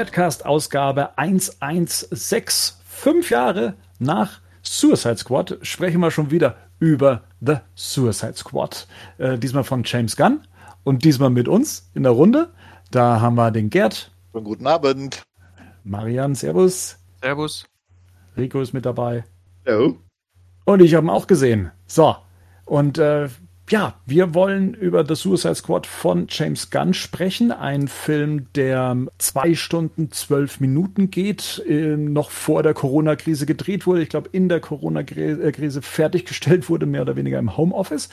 Badcast-Ausgabe 116. Fünf Jahre nach Suicide Squad sprechen wir schon wieder über The Suicide Squad. Äh, diesmal von James Gunn und diesmal mit uns in der Runde. Da haben wir den Gerd. guten Abend. Marian, Servus. Servus. Rico ist mit dabei. Hallo. Und ich habe ihn auch gesehen. So. Und äh, ja, wir wollen über The Suicide Squad von James Gunn sprechen. Ein Film, der zwei Stunden, zwölf Minuten geht, äh, noch vor der Corona-Krise gedreht wurde. Ich glaube, in der Corona-Krise fertiggestellt wurde, mehr oder weniger im Homeoffice.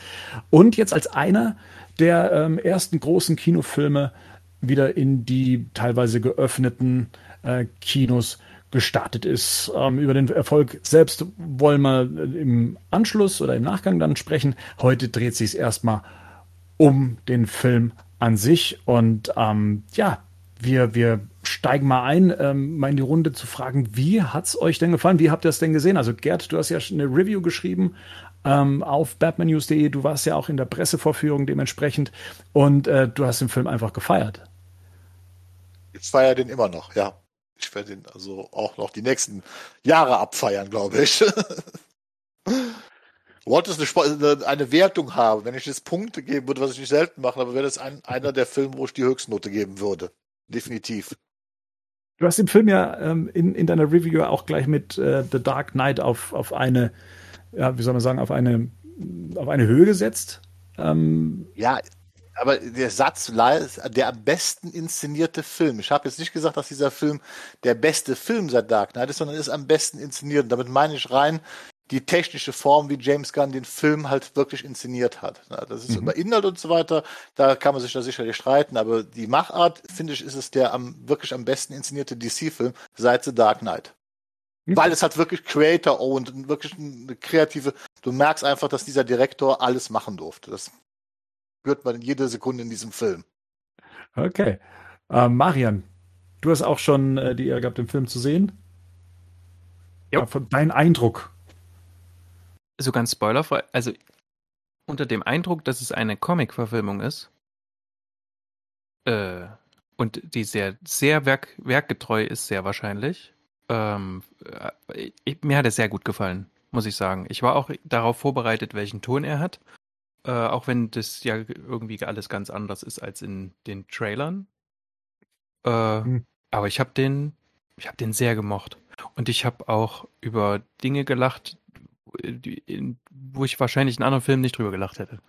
Und jetzt als einer der ähm, ersten großen Kinofilme wieder in die teilweise geöffneten äh, Kinos gestartet ist. Ähm, über den Erfolg selbst wollen wir im Anschluss oder im Nachgang dann sprechen. Heute dreht sich es erstmal um den Film an sich und ähm, ja, wir, wir steigen mal ein, ähm, mal in die Runde zu fragen, wie hat es euch denn gefallen? Wie habt ihr es denn gesehen? Also Gerd, du hast ja eine Review geschrieben ähm, auf batmannews.de. Du warst ja auch in der Pressevorführung dementsprechend und äh, du hast den Film einfach gefeiert. Ich feiere den immer noch, ja. Ich werde ihn also auch noch die nächsten Jahre abfeiern, glaube ich. Wollte es eine, eine, Wertung haben, wenn ich jetzt Punkte geben würde, was ich nicht selten mache, aber wäre das ein, einer der Filme, wo ich die Höchstnote geben würde. Definitiv. Du hast den Film ja ähm, in, in deiner Review auch gleich mit äh, The Dark Knight auf, auf eine, ja, wie soll man sagen, auf eine, auf eine Höhe gesetzt. Ähm, ja, aber der Satz, der am besten inszenierte Film. Ich habe jetzt nicht gesagt, dass dieser Film der beste Film seit Dark Knight ist, sondern ist am besten inszeniert. Und damit meine ich rein die technische Form, wie James Gunn den Film halt wirklich inszeniert hat. Das ist mhm. über Inhalt und so weiter, da kann man sich da sicherlich streiten, aber die Machart, finde ich, ist es der am, wirklich am besten inszenierte DC-Film seit The Dark Knight. Mhm. Weil es halt wirklich Creator-owned und wirklich eine kreative, du merkst einfach, dass dieser Direktor alles machen durfte. Das spürt man jede Sekunde in diesem Film. Okay. Äh, Marian, du hast auch schon äh, die Ehre gehabt, den Film zu sehen. Ja. Dein Eindruck. So ganz spoilerfrei. Also unter dem Eindruck, dass es eine Comic-Verfilmung ist äh, und die sehr, sehr werk, werkgetreu ist, sehr wahrscheinlich. Ähm, äh, ich, mir hat es sehr gut gefallen, muss ich sagen. Ich war auch darauf vorbereitet, welchen Ton er hat. Äh, auch wenn das ja irgendwie alles ganz anders ist als in den Trailern. Äh, mhm. Aber ich habe den, ich habe den sehr gemocht. Und ich habe auch über Dinge gelacht, die, wo ich wahrscheinlich in anderen Filmen nicht drüber gelacht hätte.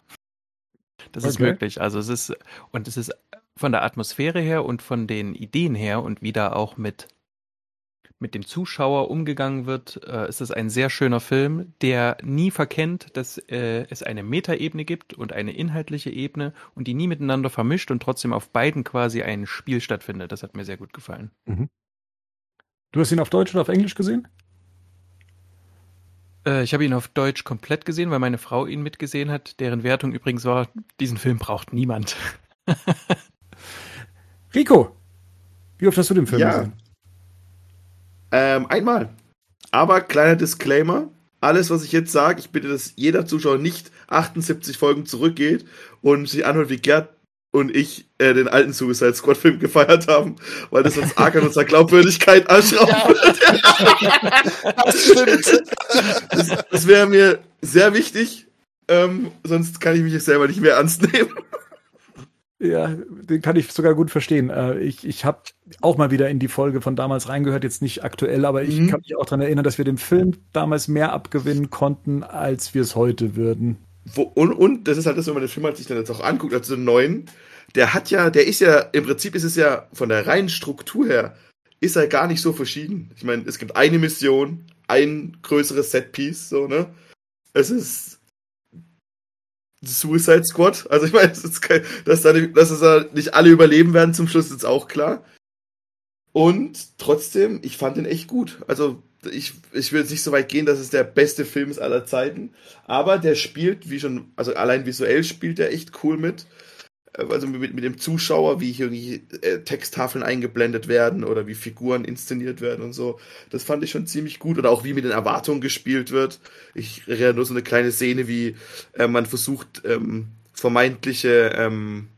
Das okay. ist möglich. Also es ist, und es ist von der Atmosphäre her und von den Ideen her und wieder auch mit mit dem Zuschauer umgegangen wird, äh, ist es ein sehr schöner Film, der nie verkennt, dass äh, es eine Metaebene gibt und eine inhaltliche Ebene und die nie miteinander vermischt und trotzdem auf beiden quasi ein Spiel stattfindet. Das hat mir sehr gut gefallen. Mhm. Du hast ihn auf Deutsch oder auf Englisch gesehen? Äh, ich habe ihn auf Deutsch komplett gesehen, weil meine Frau ihn mitgesehen hat, deren Wertung übrigens war, diesen Film braucht niemand. Rico, wie oft hast du den Film ja. gesehen? Ähm, einmal. Aber kleiner Disclaimer. Alles, was ich jetzt sage, ich bitte, dass jeder Zuschauer nicht 78 Folgen zurückgeht und sich anhört, wie Gerd und ich äh, den alten Suicide Squad Film gefeiert haben, weil das uns arg an unserer Glaubwürdigkeit anschrauben ja. wird. das stimmt. Das, das wäre mir sehr wichtig, ähm, sonst kann ich mich selber nicht mehr ernst nehmen. Ja, den kann ich sogar gut verstehen. Äh, ich ich habe auch mal wieder in die Folge von damals reingehört, jetzt nicht aktuell, aber ich mhm. kann mich auch daran erinnern, dass wir dem Film damals mehr abgewinnen konnten, als wir es heute würden. Wo, und, und das ist halt das, wenn man den Film halt sich dann jetzt auch anguckt, also den neuen, der hat ja, der ist ja, im Prinzip ist es ja von der reinen Struktur her, ist er gar nicht so verschieden. Ich meine, es gibt eine Mission, ein größeres Setpiece, so, ne? Es ist Suicide Squad. Also ich meine, das kein, dass, da nicht, dass da nicht alle überleben werden zum Schluss ist auch klar. Und trotzdem, ich fand den echt gut. Also ich, ich will jetzt nicht so weit gehen, dass es der beste Film ist aller Zeiten, aber der spielt, wie schon, also allein visuell spielt er echt cool mit. Also mit, mit dem Zuschauer, wie hier irgendwie äh, Texttafeln eingeblendet werden oder wie Figuren inszeniert werden und so. Das fand ich schon ziemlich gut. Oder auch wie mit den Erwartungen gespielt wird. Ich erinnere nur so eine kleine Szene, wie äh, man versucht, ähm, vermeintliche ähm,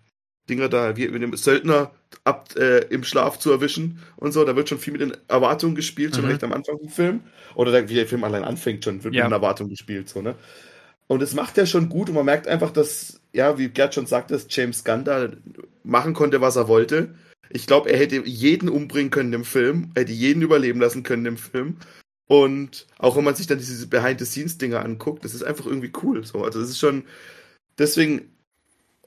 Dinger da, wie mit dem Söldner ab, äh, im Schlaf zu erwischen und so. Da wird schon viel mit den Erwartungen gespielt, schon mhm. recht am Anfang vom Film. Oder der, wie der Film allein anfängt, schon wird ja. mit den Erwartungen gespielt, so, ne? Und es macht er schon gut und man merkt einfach, dass, ja, wie Gerd schon sagte, dass James Gunn da machen konnte, was er wollte. Ich glaube, er hätte jeden umbringen können im Film, hätte jeden überleben lassen können im Film. Und auch wenn man sich dann diese Behind-the-Scenes-Dinger anguckt, das ist einfach irgendwie cool. So. Also, das ist schon, deswegen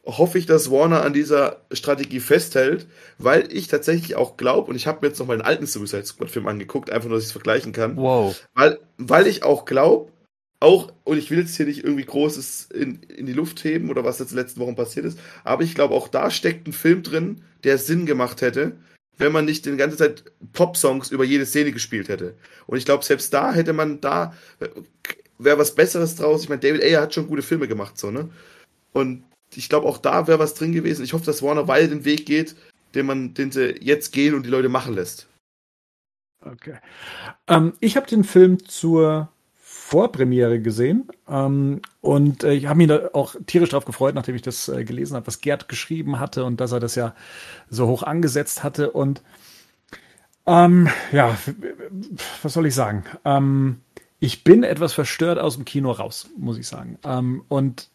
hoffe ich, dass Warner an dieser Strategie festhält, weil ich tatsächlich auch glaube, und ich habe mir jetzt noch mal einen alten Suicide Squad-Film angeguckt, einfach nur, dass ich es vergleichen kann. Wow. Weil, weil ich auch glaube, auch, und ich will jetzt hier nicht irgendwie Großes in, in die Luft heben oder was jetzt in den letzten Wochen passiert ist, aber ich glaube, auch da steckt ein Film drin, der Sinn gemacht hätte, wenn man nicht die ganze Zeit Pop-Songs über jede Szene gespielt hätte. Und ich glaube, selbst da hätte man da, wäre was Besseres draus. Ich meine, David Ayer hat schon gute Filme gemacht, so, ne? Und ich glaube, auch da wäre was drin gewesen. Ich hoffe, dass Warner weiter den Weg geht, den man, den sie jetzt gehen und die Leute machen lässt. Okay. Ähm, ich habe den Film zur Vorpremiere gesehen ähm, und äh, ich habe mich da auch tierisch drauf gefreut, nachdem ich das äh, gelesen habe, was Gerd geschrieben hatte und dass er das ja so hoch angesetzt hatte und ähm, ja, was soll ich sagen? Ähm, ich bin etwas verstört aus dem Kino raus, muss ich sagen. Ähm, und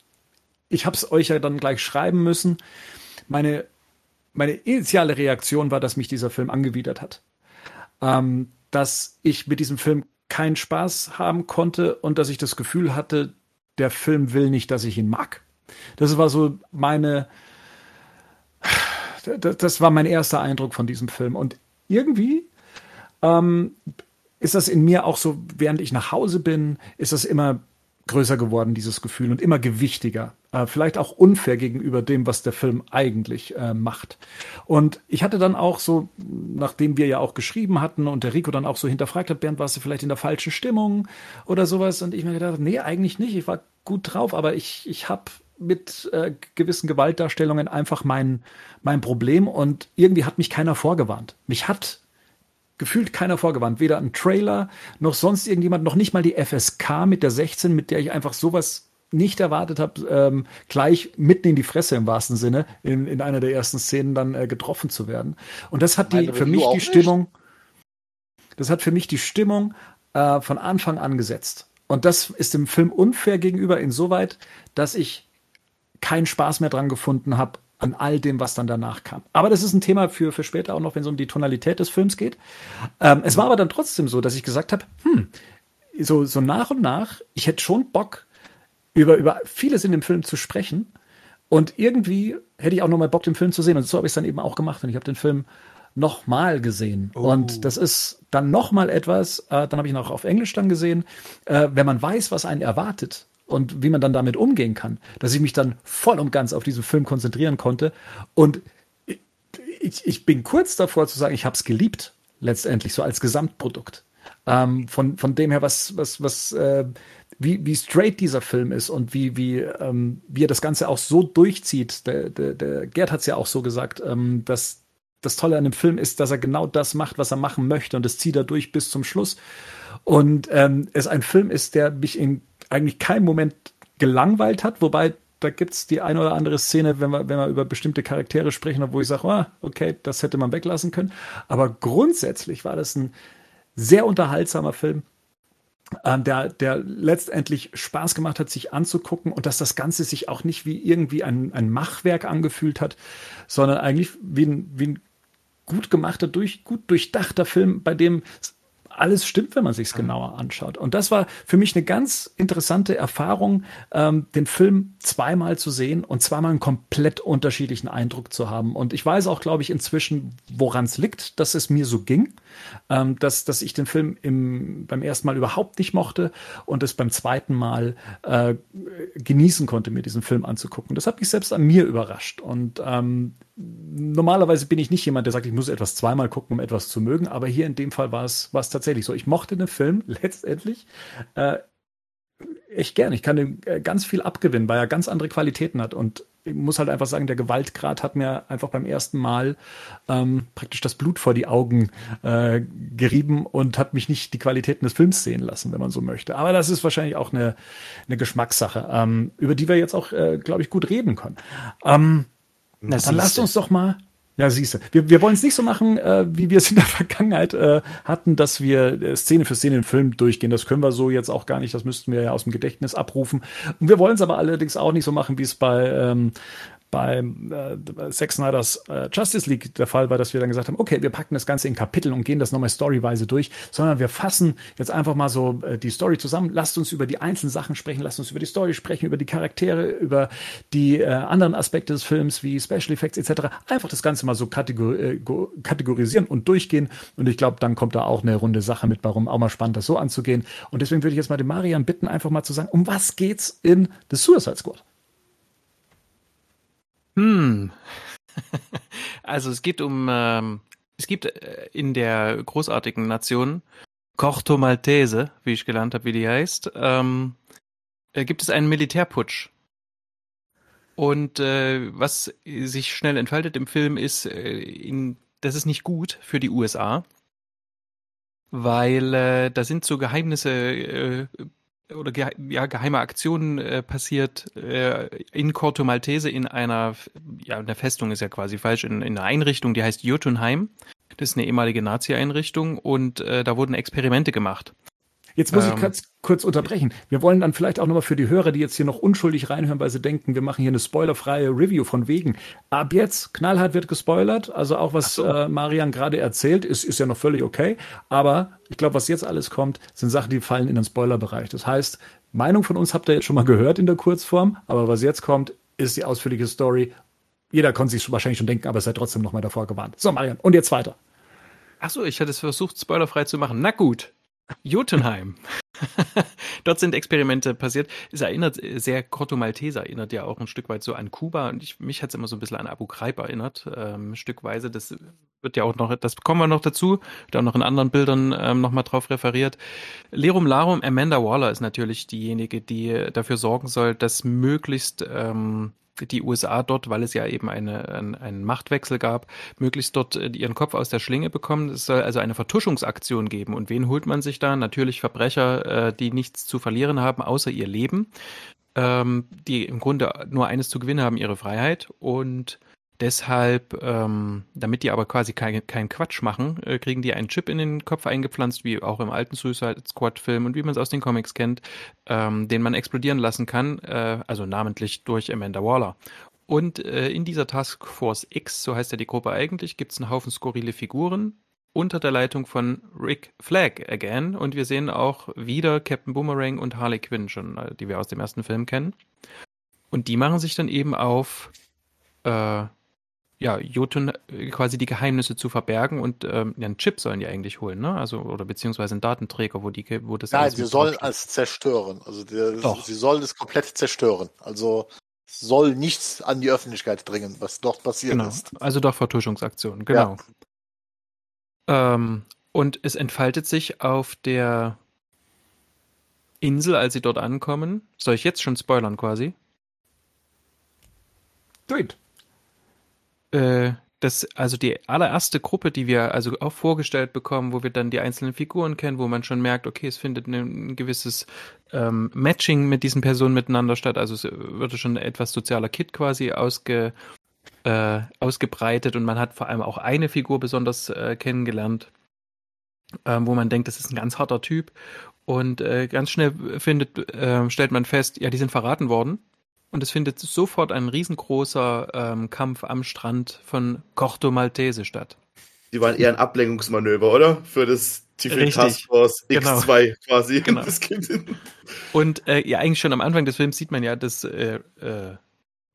ich habe es euch ja dann gleich schreiben müssen. Meine, meine initiale Reaktion war, dass mich dieser Film angewidert hat. Ähm, dass ich mit diesem Film keinen Spaß haben konnte und dass ich das Gefühl hatte, der Film will nicht, dass ich ihn mag. Das war so meine, das war mein erster Eindruck von diesem Film. Und irgendwie ähm, ist das in mir auch so, während ich nach Hause bin, ist das immer größer geworden, dieses Gefühl, und immer gewichtiger. Äh, vielleicht auch unfair gegenüber dem, was der Film eigentlich äh, macht. Und ich hatte dann auch so, nachdem wir ja auch geschrieben hatten und der Rico dann auch so hinterfragt hat, Bernd, warst du vielleicht in der falschen Stimmung oder sowas? Und ich mir gedacht, nee, eigentlich nicht. Ich war gut drauf, aber ich, ich habe mit äh, gewissen Gewaltdarstellungen einfach mein, mein Problem und irgendwie hat mich keiner vorgewarnt. Mich hat gefühlt keiner vorgewandt. Weder ein Trailer noch sonst irgendjemand, noch nicht mal die FSK mit der 16, mit der ich einfach sowas nicht erwartet habe, ähm, gleich mitten in die Fresse im wahrsten Sinne, in, in einer der ersten Szenen dann äh, getroffen zu werden. Und das hat die, für mich die Stimmung, das hat für mich die Stimmung äh, von Anfang an gesetzt. Und das ist dem Film unfair gegenüber insoweit, dass ich keinen Spaß mehr dran gefunden habe, an all dem, was dann danach kam. Aber das ist ein Thema für, für später auch noch, wenn es um die Tonalität des Films geht. Ähm, es war aber dann trotzdem so, dass ich gesagt habe, hm, so, so nach und nach, ich hätte schon Bock, über, über vieles in dem Film zu sprechen. Und irgendwie hätte ich auch noch mal Bock, den Film zu sehen. Und so habe ich es dann eben auch gemacht. Und ich habe den Film noch mal gesehen. Oh. Und das ist dann noch mal etwas, äh, dann habe ich ihn auch auf Englisch dann gesehen, äh, wenn man weiß, was einen erwartet und wie man dann damit umgehen kann, dass ich mich dann voll und ganz auf diesen Film konzentrieren konnte. Und ich, ich bin kurz davor zu sagen, ich habe es geliebt, letztendlich, so als Gesamtprodukt. Ähm, von, von dem her, was, was, was, äh, wie, wie straight dieser Film ist und wie, wie, ähm, wie er das Ganze auch so durchzieht. Der, der, der Gerd hat es ja auch so gesagt, ähm, dass das Tolle an dem Film ist, dass er genau das macht, was er machen möchte und das zieht er durch bis zum Schluss. Und ähm, es ein Film ist, der mich in eigentlich keinem Moment gelangweilt hat, wobei da gibt's die eine oder andere Szene, wenn wir, wenn wir über bestimmte Charaktere sprechen, wo ich sage, oh, okay, das hätte man weglassen können. Aber grundsätzlich war das ein sehr unterhaltsamer Film, ähm, der, der letztendlich Spaß gemacht hat, sich anzugucken und dass das Ganze sich auch nicht wie irgendwie ein, ein Machwerk angefühlt hat, sondern eigentlich wie ein, wie ein gut gemachter, durch, gut durchdachter Film, bei dem alles stimmt, wenn man sich es genauer anschaut. Und das war für mich eine ganz interessante Erfahrung, ähm, den Film zweimal zu sehen und zweimal einen komplett unterschiedlichen Eindruck zu haben. Und ich weiß auch, glaube ich, inzwischen, woran es liegt, dass es mir so ging, ähm, dass, dass ich den Film im, beim ersten Mal überhaupt nicht mochte und es beim zweiten Mal äh, genießen konnte, mir diesen Film anzugucken. Das hat mich selbst an mir überrascht. Und ähm, normalerweise bin ich nicht jemand, der sagt, ich muss etwas zweimal gucken, um etwas zu mögen, aber hier in dem Fall war es, war es tatsächlich so. Ich mochte den Film letztendlich äh, echt gern. Ich kann dem äh, ganz viel abgewinnen, weil er ganz andere Qualitäten hat. Und ich muss halt einfach sagen, der Gewaltgrad hat mir einfach beim ersten Mal ähm, praktisch das Blut vor die Augen äh, gerieben und hat mich nicht die Qualitäten des Films sehen lassen, wenn man so möchte. Aber das ist wahrscheinlich auch eine, eine Geschmackssache, ähm, über die wir jetzt auch, äh, glaube ich, gut reden können. Ähm, das dann lasst uns doch mal Ja, siehst du. Wir, wir wollen es nicht so machen, äh, wie wir es in der Vergangenheit äh, hatten, dass wir äh, Szene für Szene den Film durchgehen. Das können wir so jetzt auch gar nicht. Das müssten wir ja aus dem Gedächtnis abrufen. Und wir wollen es aber allerdings auch nicht so machen, wie es bei ähm, beim äh, Zack Snyder's äh, Justice League der Fall war, dass wir dann gesagt haben, okay, wir packen das Ganze in Kapitel und gehen das nochmal storyweise durch, sondern wir fassen jetzt einfach mal so äh, die Story zusammen. Lasst uns über die einzelnen Sachen sprechen, lasst uns über die Story sprechen, über die Charaktere, über die äh, anderen Aspekte des Films wie Special Effects etc. Einfach das Ganze mal so kategor äh, kategorisieren und durchgehen. Und ich glaube, dann kommt da auch eine runde Sache mit, warum auch mal spannend, das so anzugehen. Und deswegen würde ich jetzt mal den Marian bitten, einfach mal zu sagen, um was geht's in The Suicide Squad? Hm. Also es geht um, ähm, es gibt äh, in der großartigen Nation Corto Maltese, wie ich gelernt habe, wie die heißt, ähm, äh, gibt es einen Militärputsch. Und äh, was sich schnell entfaltet im Film ist, äh, in, das ist nicht gut für die USA, weil äh, da sind so Geheimnisse äh, oder ge ja, geheime Aktionen äh, passiert äh, in Corto Maltese in einer, ja, eine Festung ist ja quasi falsch, in, in einer Einrichtung, die heißt Jotunheim. Das ist eine ehemalige Nazi-Einrichtung und äh, da wurden Experimente gemacht. Jetzt muss ähm, ich kurz, kurz unterbrechen. Wir wollen dann vielleicht auch nochmal für die Hörer, die jetzt hier noch unschuldig reinhören, weil sie denken, wir machen hier eine spoilerfreie Review von wegen. Ab jetzt, knallhart wird gespoilert. Also auch was so. äh, Marian gerade erzählt, ist, ist ja noch völlig okay. Aber ich glaube, was jetzt alles kommt, sind Sachen, die fallen in den Spoilerbereich. Das heißt, Meinung von uns habt ihr jetzt schon mal gehört in der Kurzform, aber was jetzt kommt, ist die ausführliche Story. Jeder konnte sich wahrscheinlich schon denken, aber seid trotzdem nochmal davor gewarnt. So, Marian, und jetzt weiter. Ach so, ich hatte es versucht, spoilerfrei zu machen. Na gut. Jotunheim. Dort sind Experimente passiert. Es erinnert sehr, Corto Maltese erinnert ja auch ein Stück weit so an Kuba und ich, mich hat es immer so ein bisschen an Abu Ghraib erinnert, ähm, stückweise. Das wird ja auch noch, das kommen wir noch dazu, da noch in anderen Bildern ähm, nochmal drauf referiert. Lerum Larum, Amanda Waller ist natürlich diejenige, die dafür sorgen soll, dass möglichst ähm, die USA dort, weil es ja eben eine, ein, einen Machtwechsel gab, möglichst dort äh, ihren Kopf aus der Schlinge bekommen. Es soll also eine Vertuschungsaktion geben. Und wen holt man sich da? Natürlich Verbrecher, äh, die nichts zu verlieren haben, außer ihr Leben, ähm, die im Grunde nur eines zu gewinnen haben, ihre Freiheit. Und Deshalb, ähm, damit die aber quasi keinen kein Quatsch machen, äh, kriegen die einen Chip in den Kopf eingepflanzt, wie auch im alten Suicide Squad-Film und wie man es aus den Comics kennt, ähm, den man explodieren lassen kann, äh, also namentlich durch Amanda Waller. Und äh, in dieser Task Force X, so heißt ja die Gruppe eigentlich, gibt es einen Haufen skurrile Figuren unter der Leitung von Rick Flag again. Und wir sehen auch wieder Captain Boomerang und Harley Quinn schon, äh, die wir aus dem ersten Film kennen. Und die machen sich dann eben auf äh, ja, Jotun äh, quasi die Geheimnisse zu verbergen und ähm, ja, einen Chip sollen die eigentlich holen, ne? Also, oder beziehungsweise einen Datenträger, wo die, wo das Nein, sie sollen es zerstören. Also der, Doch. sie sollen es komplett zerstören. Also soll nichts an die Öffentlichkeit dringen, was dort passiert genau. ist. Also doch Vertuschungsaktionen, genau. Ja. Ähm, und es entfaltet sich auf der Insel, als sie dort ankommen. Soll ich jetzt schon spoilern quasi? Do it. Äh, das, also die allererste Gruppe, die wir also auch vorgestellt bekommen, wo wir dann die einzelnen Figuren kennen, wo man schon merkt, okay, es findet ein, gewisses ähm, Matching mit diesen Personen miteinander statt. Also es würde schon etwas sozialer Kit quasi ausge, äh, ausgebreitet und man hat vor allem auch eine Figur besonders äh, kennengelernt, ähm, wo man denkt, das ist ein ganz harter Typ. Und äh, ganz schnell findet, äh, stellt man fest, ja, die sind verraten worden und es findet sofort ein riesengroßer ähm, Kampf am Strand von Corto Maltese statt. Die waren eher ein Ablenkungsmanöver, oder? Für das TV Task Force X2 genau. quasi. Genau. Und äh, ja, eigentlich schon am Anfang des Films sieht man ja, dass äh, äh,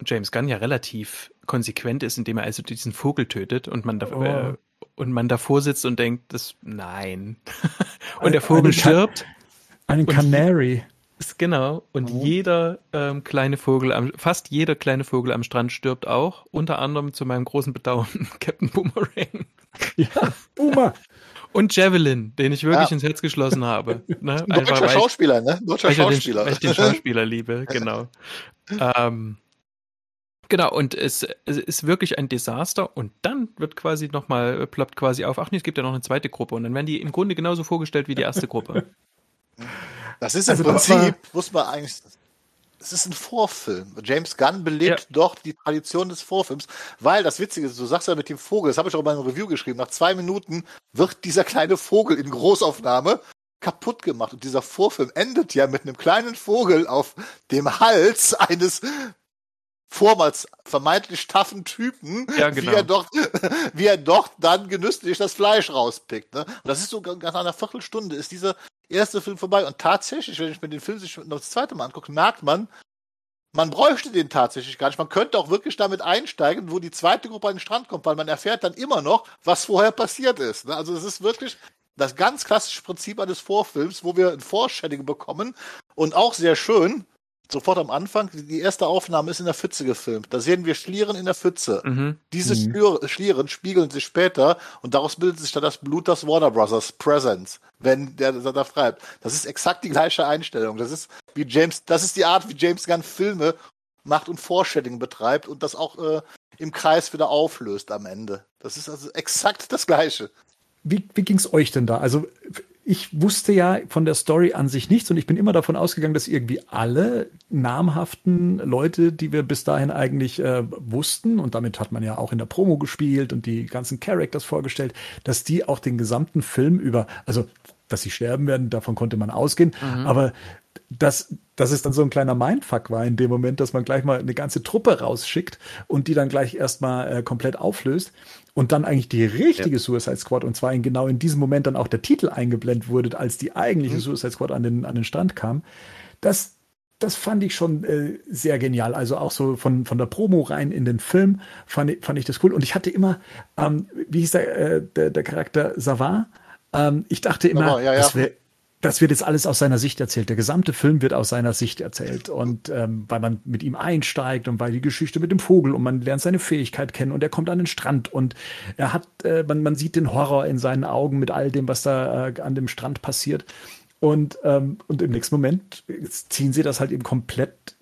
James Gunn ja relativ konsequent ist, indem er also diesen Vogel tötet und man, da, oh. Äh, und man davor sitzt und denkt, das nein. und der Vogel stirbt. Einen Canary. Genau. Und mhm. jeder ähm, kleine Vogel, am, fast jeder kleine Vogel am Strand stirbt auch. Unter anderem zu meinem großen Bedauern Captain Boomerang. Ja, Boomer. Und Javelin, den ich wirklich ja. ins Herz geschlossen habe. Ne? Deutscher Einfach, Schauspieler, ne? Deutscher Schauspieler. Den, weil ich den Schauspieler liebe, genau. ähm, Genau, und es, es, ist wirklich ein Desaster und dann wird quasi nochmal, ploppt quasi auf, ach nee, es gibt ja noch eine zweite Gruppe und dann werden die im Grunde genauso vorgestellt wie die erste Gruppe. Das ist im also Prinzip, muss man eigentlich es ist ein Vorfilm. James Gunn belebt ja. doch die Tradition des Vorfilms, weil das Witzige ist, du sagst ja mit dem Vogel, das habe ich auch in meinem Review geschrieben, nach zwei Minuten wird dieser kleine Vogel in Großaufnahme kaputt gemacht. Und dieser Vorfilm endet ja mit einem kleinen Vogel auf dem Hals eines vormals vermeintlich taffen Typen, ja, genau. wie, er doch, wie er doch dann genüsslich das Fleisch rauspickt. Ne? Und das ist so nach einer Viertelstunde ist dieser erste Film vorbei. Und tatsächlich, wenn ich mir den Film sich noch das zweite Mal angucke, merkt man, man bräuchte den tatsächlich gar nicht. Man könnte auch wirklich damit einsteigen, wo die zweite Gruppe an den Strand kommt, weil man erfährt dann immer noch, was vorher passiert ist. Ne? Also es ist wirklich das ganz klassische Prinzip eines Vorfilms, wo wir ein Foreshadowing bekommen und auch sehr schön, sofort am Anfang, die erste Aufnahme ist in der Pfütze gefilmt. Da sehen wir Schlieren in der Pfütze. Mhm. Diese mhm. Schlieren spiegeln sich später und daraus bildet sich dann das Blut das Warner Brothers Presence, wenn der da schreibt. Das ist exakt die gleiche Einstellung. Das ist wie James, das ist die Art, wie James Gunn Filme macht und Foreshadowing betreibt und das auch äh, im Kreis wieder auflöst am Ende. Das ist also exakt das Gleiche. Wie, wie ging es euch denn da? Also ich wusste ja von der Story an sich nichts und ich bin immer davon ausgegangen, dass irgendwie alle namhaften Leute, die wir bis dahin eigentlich äh, wussten, und damit hat man ja auch in der Promo gespielt und die ganzen Characters vorgestellt, dass die auch den gesamten Film über, also dass sie sterben werden, davon konnte man ausgehen, mhm. aber dass, dass es dann so ein kleiner Mindfuck war in dem Moment, dass man gleich mal eine ganze Truppe rausschickt und die dann gleich erstmal äh, komplett auflöst und dann eigentlich die richtige ja. Suicide Squad und zwar in genau in diesem Moment dann auch der Titel eingeblendet wurde, als die eigentliche mhm. Suicide Squad an den, an den Strand kam. Das, das fand ich schon äh, sehr genial. Also auch so von, von der Promo rein in den Film fand ich, fand ich das cool. Und ich hatte immer, ähm, wie hieß der, äh, der, der Charakter Savard? Ähm, ich dachte immer, ja, ja. das wäre das wird jetzt alles aus seiner Sicht erzählt. Der gesamte Film wird aus seiner Sicht erzählt. Und ähm, weil man mit ihm einsteigt und weil die Geschichte mit dem Vogel und man lernt seine Fähigkeit kennen und er kommt an den Strand und er hat, äh, man, man sieht den Horror in seinen Augen mit all dem, was da äh, an dem Strand passiert. Und, ähm, und im nächsten Moment ziehen sie das halt eben komplett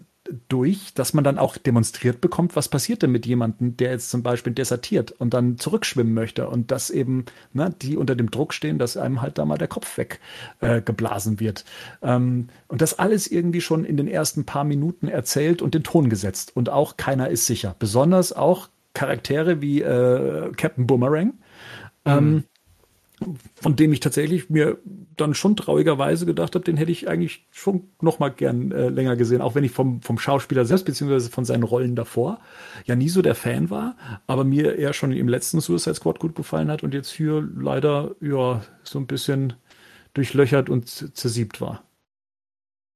durch, dass man dann auch demonstriert bekommt, was passiert denn mit jemandem, der jetzt zum Beispiel desertiert und dann zurückschwimmen möchte und dass eben ne, die unter dem Druck stehen, dass einem halt da mal der Kopf weggeblasen äh, wird. Ähm, und das alles irgendwie schon in den ersten paar Minuten erzählt und den Ton gesetzt. Und auch keiner ist sicher. Besonders auch Charaktere wie äh, Captain Boomerang. Ähm, mhm. Von dem ich tatsächlich mir dann schon traurigerweise gedacht habe, den hätte ich eigentlich schon noch mal gern äh, länger gesehen, auch wenn ich vom, vom Schauspieler selbst beziehungsweise von seinen Rollen davor ja nie so der Fan war, aber mir eher schon im letzten Suicide Squad gut gefallen hat und jetzt hier leider ja so ein bisschen durchlöchert und zersiebt war.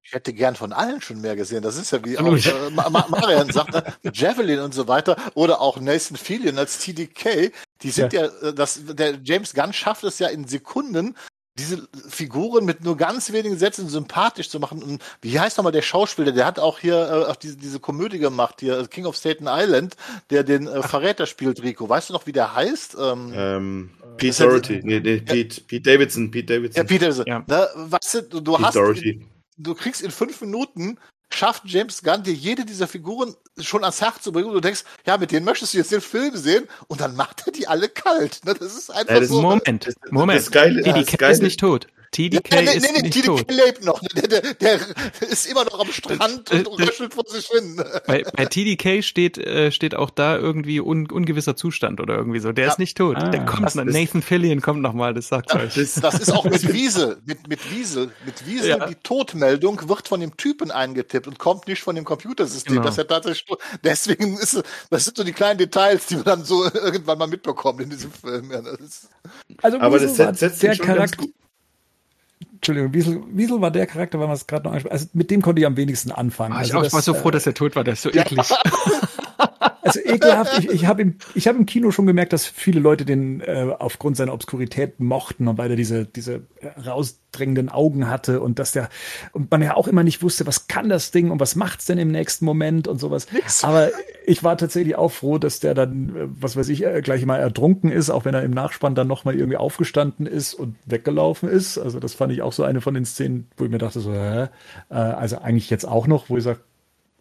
Ich hätte gern von allen schon mehr gesehen. Das ist ja wie auch, äh, Marian sagt, ne? Javelin und so weiter. Oder auch Nathan Fillion als TDK. Die sind ja, ja äh, das, der James Gunn schafft es ja in Sekunden, diese Figuren mit nur ganz wenigen Sätzen sympathisch zu machen. Und wie heißt nochmal der Schauspieler? Der hat auch hier äh, auch diese, diese Komödie gemacht, hier äh, King of Staten Island, der den äh, Verräter spielt, Rico. Weißt du noch, wie der heißt? Ähm, ähm, Pete Doherty. Nee, nee, Pete, Pete Davidson. Pete Davidson. Ja, Pete Davidson. Ja. Da, weißt du, du, du Pete hast. Doherty du kriegst in fünf Minuten schafft James Gunn dir jede dieser Figuren schon ans Herz zu bringen und du denkst, ja, mit denen möchtest du jetzt den Film sehen und dann macht er die alle kalt. Ne? Das ist einfach ja, das so. Moment, Moment. Das Geile, die, die ist nicht tot. TDK ja, nee, ist nee, nee, nicht TDK tot. lebt noch. Der, der, der ist immer noch am Strand und röchelt vor sich hin. Bei, bei TDK steht, äh, steht auch da irgendwie un, ungewisser Zustand oder irgendwie so. Der ja. ist nicht tot. Ah, der kommt. Nathan Fillion kommt noch mal, das sagt ja, euch. Das, das, ist auch mit Wiesel. Mit, mit Wiesel. Mit Wiesel, ja. die Todmeldung wird von dem Typen eingetippt und kommt nicht von dem Computersystem. Genau. Das ist tatsächlich, deswegen ist das sind so die kleinen Details, die wir dann so irgendwann mal mitbekommen in diesem Film. Ja, das also, aber das setzt der Charakter Entschuldigung, Wiesel, Wiesel war der Charakter, weil man es gerade noch anspricht. Also mit dem konnte ich am wenigsten anfangen. Ah, ich also war so froh, dass er tot war, der ist so eklig. Also ekelhaft. Ich, ich habe im, ich hab im Kino schon gemerkt, dass viele Leute den äh, aufgrund seiner Obskurität mochten und weil er diese, diese rausdrängenden Augen hatte und dass der und man ja auch immer nicht wusste, was kann das Ding und was macht's denn im nächsten Moment und sowas. Nix. Aber ich war tatsächlich auch froh, dass der dann, äh, was weiß ich, äh, gleich mal ertrunken ist, auch wenn er im Nachspann dann nochmal irgendwie aufgestanden ist und weggelaufen ist. Also das fand ich auch so eine von den Szenen, wo ich mir dachte so, hä? Äh, also eigentlich jetzt auch noch, wo ich sage,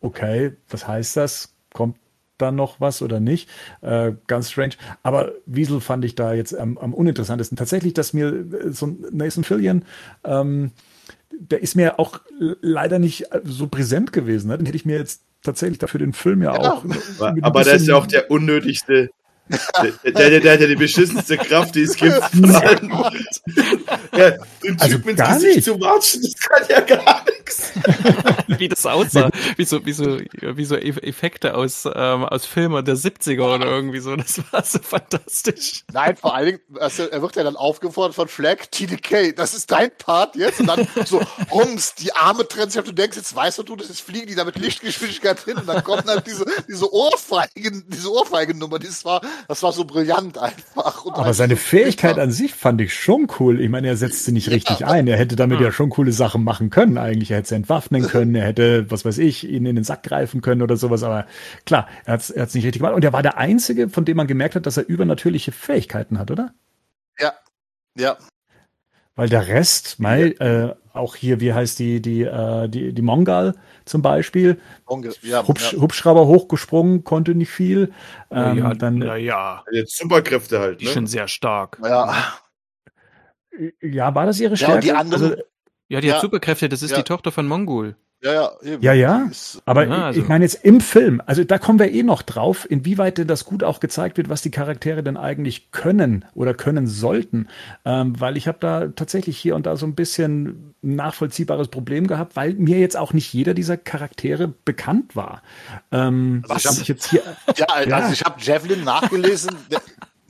okay, was heißt das? Kommt da noch was oder nicht. Äh, ganz strange. Aber Wiesel fand ich da jetzt am, am uninteressantesten. Tatsächlich, dass mir äh, so Nathan Fillion, ähm, der ist mir auch leider nicht so präsent gewesen. Ne? Den hätte ich mir jetzt tatsächlich dafür den Film ja, ja auch. Aber, aber der ist ja auch der unnötigste der, der, der, hat ja die beschissenste Kraft, die es gibt von allen. Ja, den also Typ ins gar Gesicht nicht. zu watschen, das kann ja gar nichts. Wie das aussah. Wie so, wie so, wie so Effekte aus, ähm, aus Filmen der 70er oder irgendwie so. Das war so fantastisch. Nein, vor allen Dingen, also, er wird ja dann aufgefordert von Flag, TDK, das ist dein Part jetzt. Und dann so, rums, die Arme trennen sich ab. Du denkst, jetzt weißt du, das jetzt fliegen die da mit Lichtgeschwindigkeit hin. Und dann kommt halt diese, diese Ohrfeigen, diese Ohrfeigennummer. Das war, das war so brillant einfach. Und Aber seine Fähigkeit an sich fand ich schon cool. Ich meine, er setzt sie nicht richtig ein. Er hätte damit ja schon coole Sachen machen können eigentlich. Er hätte sie entwaffnen können, er hätte, was weiß ich, ihn in den Sack greifen können oder sowas. Aber klar, er hat es er nicht richtig gemacht. Und er war der Einzige, von dem man gemerkt hat, dass er übernatürliche Fähigkeiten hat, oder? Ja, ja. Weil der Rest, mal, äh, auch hier, wie heißt die, die, äh, die, die Mongal zum Beispiel, Unge ja, Hubsch, ja. Hubschrauber hochgesprungen, konnte nicht viel. Ähm, ja, dann, na ja, Jetzt Superkräfte halt, die ist schon ne? sehr stark. ja. ja, war das ihre Ja, Stärke? und die anderen- also, Ja, die Ja. hat Superkräfte, das ist Ja. die Tochter von Mongol. Ja, ja, eben. Ja, ja. Aber Ja, also- ich meine jetzt im Film, also da kommen wir eh noch drauf, inwieweit denn das gut auch gezeigt wird, was die Charaktere denn eigentlich können oder können sollten. Ähm, weil ich habe da tatsächlich hier und da so ein bisschen ein nachvollziehbares Problem gehabt, weil mir jetzt auch nicht jeder dieser Charaktere bekannt war. Ähm, Was? was ich jetzt hier, ja, also Ja. ich habe Javelin nachgelesen.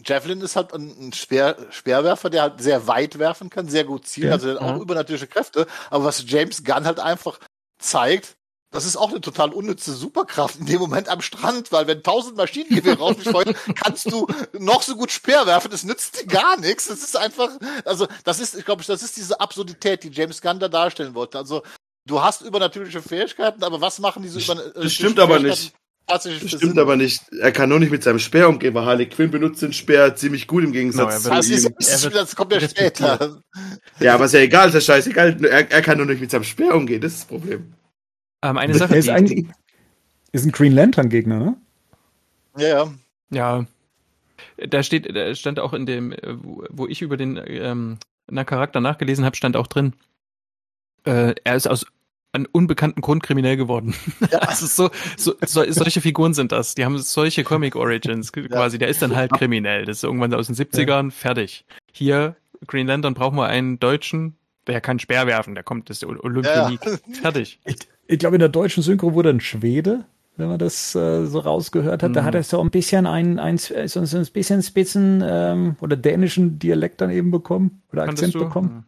Javelin ist halt ein, Speer, Speerwerfer, der halt sehr weit werfen kann, sehr gut zielen, Ja. also hat auch übernatürliche Kräfte. Aber was James Gunn halt einfach zeigt, das ist auch eine total unnütze Superkraft in dem Moment am Strand, weil wenn tausend Maschinengewehre auf dich feuern, kannst du noch so gut Speer werfen, das nützt dir gar nichts. Das ist einfach, also das ist, ich glaube, das ist diese Absurdität, die James Gunn da darstellen wollte. Also du hast übernatürliche Fähigkeiten, aber was machen diese Das- über das stimmt aber nicht. Das stimmt aber nicht. Er kann nur nicht mit seinem Speer umgehen, weil Harley Quinn benutzt den Speer ziemlich gut im Genau, er Gegensatz wird- zu Das, ist, ihm. das, ist, Er kommt ja später. Ja, aber ist ja egal, ist ja scheißegal. Er, er kann nur nicht mit seinem Speer umgehen, das ist das Problem. Ähm, eine er Sache, ist, die, eigentlich, ist ein Green Lantern Gegner, ne? Ja, ja. Ja. Da steht, da stand auch in dem, äh, wo ich über den ähm, Charakter nachgelesen habe, stand auch drin, äh, er ist aus einem unbekannten Grund kriminell geworden. also so, so, so, solche Figuren sind das. Die haben solche Comic Origins quasi. Der ist dann halt kriminell. Das ist irgendwann aus den 70ern, fertig. Hier, Green Lantern brauchen wir einen Deutschen, der kann Speer werfen, der kommt, das ist der Olympionik. Fertig. Ich, ich glaube, in der deutschen Synchro wurde ein Schwede, wenn man das äh, so rausgehört hat. Da Mhm. hat er so ein bisschen ein, ein, so, so ein bisschen Spitzen ähm, oder dänischen Dialekt dann eben bekommen oder Akzent du? bekommen.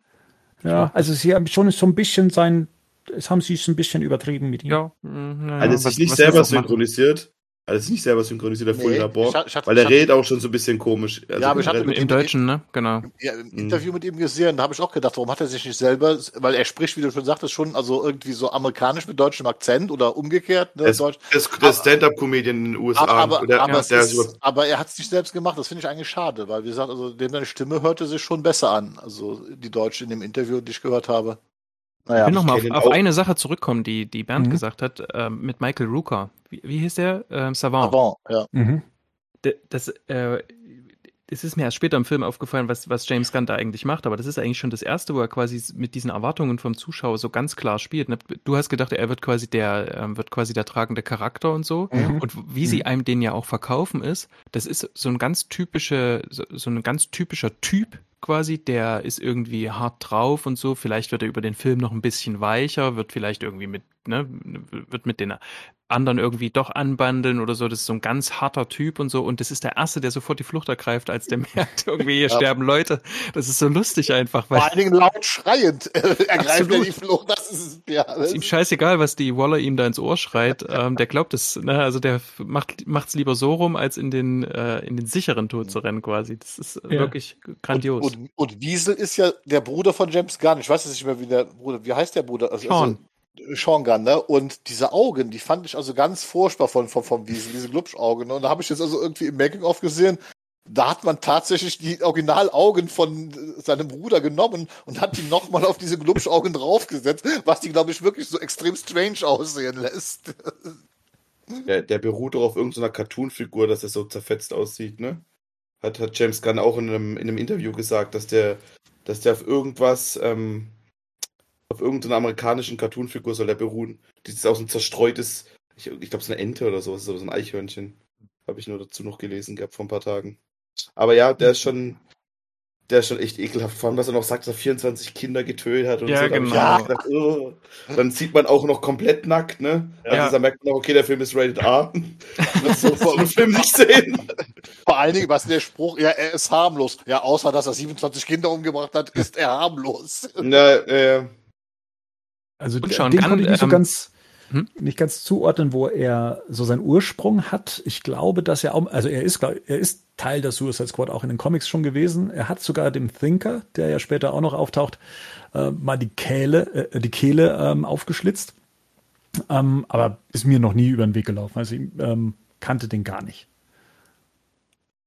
Ja, also sie haben schon so ein bisschen sein, es haben sie es ein bisschen übertrieben mit ihm. Ja. naja, Hat er sich was- nicht was selber synchronisiert? Hat er sich nicht selber synchronisiert, der Nee, Labor? Weil er redet auch schon so ein bisschen komisch. Also Ja, aber ich hatte generell- Im, Im Deutschen, ne? Genau. Ja, im Mhm. Interview mit ihm gesehen, da habe ich auch gedacht, warum hat er sich nicht selber, weil er spricht, wie du schon sagtest, schon also irgendwie so amerikanisch mit deutschem Akzent oder umgekehrt. Ne, Das, Deutsch. das, der Stand-Up-Comedian in den USA. Aber, aber, der, aber, es der ist ist, aber er hat es nicht selbst gemacht, das finde ich eigentlich schade, weil wie gesagt, also dem seine Stimme hörte sich schon besser an, also die Deutsche in dem Interview, die ich gehört habe. Naja, Ich will nochmal auf, auf eine Sache zurückkommen, die, die Bernd Mhm. gesagt hat, ähm, mit Michael Rooker. Wie, wie hieß der? Ähm, Savant. Avant, ja. Mhm. Das, äh, es ist mir erst später im Film aufgefallen, was, was James Gunn da eigentlich macht, aber das ist eigentlich schon das erste, wo er quasi mit diesen Erwartungen vom Zuschauer so ganz klar spielt. ne? Du hast gedacht, er wird quasi der, ähm, wird quasi der tragende Charakter und so. Mhm. Und wie sie einem den ja auch verkaufen ist, das ist so ein ganz typische, so, so ein ganz typischer Typ quasi, der ist irgendwie hart drauf und so. Vielleicht wird er über den Film noch ein bisschen weicher, wird vielleicht irgendwie mit, ne, wird mit den anderen irgendwie doch anbandeln oder so. Das ist so ein ganz harter Typ und so. Und das ist der Erste, der sofort die Flucht ergreift, als der merkt, irgendwie hier Ja. sterben Leute. Das ist so lustig einfach, weil Vor allen Dingen laut schreiend äh, ergreift er die Flucht. Das ist ja. Das ist ihm scheißegal, was die Waller ihm da ins Ohr schreit. Ähm, der glaubt es, ne? Also der macht macht's lieber so rum, als in den äh, in den sicheren Tod zu rennen quasi. Das ist Ja. wirklich grandios. Und, und, und Wiesel ist ja der Bruder von James Gunn. Ich weiß jetzt nicht mehr, wie der Bruder, wie heißt der Bruder? Also, Sean. Also, Sean Gunn, ne? Und diese Augen, die fand ich also ganz furchtbar von, von, vom Wiesel, diese Glubschaugen. Und da habe ich jetzt also irgendwie im Making-of gesehen, da hat man tatsächlich die Originalaugen von äh, seinem Bruder genommen und hat die nochmal auf diese Glubschaugen draufgesetzt, was die, glaube ich, wirklich so extrem strange aussehen lässt. der, der beruht doch auf irgendeiner Cartoon-Figur, dass er so zerfetzt aussieht, ne? Hat, hat James Gunn auch in einem, in einem Interview gesagt, dass der, dass der auf irgendwas, ähm, Auf irgendeiner amerikanischen Cartoonfigur soll der beruhen. Die ist auch so ein zerstreutes, ich, ich glaube, es ist eine Ente oder so, so ein Eichhörnchen. Habe ich nur dazu noch gelesen gehabt vor ein paar Tagen. Aber ja, der ist schon, der ist schon echt ekelhaft. Vor allem, was er noch sagt, dass er 24 Kinder getötet hat und Ja, so. Genau. gedacht, oh. Dann sieht man auch noch komplett nackt, ne? Ja. Also da merkt man auch, okay, der Film ist rated R. Das so vor einem Film nicht sehen. Vor allen Dingen, was ist der Spruch? Ja, er ist harmlos. Ja, außer dass er 27 Kinder umgebracht hat, ist er harmlos. Na, äh, Also Und den schon den kann, konnte ich nicht so ähm, ganz hm? nicht ganz zuordnen, wo er so seinen Ursprung hat. Ich glaube, dass er auch, also er ist, er ist Teil der Suicide Squad auch in den Comics schon gewesen. Er hat sogar dem Thinker, der ja später auch noch auftaucht, äh, mal die Kehle, äh, die Kehle ähm, aufgeschlitzt. Ähm, aber ist mir noch nie über den Weg gelaufen. Also ich ähm, kannte den gar nicht.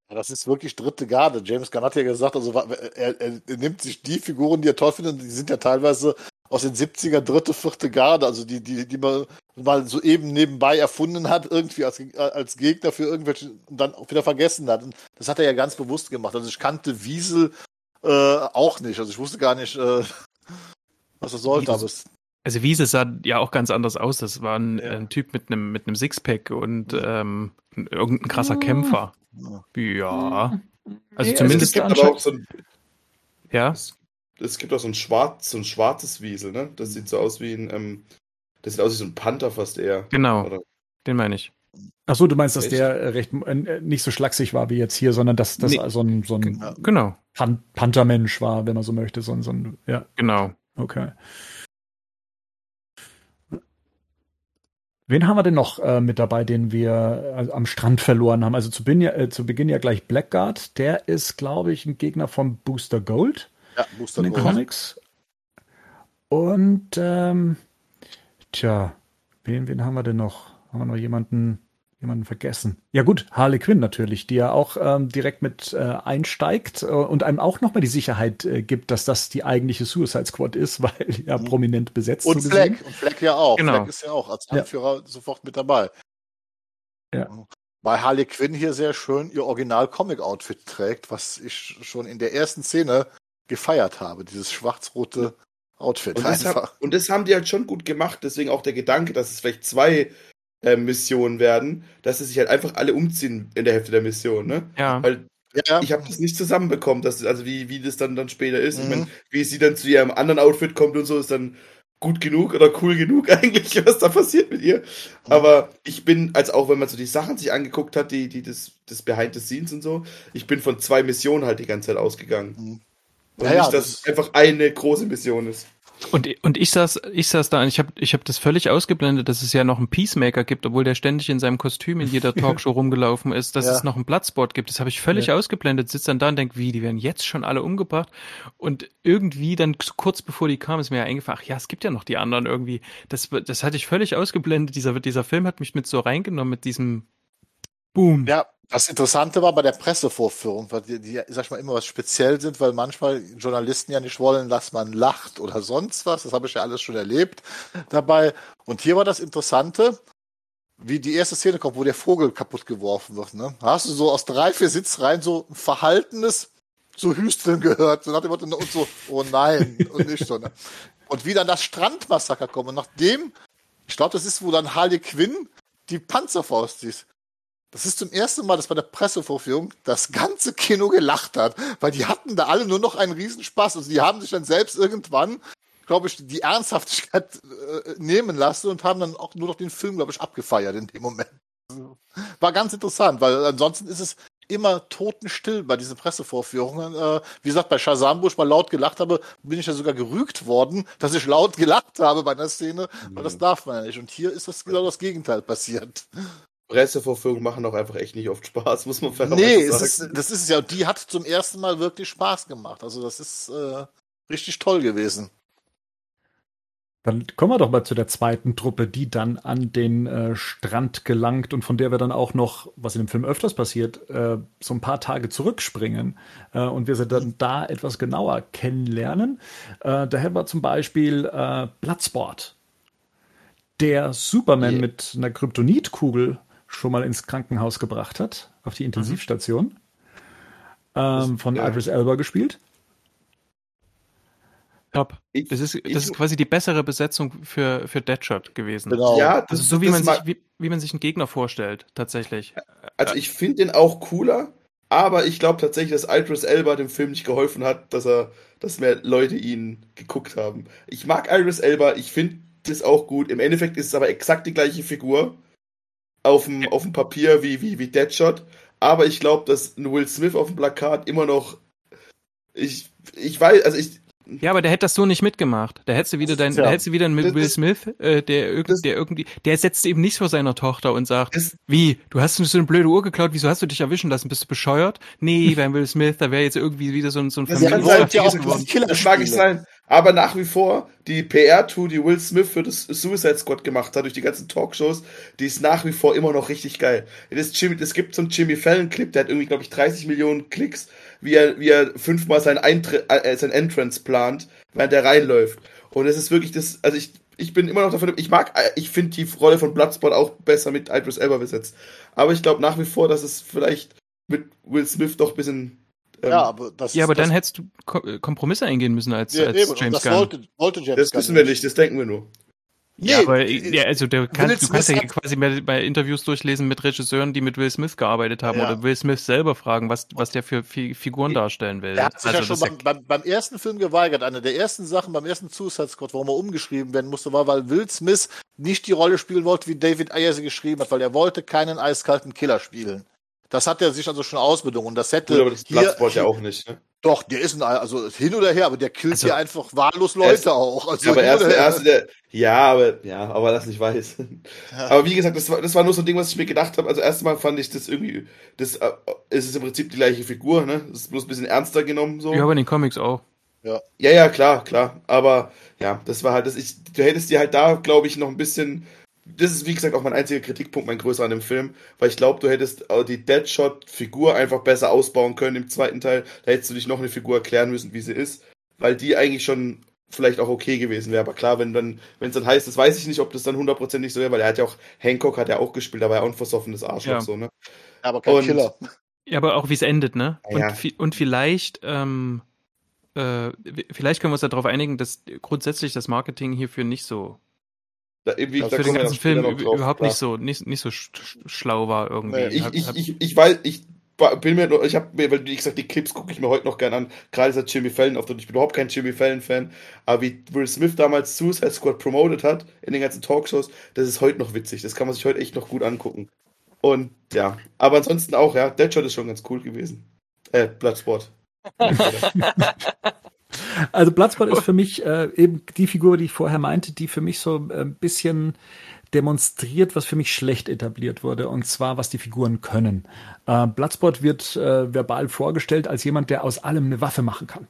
Das ist wirklich dritte Garde. James Gunn hat ja gesagt, also er, er, nimmt sich die Figuren, die er toll findet, die sind ja teilweise aus den 70er, dritte, vierte Garde, also die, die, die man mal so eben nebenbei erfunden hat, irgendwie als, als Gegner für irgendwelche und dann auch wieder vergessen hat. Und das hat er ja ganz bewusst gemacht. Also ich kannte Wiesel äh, auch nicht. Also ich wusste gar nicht, äh, was das sollte, aber es, Also Wiese sah ja auch ganz anders aus. Das war ein, Ja. ein Typ mit einem mit einem Sixpack und ähm, irgendein krasser Ah. Kämpfer. ja. Ja. Also Nee, zumindest es gibt aber auch so ein, Ja. es gibt auch so ein schwarz, so ein schwarzes Wiesel, ne? Das sieht so aus wie ein, ähm, das sieht aus wie so ein Panther fast eher. Genau, Oder? den meine ich. Ach so, du meinst, dass Echt? der äh, recht äh, nicht so schlaksig war wie jetzt hier, sondern dass das Nee. so ein, so ein Ja. Genau, Pan Panthermensch war, wenn man so möchte. So ein, so ein, ja, genau. okay. Wen haben wir denn noch äh, mit dabei, den wir äh, am Strand verloren haben? Also zu, Beginn ja- äh, zu Beginn ja gleich Blackguard. Der ist, glaube ich, ein Gegner von Booster Gold ja, Booster in den. Comics. Und ähm, tja, wen, wen haben wir denn noch? Haben wir noch jemanden, jemanden vergessen? Ja gut, Harley Quinn natürlich, die ja auch ähm, direkt mit äh, einsteigt äh, und einem auch nochmal die Sicherheit äh, gibt, dass das die eigentliche Suicide Squad ist, weil ja Mhm. prominent besetzt. Und so. Fleck. Und Fleck ja auch. Genau. Fleck ist ja auch als Ja. Anführer sofort mit dabei. Ja. Bei Harley Quinn hier sehr schön ihr Original-Comic-Outfit trägt, was ich schon in der ersten Szene gefeiert habe. Dieses schwarz-rote Outfit. Und das, einfach. haben, und das haben die halt schon gut gemacht. Deswegen auch der Gedanke, dass es vielleicht zwei äh, Missionen werden, dass sie sich halt einfach alle umziehen in der Hälfte der Mission, ne? Ja. Weil ja, ich habe das nicht zusammenbekommen, dass, also wie, wie das dann, dann später ist. Ich Mhm. meine, wie sie dann zu ihrem anderen Outfit kommt und so, ist dann gut genug oder cool genug eigentlich, was da passiert mit ihr. Aber ich bin, als auch wenn man so die Sachen sich angeguckt hat, die, die das, das Behind the Scenes und so, ich bin von zwei Missionen halt die ganze Zeit ausgegangen. Mhm. Und Ja, nicht, dass das- es einfach eine große Mission ist. Und, und ich saß, ich saß da und ich habe ich hab das völlig ausgeblendet, dass es ja noch einen Peacemaker gibt, obwohl der ständig in seinem Kostüm in jeder Talkshow rumgelaufen ist, dass Ja. es noch einen Bloodsport gibt. Das habe ich völlig Ja. ausgeblendet, sitze dann da und denke, wie, die werden jetzt schon alle umgebracht. Und irgendwie dann kurz bevor die kamen, ist mir ja eingefallen, ach ja, es gibt ja noch die anderen irgendwie. Das, das hatte ich völlig ausgeblendet. Dieser, dieser Film hat mich mit so reingenommen, mit diesem Boom. ja, das Interessante war bei der Pressevorführung, weil die, die, sag ich mal, immer was speziell sind, weil manchmal Journalisten ja nicht wollen, dass man lacht oder sonst was. Das habe ich ja alles schon erlebt dabei. Und hier war das Interessante, wie die erste Szene kommt, wo der Vogel kaputt geworfen wird. Ne? Da hast du so aus drei, vier Sitzreihen so ein verhaltenes so Hüsteln gehört. So nach Motto, und so, oh nein, und nicht so. Ne? Und wie dann das Strandmassaker kommt. Und nachdem, ich glaube, das ist, wo dann Harley Quinn die Panzerfaust ist. Das ist zum ersten Mal, dass bei der Pressevorführung das ganze Kino gelacht hat, weil die hatten da alle nur noch einen Riesenspaß. Also die haben sich dann selbst irgendwann, glaube ich, die Ernsthaftigkeit äh, nehmen lassen und haben dann auch nur noch den Film, glaube ich, abgefeiert in dem Moment. War ganz interessant, weil ansonsten ist es immer totenstill bei diesen Pressevorführungen. Äh, wie gesagt, bei Shazam, wo ich mal laut gelacht habe, bin ich ja sogar gerügt worden, dass ich laut gelacht habe bei einer Szene, weil das darf man ja nicht. Und hier ist das genau das Gegenteil passiert. Pressevorführungen machen auch einfach echt nicht oft Spaß, muss man fairerweise Nee, sagen. ist, das ist es ja. Und die hat zum ersten Mal wirklich Spaß gemacht. Also das ist äh, richtig toll gewesen. Dann kommen wir doch mal zu der zweiten Truppe, die dann an den äh, Strand gelangt und von der wir dann auch noch, was in dem Film öfters passiert, äh, so ein paar Tage zurückspringen äh, und wir sie dann da etwas genauer kennenlernen. Äh, da hätten wir zum Beispiel äh, Bloodsport, der Superman Yeah. mit einer Kryptonitkugel schon mal ins Krankenhaus gebracht hat, auf die Intensivstation. Ähm, von ja. Idris Elba gespielt. Top. Ich- Das ist, ich- das ist quasi die bessere Besetzung für, für Deadshot gewesen. Genau. Ja, das, Also so wie das man, sich, wie, wie man sich einen Gegner vorstellt, tatsächlich. Also ich finde den auch cooler, aber ich glaube tatsächlich, dass Idris Elba dem Film nicht geholfen hat, dass er, dass mehr Leute ihn geguckt haben. Ich mag Idris Elba, ich finde das auch gut. Im Endeffekt ist es aber exakt die gleiche Figur auf dem, auf dem Papier wie, wie, wie Deadshot. Aber ich glaube, dass ein Will Smith auf dem Plakat immer noch. Ich, ich weiß, also ich, Ja, aber der hätte das so nicht mitgemacht. Da hättest du wieder dein, Tja. da hättest du wieder einen Das- Will das- Smith, äh, der, irgend, das- der irgendwie, der setzt eben nicht vor seiner Tochter und sagt, Das- wie, du hast uns so eine blöde Uhr geklaut, wieso hast du dich erwischen lassen? Bist du bescheuert? Nee, beim Will Smith, da wäre jetzt irgendwie wieder so ein, so ein Das kann kann sein, sein, ja das, diese Killerspiele. das mag nicht sein. Aber nach wie vor, die PR-Tour, die Will Smith für das Suicide Squad gemacht hat, durch die ganzen Talkshows, die ist nach wie vor immer noch richtig geil. Es gibt so einen Jimmy Fallon-Clip, der hat irgendwie, glaube ich, 30 Millionen Klicks, wie er, wie er fünfmal sein, Eintritt, äh, sein Entrance plant, während er reinläuft. Und es ist wirklich das, also ich, ich bin immer noch davon, ich mag, äh, ich finde die Rolle von Bloodsport auch besser mit Idris Elba besetzt. Aber ich glaube nach wie vor, dass es vielleicht mit Will Smith doch ein bisschen ähm, Ja, aber das Ja, aber das, dann hättest du äh, Kompromisse eingehen müssen als, ja, als eben, James das Gunn. wollte, wollte James Das Gunn wissen wir nicht, das denken wir nur. Nee, ja, aber äh, ja, also der kann, du kannst ja quasi bei, bei Interviews durchlesen mit Regisseuren, die mit Will Smith gearbeitet haben Ja. oder Will Smith selber fragen, was, was der für Fi Figuren darstellen will. Er hat sich ja Also schon das ist beim, beim, beim ersten Film geweigert. Eine der ersten Sachen beim ersten Suicide Squad, warum er umgeschrieben werden musste, war, weil Will Smith nicht die Rolle spielen wollte, wie David Ayer sie geschrieben hat, weil er wollte keinen eiskalten Killer spielen. Das hat er sich also schon ausbedungen. Und das hätte Gut, aber das hier, Bloodsport ja auch nicht. Ne? Doch, der ist ein, also hin oder her, aber der killt Also- hier einfach wahllos Leute auch. Also Ja, aber er ist der. Erste, der. Ja, aber, ja, aber das nicht weiß. Aber wie gesagt, das war, das war nur so ein Ding, was ich mir gedacht habe. Also, erstmal fand ich das irgendwie. Das äh, es ist im Prinzip die gleiche Figur, ne? Das ist bloß ein bisschen ernster genommen, so. ja, aber in den Comics auch. Ja, ja, klar, klar. Aber ja, das war halt, das ich, du hättest dir halt da, glaube ich, noch ein bisschen. Das ist, wie gesagt, auch mein einziger Kritikpunkt, mein größer an dem Film, weil ich glaube, du hättest äh, die Deadshot-Figur einfach besser ausbauen können im zweiten Teil. Da hättest du dich noch eine Figur erklären müssen, wie sie ist, weil die eigentlich schon vielleicht auch okay gewesen wäre. Aber klar, wenn dann, wenn es dann heißt, das weiß ich nicht, ob das dann hundertprozentig so wäre, weil er hat ja auch, Hancock hat ja auch gespielt, aber er auch ein versoffenes Arschloch, Ja. so, ne? aber kein und- Killer. Ja, aber auch wie es endet, ne? Und, Ja. vi- und vielleicht, ähm, äh, vielleicht können wir uns darauf einigen, dass grundsätzlich das Marketing hierfür nicht so, Da, irgendwie, Ja, da für den ganzen noch Film noch drauf, überhaupt nicht so, nicht, nicht so sch sch schlau war irgendwie. Nee, Ich, Hab- ich, hab- ich, ich weiß, ich bin mir nur, ich habe mir, weil wie gesagt, die Clips gucke ich mir heute noch gern an. Gerade dieser Jimmy Fallon Auftritt. Ich bin überhaupt kein Jimmy Fallon Fan, aber wie Will Smith damals Suicide Squad promoted hat in den ganzen Talkshows, das ist heute noch witzig. Das kann man sich heute echt noch gut angucken. Und ja, aber ansonsten auch, ja, Deadshot ist schon ganz cool gewesen. Äh, Bloodsport. Also Bloodsport ist für mich äh, eben die Figur, die ich vorher meinte, die für mich so äh, ein bisschen demonstriert, was für mich schlecht etabliert wurde, und zwar, was die Figuren können. Äh, Bloodsport wird äh, verbal vorgestellt als jemand, der aus allem eine Waffe machen kann,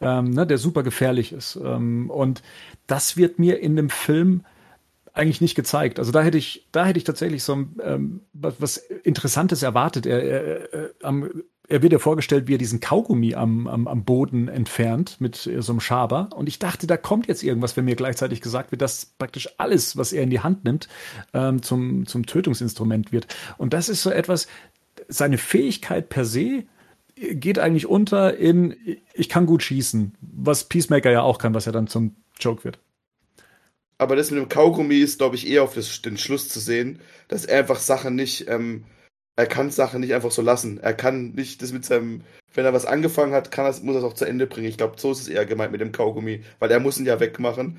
ähm, ne, der super gefährlich ist. Ähm, und das wird mir in dem Film eigentlich nicht gezeigt. Also da hätte ich, da hätte ich tatsächlich so ähm, was, was Interessantes erwartet. Er, er, er, am, er wird ja vorgestellt, wie er diesen Kaugummi am, am, am Boden entfernt mit äh, so einem Schaber. Und ich dachte, da kommt jetzt irgendwas, wenn mir gleichzeitig gesagt wird, dass praktisch alles, was er in die Hand nimmt, ähm, zum, zum Tötungsinstrument wird. Und das ist so etwas, seine Fähigkeit per se geht eigentlich unter in, ich kann gut schießen, was Peacemaker ja auch kann, was ja dann zum Joke wird. Aber das mit dem Kaugummi ist, glaube ich, eher auf das, den Schluss zu sehen, dass er einfach Sachen nicht, ähm, er kann Sachen nicht einfach so lassen. Er kann nicht das mit seinem, wenn er was angefangen hat, kann er, muss er es auch zu Ende bringen. Ich glaube, so ist es eher gemeint mit dem Kaugummi, weil er muss ihn ja wegmachen.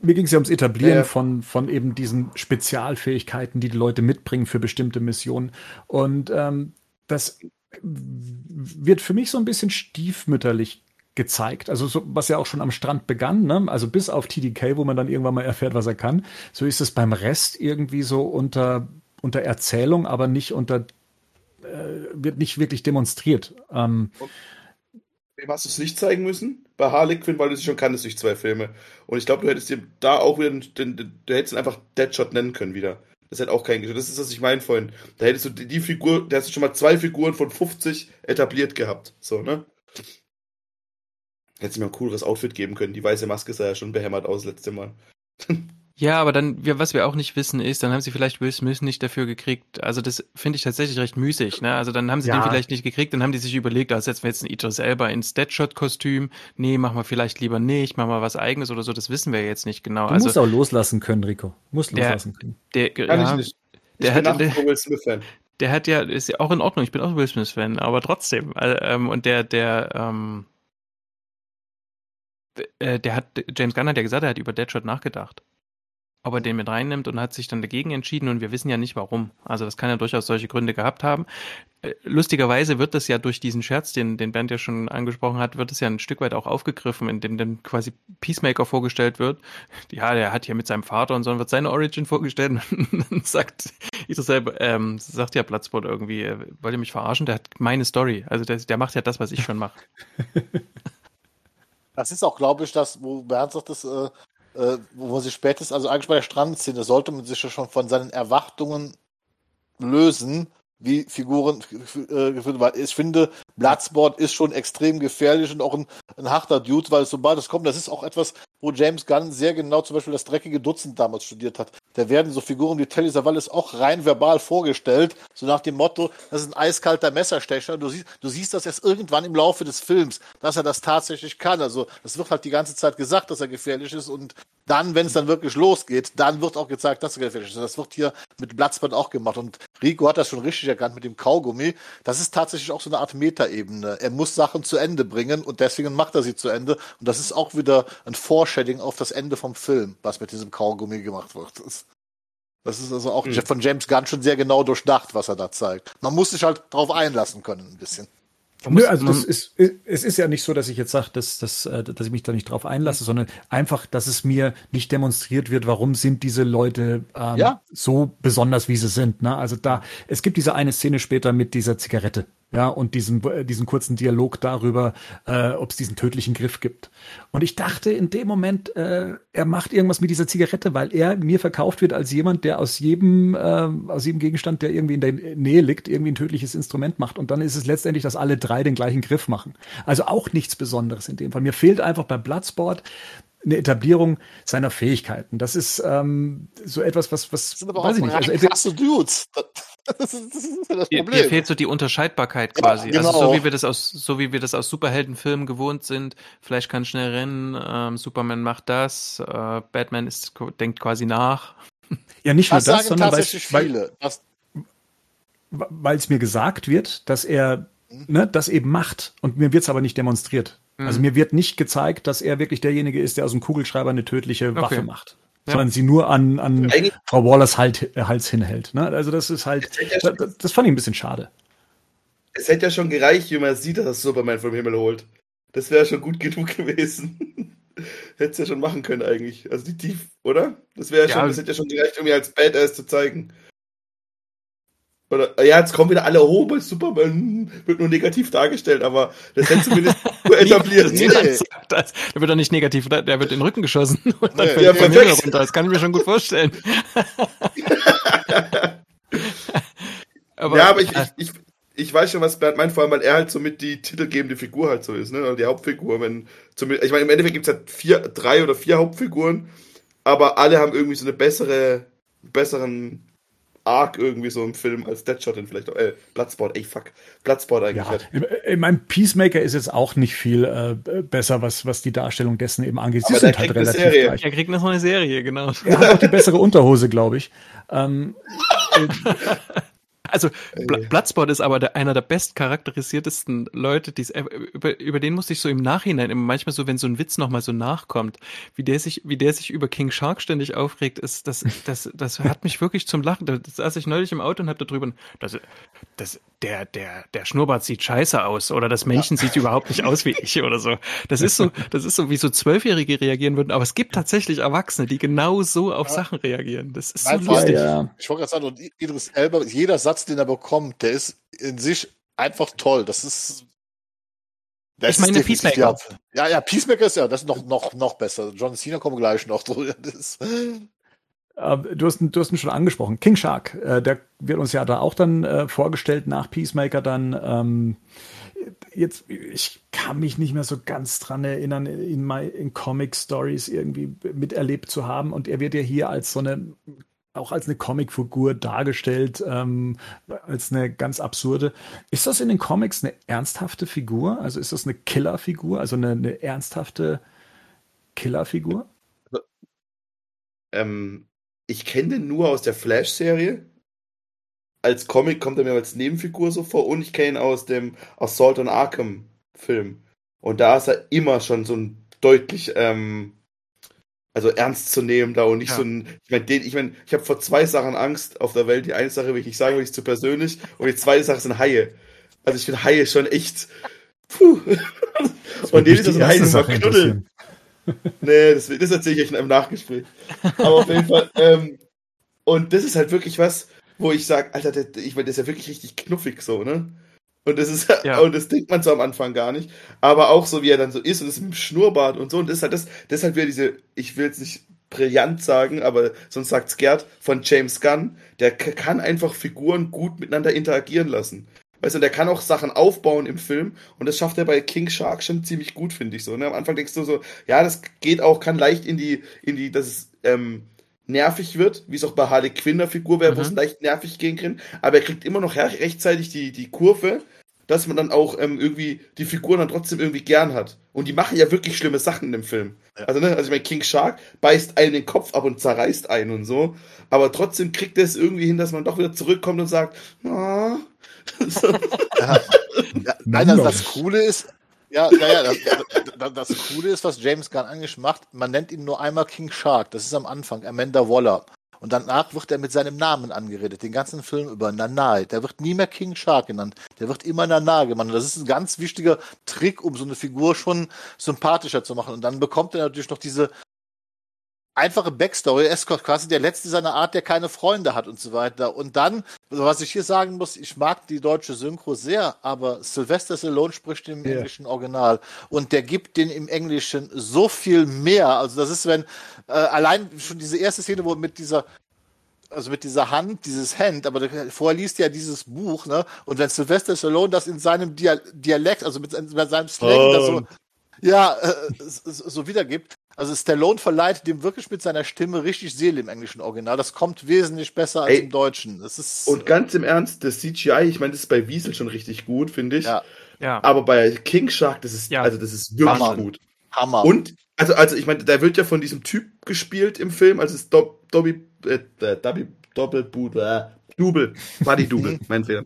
Mir ging es ja ums Etablieren ja. Von, von eben diesen Spezialfähigkeiten, die die Leute mitbringen für bestimmte Missionen. Und ähm, das wird für mich so ein bisschen stiefmütterlich gezeigt. Also so, was ja auch schon am Strand begann, ne? also bis auf TDK, wo man dann irgendwann mal erfährt, was er kann. So ist es beim Rest irgendwie so unter, unter Erzählung, aber nicht unter, äh, wird nicht wirklich demonstriert. Ähm, Wem hast du es nicht zeigen müssen? Bei Harley Quinn, weil du sie schon kanntest durch zwei Filme. Und ich glaube, du hättest dir da auch wieder, den, den, du hättest ihn einfach Deadshot nennen können wieder. Das hätte auch kein Geschmack. Das ist, was ich meine vorhin. Da hättest du die, die Figur, da hast du schon mal zwei Figuren von 50 etabliert gehabt. So, ne? Hättest du mir ein cooleres Outfit geben können. Die weiße Maske sah ja schon behämmert aus letzte Mal. Ja, aber dann, wir, was wir auch nicht wissen ist, dann haben sie vielleicht Will Smith nicht dafür gekriegt. Also das finde ich tatsächlich recht müßig. Ne? Also dann haben sie Ja. den vielleicht nicht gekriegt, dann haben die sich überlegt, da setzen wir jetzt ein Idris Elba ins Deadshot-Kostüm. Nee, machen wir vielleicht lieber nicht, machen wir was eigenes oder so. Das wissen wir jetzt nicht genau. Du also musst auch loslassen können, Rico. Musst Der- loslassen können. der, Kann ja, ich nicht. Ich der bin hat- Will Smith-Fan. der hat ja, ist ja auch in Ordnung, ich bin auch Will Smith-Fan, aber trotzdem. Äh, ähm, und der, der, ähm, äh, der hat, James Gunn hat ja gesagt, er hat über Deadshot nachgedacht. Ob er den mit reinnimmt und hat sich dann dagegen entschieden und wir wissen ja nicht warum. Also das kann ja durchaus solche Gründe gehabt haben. Äh, Lustigerweise wird das ja durch diesen Scherz, den, den Bernd ja schon angesprochen hat, wird es ja ein Stück weit auch aufgegriffen, indem dann quasi Peacemaker vorgestellt wird. Ja, der hat hier mit seinem Vater und so, wird seine Origin vorgestellt und dann sagt ich selber, ähm, sagt ja Platzbord irgendwie, äh, wollt ihr mich verarschen? Der hat meine Story. Also der, der macht ja das, was ich schon mache. Das ist auch, glaube ich, das, wo Bernd sagt, das, äh, äh, wo man sich spätestens, also eigentlich bei der Strandszene, sollte man sich ja schon von seinen Erwartungen lösen, wie Figuren äh, geführt weil ich finde, Bloodsport ist schon extrem gefährlich und auch ein, ein harter Dude, weil sobald es kommt, das ist auch etwas, wo James Gunn sehr genau zum Beispiel das dreckige Dutzend damals studiert hat. Da werden so Figuren wie Telly Savalas auch rein verbal vorgestellt, so nach dem Motto, das ist ein eiskalter Messerstecher. Du siehst, du siehst das erst irgendwann im Laufe des Films, dass er das tatsächlich kann. Also es wird halt die ganze Zeit gesagt, dass er gefährlich ist und dann, wenn es dann wirklich losgeht, dann wird auch gezeigt, dass er gefährlich ist. Das wird hier mit Bloodsport auch gemacht. Und Rico hat das schon richtig erkannt mit dem Kaugummi. Das ist tatsächlich auch so eine Art Metaebene. Er muss Sachen zu Ende bringen und deswegen macht er sie zu Ende. Und das ist auch wieder ein Foreshading auf das Ende vom Film, was mit diesem Kaugummi gemacht wird. Das- Das ist also auch Mhm. von James Gunn schon sehr genau durchdacht, was er da zeigt. Man muss sich halt darauf einlassen können, ein bisschen. Nö, also das ist, es ist ja nicht so, dass ich jetzt sage, dass, dass, äh, dass ich mich da nicht drauf einlasse, sondern einfach, dass es mir nicht demonstriert wird, warum sind diese Leute ähm, Ja. so besonders, wie sie sind. Ne? Also da, es gibt diese eine Szene später mit dieser Zigarette. Ja, und diesen, äh, diesen kurzen Dialog darüber, äh, ob es diesen tödlichen Griff gibt. Und ich dachte in dem Moment, äh, er macht irgendwas mit dieser Zigarette, weil er mir verkauft wird als jemand, der aus jedem, äh, aus jedem Gegenstand, der irgendwie in der Nähe liegt, irgendwie ein tödliches Instrument macht. Und dann ist es letztendlich, dass alle drei den gleichen Griff machen. Also auch nichts Besonderes in dem Fall. Mir fehlt einfach bei Bloodsport eine Etablierung seiner Fähigkeiten. Das ist ähm, so etwas, was, was Das sind aber weiß auch ich nicht. Also, krasse Dudes. Das ist, das ist ja das Dir, dir Problem. fehlt so die Unterscheidbarkeit Ja, quasi. Also genau. so wie wir das aus, so wie wir das aus Superheldenfilmen gewohnt sind. Flash kann schnell rennen, ähm, Superman macht das, äh, Batman ist, denkt quasi nach. ja, nicht nur Das sondern weil weil es mir gesagt wird, dass er ne, das eben macht und mir wird es aber nicht demonstriert. Also mir wird nicht gezeigt, dass er wirklich derjenige ist, der aus dem Kugelschreiber eine tödliche Waffe macht. Ja. Sondern sie nur an, an Eigentlich- Frau Wallers halt, äh, Hals hinhält. Ne? Also das ist halt, das, das fand ich ein bisschen schade. Es hätte ja schon gereicht, wie man sieht, dass Superman vom Himmel holt. Das wäre schon gut genug gewesen. Hätte es ja schon machen können eigentlich. Also die Tief, oder? Das wäre ja Ja. schon, das hätte ja schon gereicht, um ihn als Badass zu zeigen. Oder, ja, jetzt kommen wieder alle, oh, bei Superman wird nur negativ dargestellt, aber das hätte zumindest nur etabliert. Nee. Sagt das. Der wird doch nicht negativ, der wird in den Rücken geschossen und dann Nee. fällt Ja, er Himmel perfekt. runter. Das kann ich mir schon gut vorstellen. ja, aber ich, ich, ich, ich weiß schon, was Bernd meint, vor allem, weil er halt somit die titelgebende Figur halt so ist, ne? Oder die Hauptfigur. Wenn, zumindest, ich meine, im Endeffekt gibt es halt vier, drei oder vier Hauptfiguren, aber alle haben irgendwie so eine bessere, besseren Arc irgendwie so im Film als Deadshot dann vielleicht auch. Äh, Bloodsport, ey fuck. Bloodsport eigentlich Ja, halt. ich meine, Peacemaker ist jetzt auch nicht viel äh, besser, was, was die Darstellung dessen eben angeht. Sie Aber sind der halt kriegt eine relativ Serie. gleich. Er kriegt noch eine Serie, genau. Er hat auch die bessere Unterhose, glaube ich. Ähm, Also Bla Bloodsport ist aber der, einer der bestcharakterisiertesten Leute, die über, über den musste ich so im Nachhinein immer manchmal so, wenn so ein Witz nochmal so nachkommt, wie der sich, wie der sich über King Shark ständig aufregt, ist das, das, das hat mich wirklich zum Lachen. Da saß ich neulich im Auto und hab da drüber, das, das, der, der, der Schnurrbart sieht scheiße aus oder das Männchen sieht überhaupt nicht aus wie ich oder so. Das ist so, das ist so, wie so Zwölfjährige reagieren würden, aber es gibt tatsächlich Erwachsene, die genau so auf Sachen reagieren. Das ist so Nein, allem- lustig. ja. Ich wollte gerade sagen, und Idris Elba, jeder Satz, den er bekommt, der ist in sich einfach toll. Das ist. Das Ich meine, Peacemaker. Ja, ja, Peacemaker ist ja, das ist noch, noch, noch besser. John Cena kommt gleich noch drüber. Das Du hast, du hast ihn schon angesprochen. King Shark, äh, der wird uns ja da auch dann äh, vorgestellt nach Peacemaker dann. Ähm, jetzt, ich kann mich nicht mehr so ganz dran erinnern, in, my, in Comic-Stories irgendwie miterlebt zu haben. Und er wird ja hier als so eine, auch als eine Comicfigur dargestellt, ähm, als eine ganz absurde. Ist das in den Comics eine ernsthafte Figur? Also ist das eine Killerfigur? Also eine, eine ernsthafte Killerfigur? Ähm, ich kenne den nur aus der Flash-Serie als Comic kommt er mir als Nebenfigur so vor und ich kenne ihn aus dem Assault on Arkham Film. Und da ist er immer schon so ein deutlich, ähm, also ernst zu nehmen da und nicht ja. so ein, ich meine, den, ich meine, ich habe vor zwei Sachen Angst auf der Welt. Die eine Sache will ich nicht sagen, weil ich zu persönlich und die zweite Sache sind Haie. Also ich finde Haie schon echt, puh. Von denen ist das ein Hai immer knuddeln. Nee, das, das erzähle ich euch im Nachgespräch. Aber auf jeden Fall, ähm, und das ist halt wirklich was, wo ich sage, Alter, der, ich meine, der ist ja wirklich richtig knuffig so, ne? Und das ist ja. und das denkt man so am Anfang gar nicht. Aber auch so, wie er dann so ist und das mit dem Schnurrbart und so. Und das ist halt das, das ist halt wieder diese, ich will jetzt nicht brillant sagen, aber sonst sagt's Gerd von James Gunn, der kann einfach Figuren gut miteinander interagieren lassen. Weißt du, der kann auch Sachen aufbauen im Film und das schafft er bei King Shark schon ziemlich gut, finde ich so. Ne? Am Anfang denkst du so, ja, das geht auch, kann leicht in die, in die, das ist, ähm, nervig wird, wie es auch bei Harley Quinn der Figur wäre, mhm. wo es mhm. leicht nervig gehen kann, aber er kriegt immer noch rechtzeitig die, die Kurve, dass man dann auch ähm, irgendwie die Figuren dann trotzdem irgendwie gern hat. Und die machen ja wirklich schlimme Sachen in dem Film. Also, ne, also ich meine, King Shark beißt einen den Kopf ab und zerreißt einen und so, aber trotzdem kriegt er es irgendwie hin, dass man doch wieder zurückkommt und sagt, ah. Ja. Ja, nein, also das Coole ist, ja, ja, ja das, das, das, Coole ist, was James Gunn eigentlich macht, man nennt ihn nur einmal King Shark, das ist am Anfang, Amanda Waller. Und danach wird er mit seinem Namen angeredet, den ganzen Film über, Nanai. Der wird nie mehr King Shark genannt, der wird immer Nanai genannt. Das ist ein ganz wichtiger Trick, um so eine Figur schon sympathischer zu machen. Und dann bekommt er natürlich noch diese einfache Backstory. Ist quasi der letzte seiner Art, der keine Freunde hat und so weiter. Und dann, was ich hier sagen muss, ich mag die deutsche Synchro sehr, aber Sylvester Stallone spricht im yeah. englischen Original und der gibt den im Englischen so viel mehr. Also das ist, wenn äh, allein schon diese erste Szene, wo mit dieser also mit dieser Hand, dieses Hand, aber vorher liest ja dieses Buch, ne? Und wenn Sylvester Stallone das in seinem Dialekt, also mit, seinem Slang, oh. das so, ja, äh, so wiedergibt, also Stallone verleiht dem wirklich mit seiner Stimme richtig Seele im englischen Original. Das kommt wesentlich besser als Ey, im Deutschen. Das ist, und ganz im Ernst, das CGI, ich meine, das ist bei Wiesel schon richtig gut, finde ich. Ja. ja. Aber bei King Shark, das ist, ja. also das ist wirklich Hammer. gut. Hammer. Und, also, also ich meine, der wird ja von diesem Typ gespielt im Film, also es ist Dobby, äh, Dobby, Doppelboot, äh, Double, Buddy Double, mein Fehler.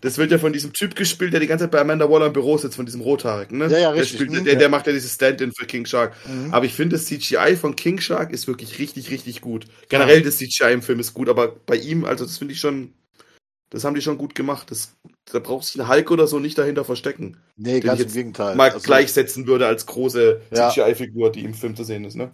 Das wird ja von diesem Typ gespielt, der die ganze Zeit bei Amanda Waller im Büro sitzt, von diesem Rothaarigen, ne? Ja, ja, richtig. Der, spielt, der, der macht ja dieses Stand-in für King Shark. Mhm. Aber ich finde, das CGI von King Shark ist wirklich richtig, richtig gut. Generell das CGI im Film ist gut, aber bei ihm, also das finde ich schon, das haben die schon gut gemacht. Das, da braucht sich ein Hulk oder so nicht dahinter verstecken. Nee, ganz im Gegenteil. Mal also, gleichsetzen würde als große. CGI-Figur, die im Film zu sehen ist, ne?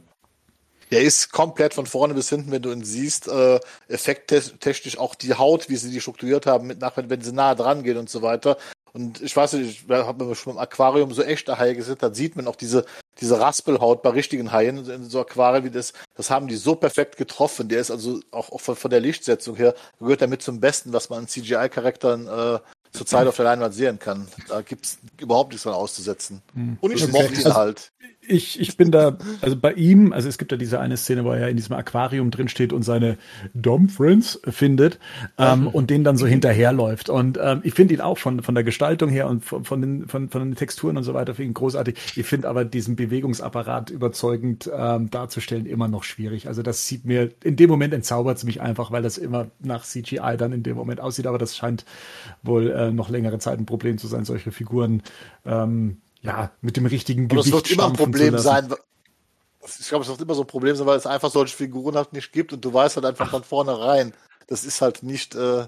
Der ist komplett von vorne bis hinten, wenn du ihn siehst, äh, effekttechnisch auch die Haut, wie sie die strukturiert haben, mit nachher, wenn sie nah dran gehen und so weiter. Und ich weiß nicht, ich habe schon im Aquarium so echte Haie gesehen, da sieht man auch diese, diese Raspelhaut bei richtigen Haien in so Aquarien wie das, das haben die so perfekt getroffen. Der ist also auch, auch von, von der Lichtsetzung her, gehört damit zum Besten, was man an CGI-Charakteren äh, zurzeit auf der Leinwand sehen kann. Da gibt's überhaupt nichts dran auszusetzen. Hm. Und ich mochte ihn also, halt. Ich, ich bin da, also bei ihm, also es gibt ja diese eine Szene, wo er in diesem Aquarium drin steht und seine Dom Friends findet ähm, und den dann so hinterherläuft. Und ähm, ich finde ihn auch von, von der Gestaltung her und von, von, den, von, von den Texturen und so weiter, finde ihn großartig. Ich finde aber diesen Bewegungsapparat überzeugend ähm, darzustellen immer noch schwierig. Also das sieht mir, in dem Moment entzaubert es mich einfach, weil das immer nach CGI dann in dem Moment aussieht. Aber das scheint wohl äh, noch längere Zeit ein Problem zu sein, solche Figuren ähm, ja mit dem richtigen Und Gewicht. Das wird immer ein Problem sein. Ich glaube, es wird immer so ein Problem sein, weil es einfach solche Figuren halt nicht gibt und du weißt halt einfach von vornherein, das ist halt nicht äh,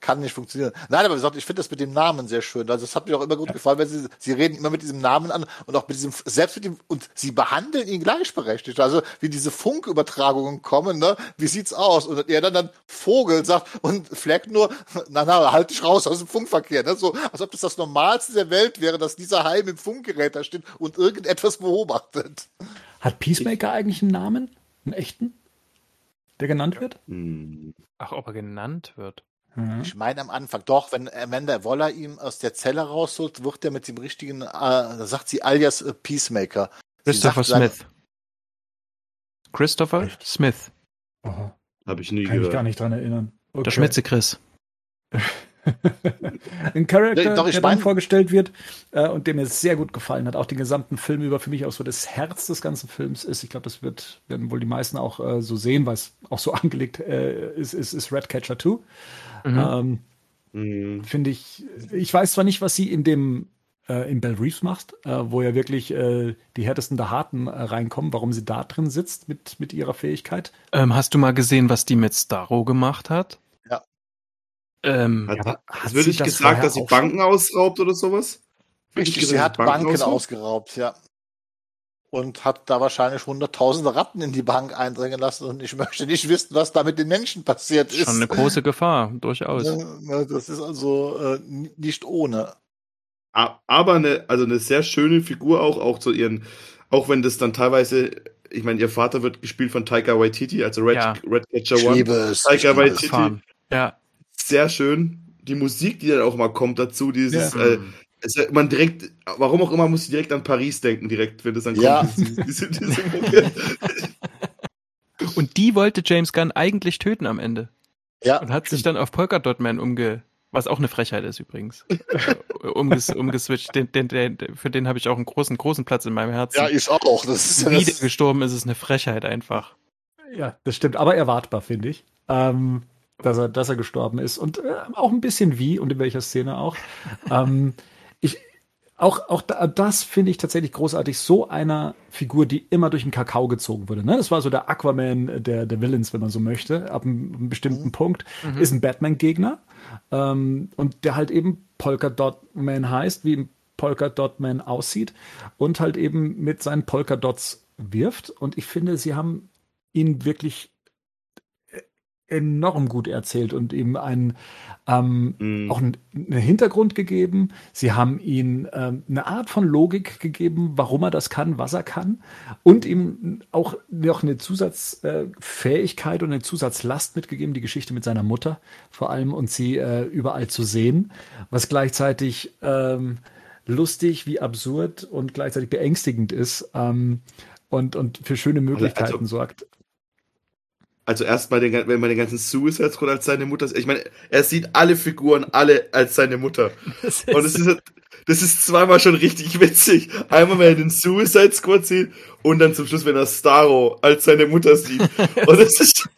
kann nicht funktionieren. Nein, aber wie gesagt, ich finde das mit dem Namen sehr schön. Also es hat mir auch immer gut ja. gefallen, weil sie, sie reden immer mit diesem Namen an und auch mit diesem, selbst mit dem, und sie behandeln ihn gleichberechtigt. Also wie diese Funkübertragungen kommen, ne? Wie sieht's aus? Und er dann dann Vogel sagt und Fleck nur, na na, halt dich raus aus dem Funkverkehr. Ne? So, als ob das das Normalste der Welt wäre, dass dieser Heim im Funkgerät da steht und irgendetwas beobachtet. Hat Peacemaker eigentlich einen Namen? Einen echten? Der genannt wird? Ach, ob er genannt wird? Mhm. Ich meine am Anfang, doch, wenn Amanda Waller ihm aus der Zelle rausholt, wird er mit dem richtigen, äh, da sagt sie alias äh, Peacemaker. Christopher Smith. Christopher Echt? Smith. Habe ich nie Kann gehört. Kann ich gar nicht dran erinnern. Okay. Der Schmitze Chris. ein Charakter, Doch, der dann vorgestellt wird äh, und der mir sehr gut gefallen hat, auch den gesamten Film über für mich auch so das Herz des ganzen Films ist. Ich glaube, das wird, werden wohl die meisten auch äh, so sehen, weil es auch so angelegt äh, ist, ist, ist Redcatcher 2. Mhm. Ähm, mhm. Finde ich, ich weiß zwar nicht, was sie in dem äh, in Bell Reeves macht, äh, wo ja wirklich äh, die härtesten der Harten äh, reinkommen, warum sie da drin sitzt mit, mit ihrer Fähigkeit. Ähm, hast du mal gesehen, was die mit Starro gemacht hat? Ähm, hat, ja, hat wird nicht gesagt, dass sie Banken ausraubt oder sowas? Richtig, sie hat Banken, Banken ausgeraubt, ja. Und hat da wahrscheinlich hunderttausende Ratten in die Bank eindringen lassen und ich möchte nicht wissen, was da mit den Menschen passiert ist. Schon eine große Gefahr, durchaus. Das ist also äh, nicht ohne aber eine, also eine sehr schöne Figur auch, auch zu ihren, auch wenn das dann teilweise, ich meine, ihr Vater wird gespielt von Taika Waititi, also Red, ja. Red Catcher One. Liebe es, Taika Waititi. Ja. Sehr schön. Die Musik, die dann auch mal kommt dazu, dieses, ja. äh, es, man direkt, warum auch immer, muss ich direkt an Paris denken, direkt, wenn das dann kommt. Ja. Diese, diese, diese Und die wollte James Gunn eigentlich töten am Ende. Ja. Und hat sich dann auf Polka Dot Man umge was auch eine Frechheit ist übrigens. Umges umgeswitcht. Den, den, den, für den habe ich auch einen großen, großen Platz in meinem Herzen. Ja, ich auch. Das ist Wie der gestorben ist, ist eine Frechheit einfach. Ja, das stimmt. Aber erwartbar, finde ich. Ähm, dass er, dass er gestorben ist. Und äh, auch ein bisschen wie und in welcher Szene auch. ähm, ich, auch, auch da, das finde ich tatsächlich großartig. So einer Figur, die immer durch den Kakao gezogen wurde. Ne? Das war so der Aquaman der, der Villains, wenn man so möchte. Ab einem, einem bestimmten mhm. Punkt. Mhm. Ist ein Batman-Gegner ähm, und der halt eben Polka Dot Man heißt, wie Polka Dot Man aussieht und halt eben mit seinen Polka Dots wirft. Und ich finde, sie haben ihn wirklich enorm gut erzählt und ihm einen ähm, mm. auch einen, einen, Hintergrund gegeben. Sie haben ihm ähm, eine Art von Logik gegeben, warum er das kann, was er kann und ihm auch noch eine Zusatzfähigkeit äh, und eine Zusatzlast mitgegeben, die Geschichte mit seiner Mutter vor allem und sie äh, überall zu sehen, was gleichzeitig ähm, lustig wie absurd und gleichzeitig beängstigend ist ähm, und, und für schöne also, Möglichkeiten also, sorgt. Also erstmal, den, wenn man den ganzen Suicide Squad als seine Mutter, ich meine, er sieht alle Figuren alle als seine Mutter. Und es ist, das ist zweimal schon richtig witzig. Einmal, wenn er den Suicide Squad sieht und dann zum Schluss, wenn er Starro als seine Mutter sieht. Und das ist,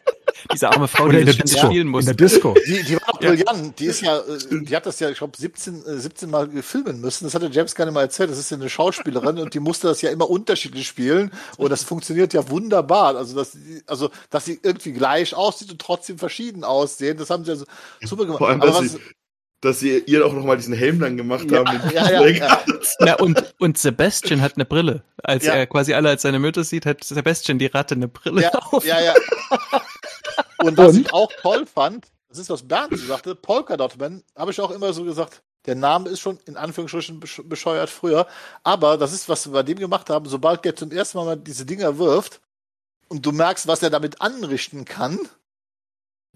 diese arme Frau, die in der Disco. spielen muss. In der Disco. Die, die war auch brillant. Die ist ja, äh, die hat das ja, ich glaube, 17, 17 Mal filmen müssen. Das hatte James gar nicht mal erzählt. Das ist ja eine Schauspielerin und die musste das ja immer unterschiedlich spielen. Und das funktioniert ja wunderbar. Also, dass, also, dass sie irgendwie gleich aussieht und trotzdem verschieden aussehen. Das haben sie ja so super gemacht. Vor allem, Aber was, sie, dass sie ihr auch nochmal diesen Helm dann gemacht ja, haben. Ja, ja, ja. und, und Sebastian hat eine Brille. Als ja. er quasi alle als seine Mütter sieht, hat Sebastian die Ratte eine Brille ja, auf. Ja, ja. Und was und? ich auch toll fand, das ist, was Bernd sagte, Polka Dot Man, habe ich auch immer so gesagt, der Name ist schon in Anführungsstrichen bescheuert früher, aber das ist, was wir bei dem gemacht haben, sobald der zum ersten Mal diese Dinger wirft und du merkst, was er damit anrichten kann,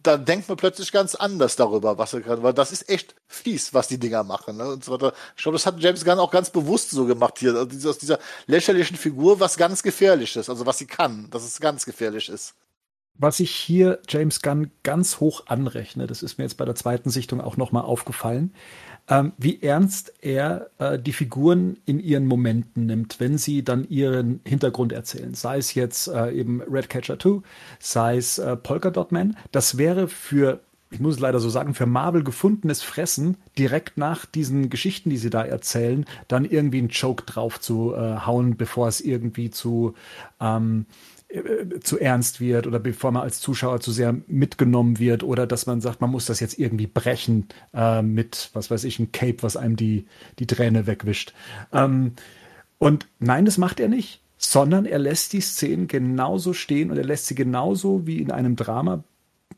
dann denkt man plötzlich ganz anders darüber, was er kann, weil das ist echt fies, was die Dinger machen. Ne? Und so weiter. Ich glaube, das hat James Gunn auch ganz bewusst so gemacht hier, also aus dieser lächerlichen Figur was ganz gefährliches, also was sie kann, dass es ganz gefährlich ist was ich hier James Gunn ganz hoch anrechne, das ist mir jetzt bei der zweiten Sichtung auch nochmal aufgefallen, ähm, wie ernst er äh, die Figuren in ihren Momenten nimmt, wenn sie dann ihren Hintergrund erzählen. Sei es jetzt äh, eben Redcatcher 2, sei es äh, Polka Dot Man. Das wäre für ich muss es leider so sagen, für Marvel gefundenes Fressen, direkt nach diesen Geschichten, die sie da erzählen, dann irgendwie einen Joke drauf zu äh, hauen, bevor es irgendwie zu ähm, äh, zu ernst wird oder bevor man als Zuschauer zu sehr mitgenommen wird oder dass man sagt, man muss das jetzt irgendwie brechen äh, mit, was weiß ich, ein Cape, was einem die, die Träne wegwischt. Ähm, und nein, das macht er nicht, sondern er lässt die Szenen genauso stehen und er lässt sie genauso wie in einem Drama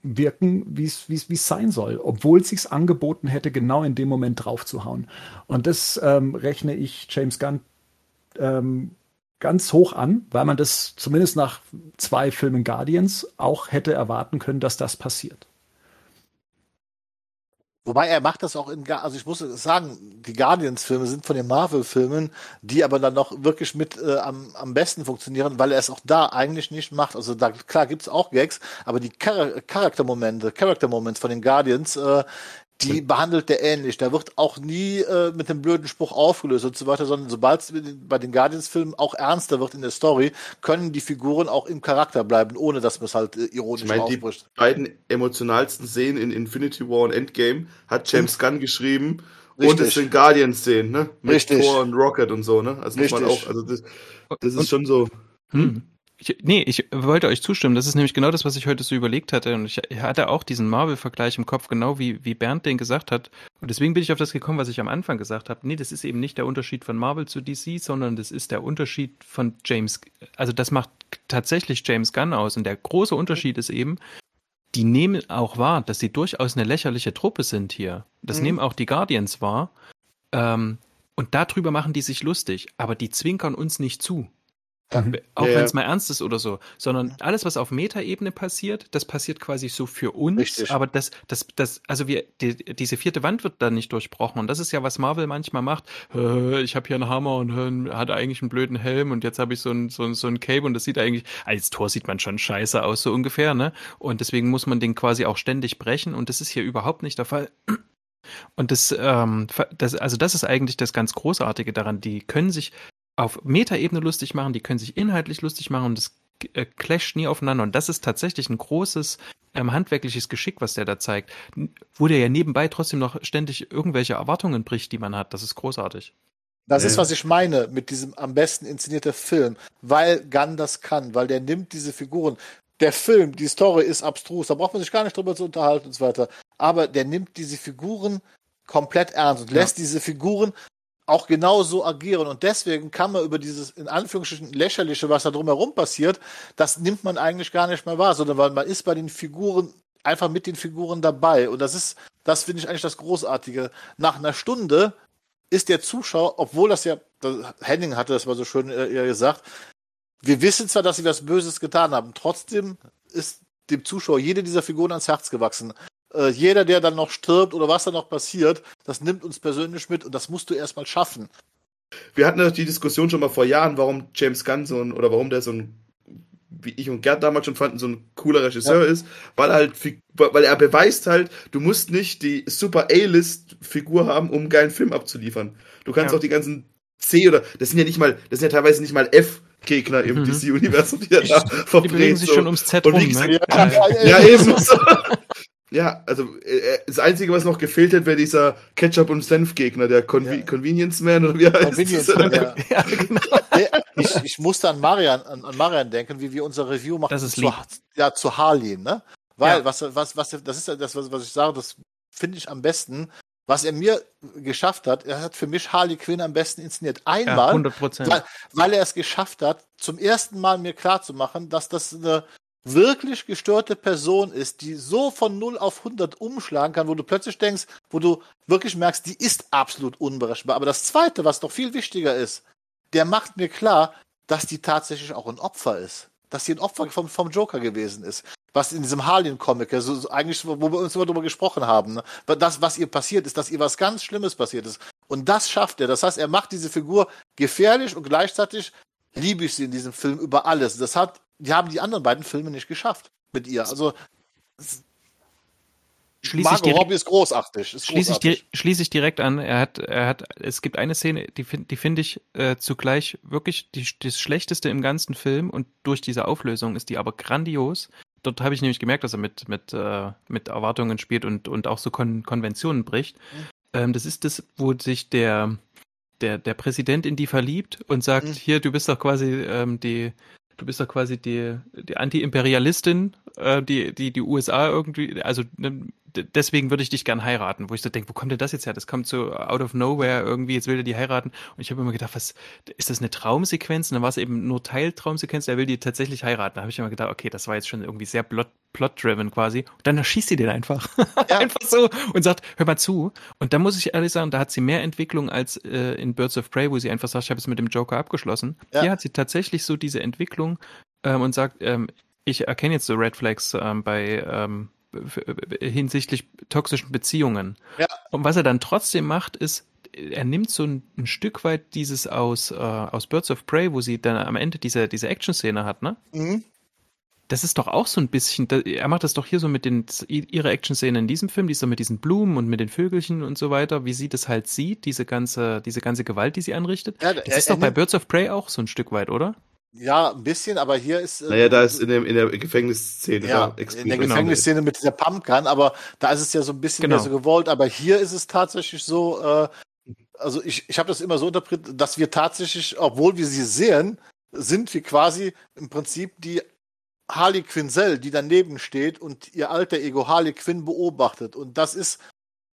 wirken, wie es sein soll, obwohl es sich angeboten hätte, genau in dem Moment draufzuhauen. Und das ähm, rechne ich James Gunn ähm, ganz hoch an, weil man das zumindest nach zwei Filmen Guardians auch hätte erwarten können, dass das passiert. Wobei er macht das auch in, also ich muss sagen, die Guardians-Filme sind von den Marvel-Filmen, die aber dann noch wirklich mit äh, am, am besten funktionieren, weil er es auch da eigentlich nicht macht. Also da klar gibt's auch Gags, aber die Char Charaktermomente, Character-Moments von den Guardians, äh, die behandelt der ähnlich. Da wird auch nie äh, mit dem blöden Spruch aufgelöst und so weiter, sondern sobald es bei den Guardians-Filmen auch ernster wird in der Story, können die Figuren auch im Charakter bleiben, ohne dass man es halt äh, ironisch ich meine, aufbricht. Die beiden emotionalsten Szenen in Infinity War und Endgame hat James und, Gunn geschrieben richtig. und es sind Guardians-Szenen, ne? Mit richtig. Thor und Rocket und so, ne? Also muss man auch, also das, das ist und, schon so. Hm? Ich, nee, ich wollte euch zustimmen. Das ist nämlich genau das, was ich heute so überlegt hatte. Und ich hatte auch diesen Marvel-Vergleich im Kopf, genau wie, wie Bernd den gesagt hat. Und deswegen bin ich auf das gekommen, was ich am Anfang gesagt habe. Nee, das ist eben nicht der Unterschied von Marvel zu DC, sondern das ist der Unterschied von James. Also das macht tatsächlich James Gunn aus. Und der große Unterschied ist eben, die nehmen auch wahr, dass sie durchaus eine lächerliche Truppe sind hier. Das mhm. nehmen auch die Guardians wahr. Ähm, und darüber machen die sich lustig. Aber die zwinkern uns nicht zu. Mhm. Auch ja, wenn es mal ernst ist oder so, sondern alles, was auf Metaebene passiert, das passiert quasi so für uns. Richtig. Aber das, das, das, also wir, die, diese vierte Wand wird dann nicht durchbrochen. Und das ist ja, was Marvel manchmal macht. Ich habe hier einen Hammer und äh, hat eigentlich einen blöden Helm und jetzt habe ich so ein, so, ein, so ein Cape und das sieht eigentlich, als Tor sieht man schon scheiße aus, so ungefähr, ne? Und deswegen muss man den quasi auch ständig brechen und das ist hier überhaupt nicht der Fall. Und das, ähm, das, also das ist eigentlich das ganz Großartige daran. Die können sich auf Metaebene lustig machen, die können sich inhaltlich lustig machen und das äh, clasht nie aufeinander. Und das ist tatsächlich ein großes ähm, handwerkliches Geschick, was der da zeigt. Wo der ja nebenbei trotzdem noch ständig irgendwelche Erwartungen bricht, die man hat. Das ist großartig. Das ist, was ich meine mit diesem am besten inszenierten Film, weil Gunn das kann, weil der nimmt diese Figuren. Der Film, die Story ist abstrus, da braucht man sich gar nicht drüber zu unterhalten und so weiter. Aber der nimmt diese Figuren komplett ernst und lässt ja. diese Figuren auch genau so agieren. Und deswegen kann man über dieses in Anführungsstrichen lächerliche, was da drumherum passiert, das nimmt man eigentlich gar nicht mehr wahr, sondern weil man ist bei den Figuren einfach mit den Figuren dabei. Und das ist, das finde ich eigentlich das Großartige. Nach einer Stunde ist der Zuschauer, obwohl das ja, Henning hatte das mal so schön äh, gesagt, wir wissen zwar, dass sie was Böses getan haben, trotzdem ist dem Zuschauer jede dieser Figuren ans Herz gewachsen äh, jeder, der dann noch stirbt oder was da noch passiert, das nimmt uns persönlich mit und das musst du erstmal schaffen. Wir hatten ja die Diskussion schon mal vor Jahren, warum James Gunn so ein, oder warum der so ein, wie ich und Gerd damals schon fanden, so ein cooler Regisseur ja. ist, weil halt, weil er beweist halt, du musst nicht die super A-List-Figur haben, um einen geilen Film abzuliefern. Du kannst ja. auch die ganzen C oder, das sind ja nicht mal, das sind ja teilweise nicht mal F Gegner im mhm. DC-Universum, die da verbrät. Die bewegen sich so. schon ums Z rum, ne? gesagt, ne? ja, ja, ja, eben. So. Ja, also äh, äh, das Einzige, was noch gefehlt hätte, wäre dieser Ketchup- und Senf-Gegner, der Conve ja. Convenience Man oder wie heißt Convenience Man, ja. ja genau. ich, ich musste an Marian, an, an Marian denken, wie wir unser Review machen das ist zu, ja, zu Harley, ne? Weil, ja. was, was, was, das ist ja das, was, was ich sage, das finde ich am besten. Was er mir geschafft hat, er hat für mich Harley Quinn am besten inszeniert. Einmal, ja, weil, weil er es geschafft hat, zum ersten Mal mir klarzumachen, dass das eine wirklich gestörte Person ist, die so von 0 auf 100 umschlagen kann, wo du plötzlich denkst, wo du wirklich merkst, die ist absolut unberechenbar. Aber das Zweite, was noch viel wichtiger ist, der macht mir klar, dass die tatsächlich auch ein Opfer ist. Dass sie ein Opfer vom, vom Joker gewesen ist. Was in diesem Harleen-Comic, also so eigentlich, wo wir uns immer darüber gesprochen haben, ne? das, was ihr passiert ist, dass ihr was ganz Schlimmes passiert ist. Und das schafft er. Das heißt, er macht diese Figur gefährlich und gleichzeitig liebe ich sie in diesem Film über alles. Das hat die haben die anderen beiden Filme nicht geschafft mit ihr. Also Schließe Margot Robbie ist großartig. Ist schließe, ich, schließe ich direkt an. Er hat, er hat, es gibt eine Szene, die, die finde ich äh, zugleich wirklich die, das Schlechteste im ganzen Film und durch diese Auflösung ist die aber grandios. Dort habe ich nämlich gemerkt, dass er mit, mit, äh, mit Erwartungen spielt und, und auch so Kon Konventionen bricht. Mhm. Ähm, das ist das, wo sich der, der, der Präsident in die verliebt und sagt, mhm. hier, du bist doch quasi ähm, die, du bist doch quasi die, die Anti-Imperialistin, äh, die, die die USA irgendwie, also ne, deswegen würde ich dich gern heiraten, wo ich so denke, wo kommt denn das jetzt her? Das kommt so out of nowhere irgendwie, jetzt will er die heiraten. Und ich habe immer gedacht, was, ist das eine Traumsequenz? Und dann war es eben nur Teiltraumsequenz, er will die tatsächlich heiraten. Da habe ich immer gedacht, okay, das war jetzt schon irgendwie sehr plot, plot-driven quasi. Und dann erschießt sie den einfach. Ja. einfach so und sagt, hör mal zu. Und da muss ich ehrlich sagen, da hat sie mehr Entwicklung als äh, in Birds of Prey, wo sie einfach sagt, ich habe es mit dem Joker abgeschlossen. Ja. Hier hat sie tatsächlich so diese Entwicklung ähm, und sagt, ähm, ich erkenne jetzt so Red Flags ähm, bei, ähm, äh, hinsichtlich toxischen Beziehungen. Ja. Und was er dann trotzdem macht, ist, er nimmt so ein, ein Stück weit dieses aus, äh, aus Birds of Prey, wo sie dann am Ende diese, diese Action-Szene hat, ne? Mhm. Das ist doch auch so ein bisschen, er macht das doch hier so mit den, ihre Action-Szene in diesem Film, die ist so mit diesen Blumen und mit den Vögelchen und so weiter, wie sie das halt sieht, diese ganze, diese ganze Gewalt, die sie anrichtet. Ja, Das er- ist doch bei Birds of Prey auch so ein Stück weit, oder? Ja, ein bisschen, aber hier ist. äh, Naja, da ist in, dem, in der Gefängnisszene ja, da in der Genau. Gefängnisszene mit dieser Pumpgun, aber da ist es ja so ein bisschen Genau. mehr so gewollt. Aber hier ist es tatsächlich so, äh, also ich, ich habe das immer so interpretiert, dass wir tatsächlich, obwohl wir sie sehen, sind wir quasi im Prinzip die Harley Quinzel, die daneben steht und ihr alter Ego Harley Quinn beobachtet. Und das ist,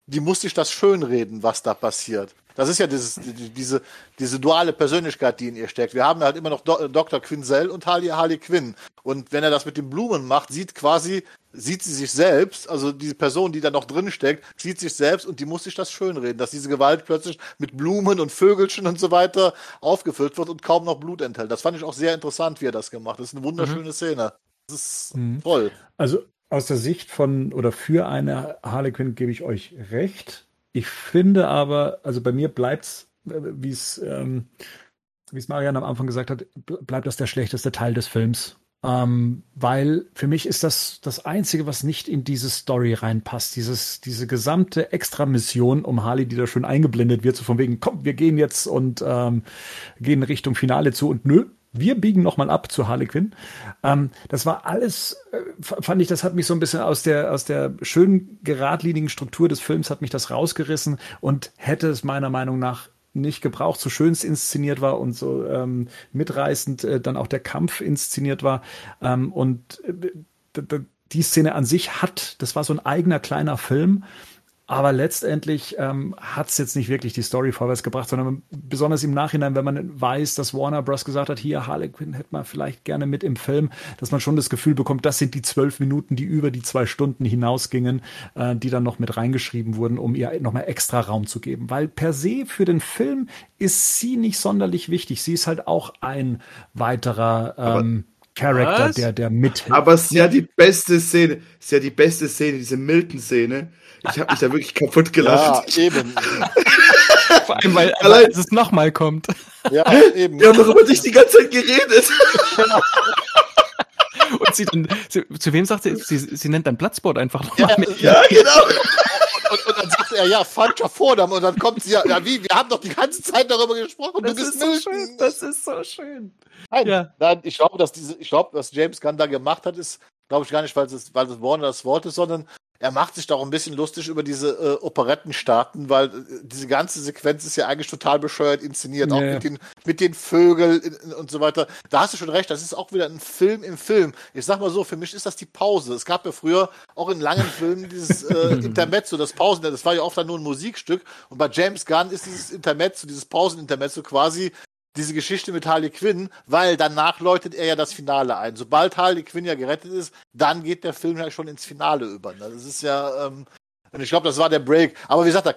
die muss sich das schönreden, was da passiert. Das ist ja dieses, die- diese, diese duale Persönlichkeit, die in ihr steckt. Wir haben halt immer noch Do Dr. Quinzel und Harley, Harley Quinn. Und wenn er das mit den Blumen macht, sieht quasi, sieht sie sich selbst, also diese Person, die da noch drin steckt, sieht sich selbst und die muss sich das schönreden, dass diese Gewalt plötzlich mit Blumen und Vögelchen und so weiter aufgefüllt wird und kaum noch Blut enthält. Das fand ich auch sehr interessant, wie er das gemacht hat. Das ist eine wunderschöne Szene. Das ist Mhm. toll. Also aus der Sicht von oder für eine Harley Quinn gebe ich euch recht. Ich finde aber, also bei mir bleibt's, äh, wie es ähm, wie es Marian am Anfang gesagt hat, ble- bleibt das der schlechteste Teil des Films. Ähm, weil für mich ist das das Einzige, was nicht in diese Story reinpasst. Dieses, diese gesamte Extra-Mission um Harley, die da schön eingeblendet wird, so von wegen, komm, wir gehen jetzt und ähm, gehen Richtung Finale zu und nö, wir biegen nochmal ab zu Harley Quinn. Ähm, das war alles, äh, fand ich, das hat mich so ein bisschen aus der, aus der schönen, geradlinigen Struktur des Films hat mich das rausgerissen und hätte es meiner Meinung nach nicht gebraucht, so schön es inszeniert war und so ähm, mitreißend äh, dann auch der Kampf inszeniert war. Ähm, und äh, die Szene an sich hat, das war so ein eigener kleiner Film, aber letztendlich ähm, hat es jetzt nicht wirklich die Story vorwärts gebracht, sondern besonders im Nachhinein, wenn man weiß, dass Warner Bros. gesagt hat, hier Harley Quinn hätte man vielleicht gerne mit im Film, dass man schon das Gefühl bekommt, das sind die zwölf Minuten, die über die zwei Stunden hinausgingen, äh, die dann noch mit reingeschrieben wurden, um ihr nochmal extra Raum zu geben. Weil per se für den Film ist sie nicht sonderlich wichtig. Sie ist halt auch ein weiterer ähm, Charakter, Was? der, der mithilft. Aber es ist ja die beste Szene. Es ist ja die beste Szene, diese Milton-Szene. Ich habe mich da wirklich kaputt Ja, gelacht. eben. Vor allem, weil, Allein- weil es nochmal kommt. Ja, eben. Wir haben doch über dich die ganze Zeit geredet. Und sie dann, sie, zu wem sagt sie, sie, sie nennt dann Platzboard einfach nochmal Ja, mit. Ja, genau. Und, und dann sagt er, ja, falscher Vorname. Und dann kommt sie, ja, ja, wie, wir haben doch die ganze Zeit darüber gesprochen. Du Das bist ist so schön, das ist so schön. Nein, Ja. nein, ich glaube, dass diese, ich glaube, was James Gunn da gemacht hat, ist, glaube ich gar nicht, weil es, weil es Warner das Wort ist, sondern er macht sich doch ein bisschen lustig über diese äh, Operettenstaaten, weil äh, diese ganze Sequenz ist ja eigentlich total bescheuert inszeniert, auch Ja, ja. mit den, mit den Vögeln in- und so weiter. Da hast du schon recht, das ist auch wieder ein Film im Film. Ich sag mal so, für mich ist das die Pause. Es gab ja früher auch in langen Filmen dieses äh, Intermezzo, das Pausen, das war ja oft dann nur ein Musikstück. Und bei James Gunn ist dieses Intermezzo, dieses Pausenintermezzo quasi diese Geschichte mit Harley Quinn, weil danach läutet er ja das Finale ein. Sobald Harley Quinn ja gerettet ist, dann geht der Film ja schon ins Finale über. ne? Das ist ja, ähm, und ich glaube, das war der Break. Aber wie gesagt, da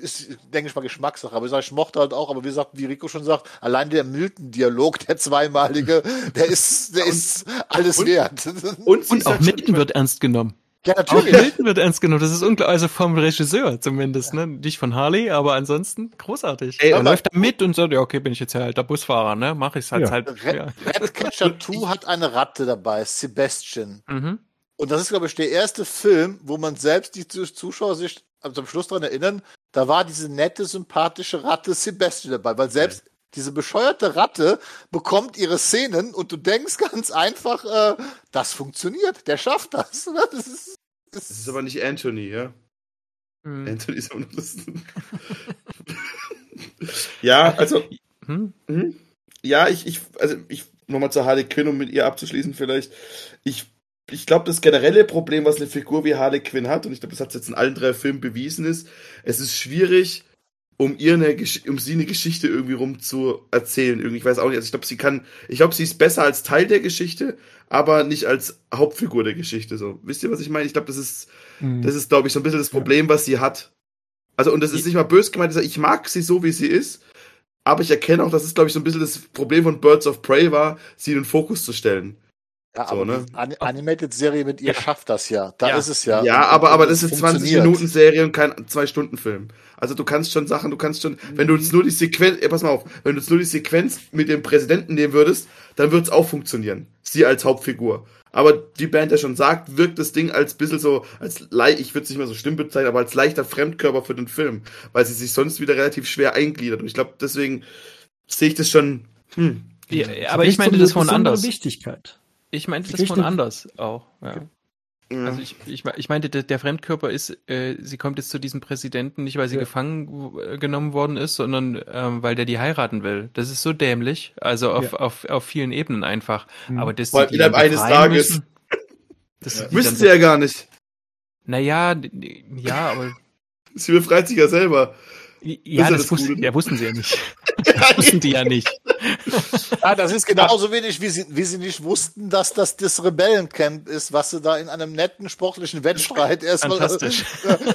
ist, denke ich mal, Geschmackssache. Aber wie gesagt, ich mochte halt auch, aber wie gesagt, wie Rico schon sagt, allein der Milton-Dialog, der zweimalige, der ist, der ist alles und- wert. Und, Und auch Milton wird ernst genommen. Ja, Auch natürlich. Milton wird ernst genommen. Das ist unglaublich. Also vom Regisseur zumindest, ne? Nicht von Harley, aber ansonsten großartig. Ey, er aber- läuft da mit und sagt, ja, okay, bin ich jetzt ja halt der Busfahrer, ne? Mach ich's halt Ja. halt. Ja. Red, Redcatcher 2 hat eine Ratte dabei, Sebastian. Mhm. Und das ist, glaube ich, der erste Film, wo man selbst die Zus- Zuschauer sich am Schluss daran erinnern, da war diese nette, sympathische Ratte Sebastian dabei, weil selbst diese bescheuerte Ratte bekommt ihre Szenen und du denkst ganz einfach, äh, das funktioniert, der schafft das. ne? Das ist, das Das ist aber nicht Anthony, ja? Mhm. Anthony ist noch das. ja, also, Hm? mhm. ja, ich, ich, also ich, nochmal zur Harley Quinn, um mit ihr abzuschließen vielleicht. Ich, ich glaube, das generelle Problem, was eine Figur wie Harley Quinn hat, und ich glaube, das hat es jetzt in allen drei Filmen bewiesen, ist, es ist schwierig, um ihr eine, um sie eine Geschichte irgendwie rum zu erzählen. Irgendwie, ich weiß auch nicht, also ich glaube, sie kann, ich glaube, sie ist besser als Teil der Geschichte, aber nicht als Hauptfigur der Geschichte, so. Wisst ihr, was ich meine? Ich glaube, das ist, Mhm. das ist, glaube ich, so ein bisschen das Problem, was sie hat. Also, und das ist nicht mal böse gemeint, ich mag sie so, wie sie ist, aber ich erkenne auch, dass es, glaube ich, so ein bisschen das Problem von Birds of Prey war, sie in den Fokus zu stellen. Ja, So, aber ne? die An Animated-Serie mit ihr Ja. schafft das ja. Da Ja. ist es ja. Ja, aber, aber das ist 20 funktioniert. Minuten Serie und kein 2-Stunden-Film. Also du kannst schon Sachen, du kannst schon, wenn du jetzt nur die Sequenz, äh, pass mal auf, wenn du jetzt nur die Sequenz mit dem Präsidenten nehmen würdest, dann würde es auch funktionieren. Sie als Hauptfigur. Aber die Band ja schon sagt, wirkt das Ding als bisschen so, als leicht, ich würde es nicht mehr so schlimm bezeichnen, aber als leichter Fremdkörper für den Film, weil sie sich sonst wieder relativ schwer eingliedert. Und ich glaube, deswegen sehe ich das schon, hm, Ja, aber ich kriegt so meinte eine das von besondere anders. Wichtigkeit. Ich meinte das von eine- anders auch. Ja. ja. Also ich, ich, ich meinte, der, der Fremdkörper ist, äh, sie kommt jetzt zu diesem Präsidenten nicht, weil sie Ja. gefangen äh, genommen worden ist, sondern ähm, weil der die heiraten will. Das ist so dämlich, also auf, Ja. auf, auf vielen Ebenen einfach. Mhm. Aber das allem innerhalb eines Tages. Das Ja. Müssen sie ja gar nicht. Naja, ja, aber Sie befreit sich ja selber. ja, das, das wussten, Gute. ja, wussten sie ja nicht. wussten die ja nicht. Ja, das ist genauso wenig, wie sie, wie sie nicht wussten, dass das das Rebellencamp ist, was sie da in einem netten sportlichen Wettstreit erstmal. Fantastisch.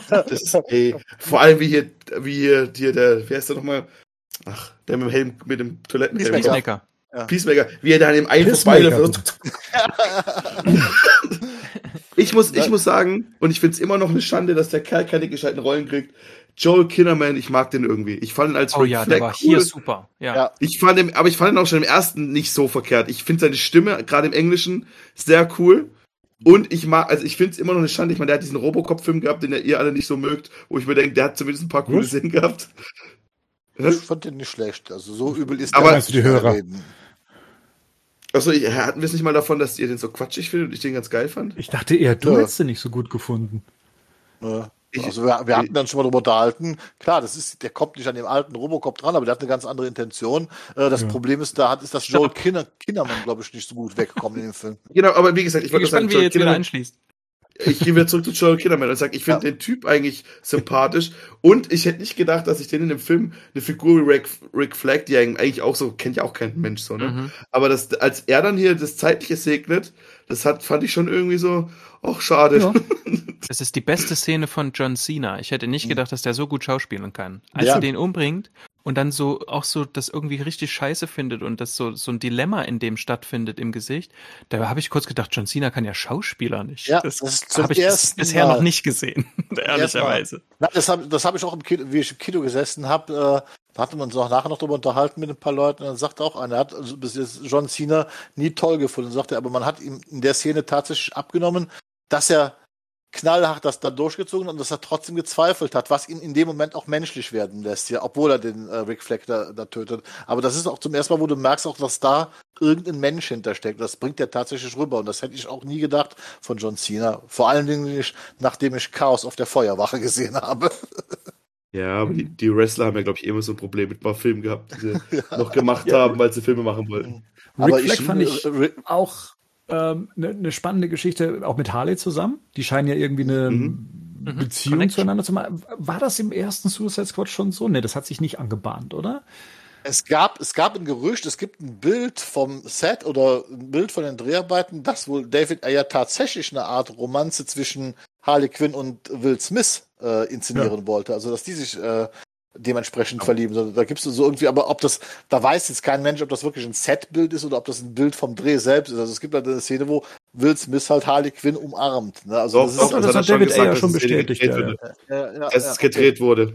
Das, ey, vor allem wie hier, wie hier, hier der, wer ist der nochmal? Ach, der mit dem Helm, mit dem Toilettenhelm. Peacemaker. Peacemaker. Peacemaker, wie er da an dem einen vorbeiläuft. ich muss, ich muss sagen, und ich find's immer noch eine Schande, dass der Kerl keine gescheiten Rollen kriegt. Joel Kinnerman, ich mag den irgendwie. Ich fand ihn als Oh Rick ja, Flag der war cool. hier super. Ja. Ja. Ich fand ihn, aber ich fand ihn auch schon im ersten nicht so verkehrt. Ich finde seine Stimme, gerade im Englischen, sehr cool. Und ich mag, also ich finde es immer noch eine Schande. Ich meine, der hat diesen Robocop-Film gehabt, den ihr alle nicht so mögt, wo ich mir denke, der hat zumindest ein paar coole Was? Szenen gehabt. Ich fand den nicht schlecht. Also so übel ist Aber- der du die Hörer? reden. Achso, ich- hatten wir es nicht mal davon, dass ihr den so quatschig findet und ich den ganz geil fand? Ich dachte eher, du Ja. hättest den nicht so gut gefunden. Ich- Also wir, wir hatten dann schon mal darüber unterhalten. Klar, das ist, der kommt nicht an dem alten Robocop dran, aber der hat eine ganz andere Intention. Äh, Das Ja. Problem ist, da hat, ist das Joel Kinner, Kinnerman, glaube ich, nicht so gut weggekommen in dem Film. Genau, aber wie gesagt, ich Ich bin wollte sagen, gespannt, wie er Joel jetzt wieder Kinnaman, einschließt. Ich gehe wieder zurück zu Joel Kinnaman und sage, ich finde Ja. den Typ eigentlich sympathisch und ich hätte nicht gedacht, dass ich den in dem Film eine Figur wie Rick, Rick Flag, die eigentlich auch so, kennt ja auch kein Mensch so, ne? Mhm. Aber das, als er dann hier das Zeitliche segnet, das hat, fand ich schon irgendwie so, ach, schade. Ja. Das ist die beste Szene von John Cena. Ich hätte nicht gedacht, dass der so gut schauspielen kann. Als Ja. er den umbringt und dann so auch so das irgendwie richtig scheiße findet und das so, so ein Dilemma in dem stattfindet im Gesicht, da habe ich kurz gedacht, John Cena kann ja Schauspieler nicht. Ja, das das habe ich bisher Mal. noch nicht gesehen, ehrlicherweise. Na, das habe das hab ich auch im Kino, wie ich im Kino gesessen habe, äh, da hatte man uns auch nachher noch darüber unterhalten mit ein paar Leuten und dann sagt auch einer, er hat also bis jetzt John Cena nie toll gefunden, sagt er, aber man hat ihm in der Szene tatsächlich abgenommen, dass er knallhart das da durchgezogen und dass er trotzdem gezweifelt hat, was ihn in dem Moment auch menschlich werden lässt, ja, obwohl er den äh, Rick Fleck da, da tötet. Aber das ist auch zum ersten Mal, wo du merkst auch, dass da irgendein Mensch hintersteckt. Das bringt er tatsächlich rüber und das hätte ich auch nie gedacht von John Cena. Vor allen Dingen nicht, nachdem ich Chaos auf der Feuerwache gesehen habe. Ja, aber die, die Wrestler haben ja, glaube ich, immer so ein Problem mit ein paar Filmen gehabt, die sie noch gemacht haben, weil sie Filme machen wollten. Rick Aber Flag ich- fand ich äh, Eine ne ne spannende Geschichte, auch mit Harley zusammen. Die scheinen ja irgendwie eine Mhm. Beziehung Connection. zueinander zu machen. War das im ersten Suicide Squad schon so? Ne, das hat sich nicht angebahnt, oder? Es gab, es gab ein Gerücht, es gibt ein Bild vom Set oder ein Bild von den Dreharbeiten, dass wohl David Ayer tatsächlich eine Art Romanze zwischen Harley Quinn und Will Smith äh, inszenieren wollte. Also, dass die sich äh, dementsprechend verlieben. So, Da gibt's so irgendwie, aber ob das, da weiß jetzt kein Mensch, ob das wirklich ein Setbild ist oder ob das ein Bild vom Dreh selbst ist. Also es gibt halt eine Szene, wo Will Smith halt Harley Quinn umarmt. Ne? Also Doch, das doch, ist, das das hat David schon Ayer gesagt, schon es bestätigt, ja, ja, ja, dass ja, es gedreht wurde.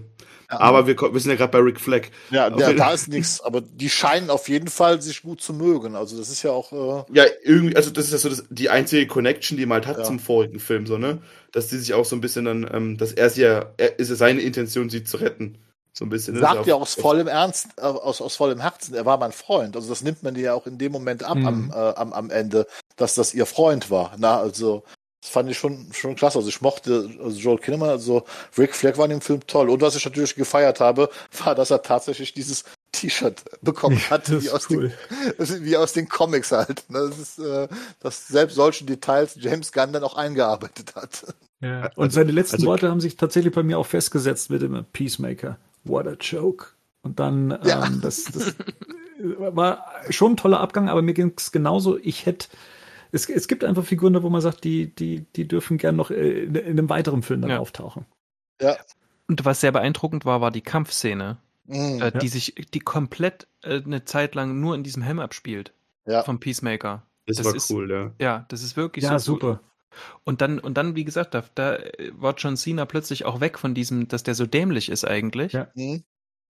Ja. Aber wir, wir sind ja gerade bei Rick Flag. Ja, ja jeden- da ist nichts, aber die scheinen auf jeden Fall sich gut zu mögen. Also das ist ja auch äh, Ja, irgendwie, also das ist ja so das, die einzige Connection, die man halt hat Ja. zum vorigen Film, so, ne? Dass die sich auch so ein bisschen dann, ähm, dass er sie ja, er, ist ja seine Intention, sie zu retten. So ein bisschen. sagt ja aus vollem Ernst, äh, aus, aus vollem Herzen, er war mein Freund. Also das nimmt man dir ja auch in dem Moment ab Mhm. am, äh, am, am Ende, dass das ihr Freund war. Na, also das fand ich schon, schon klasse. Also ich mochte also Joel Kinnaman, also Rick Flag war in dem Film toll. Und was ich natürlich gefeiert habe, war, dass er tatsächlich dieses T-Shirt bekommen hat, das wie, aus cool. den, wie aus den Comics halt. Das ist, äh, dass selbst solchen Details James Gunn dann auch eingearbeitet hat. Ja. Und seine letzten Also- Worte haben sich tatsächlich bei mir auch festgesetzt mit dem Peacemaker. What a joke. Und dann, Ja. ähm, das, das war schon ein toller Abgang, aber mir ging es genauso. Ich hätte, es, es gibt einfach Figuren, da wo man sagt, die, die, die dürfen gern noch äh, in, in einem weiteren Film dann Ja. auftauchen. Ja. Und was sehr beeindruckend war, war die Kampfszene, Mhm. äh, die sich, die komplett äh, eine Zeit lang nur in diesem Helm abspielt. Ja. Vom Peacemaker. Das, Das war ist- cool, ja. Ja, das ist wirklich Ja, so cool. Und dann, und dann, wie gesagt, da, da war John Cena plötzlich auch weg von diesem, dass der so dämlich ist eigentlich. Ja. Mhm.